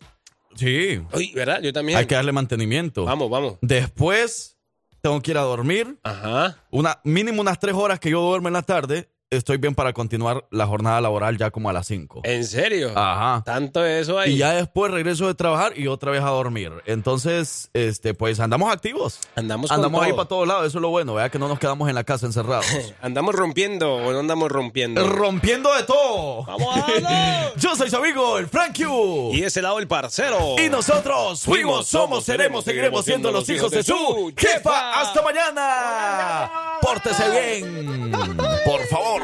Speaker 4: Sí.
Speaker 3: Uy, ¿verdad? Yo también.
Speaker 4: Hay que darle mantenimiento.
Speaker 3: Vamos, vamos.
Speaker 4: Después tengo que ir a dormir.
Speaker 3: Ajá.
Speaker 4: Una, mínimo unas tres horas que yo duermo en la tarde. Estoy bien para continuar la jornada laboral ya como a las 5.
Speaker 3: ¿En serio?
Speaker 4: Ajá.
Speaker 3: Tanto eso ahí.
Speaker 4: Y ya después regreso de trabajar y otra vez a dormir. Entonces, este, pues andamos activos.
Speaker 3: Andamos
Speaker 4: Andamos ahí
Speaker 3: todo.
Speaker 4: para todos lados, eso es lo bueno, vea que no nos quedamos en la casa encerrados. [LAUGHS]
Speaker 3: ¿Andamos rompiendo o no andamos rompiendo?
Speaker 4: Rompiendo de todo.
Speaker 3: ¡Vamos [LAUGHS] a!
Speaker 4: Yo soy su amigo, el Frank Q.
Speaker 3: Y ese lado el parcero.
Speaker 4: Y nosotros fuimos, somos, seremos, seguiremos siendo los hijos de su jefa. Hasta mañana. Pórtese bien, [LAUGHS] por favor,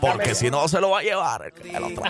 Speaker 4: porque si no se lo va a llevar el otro.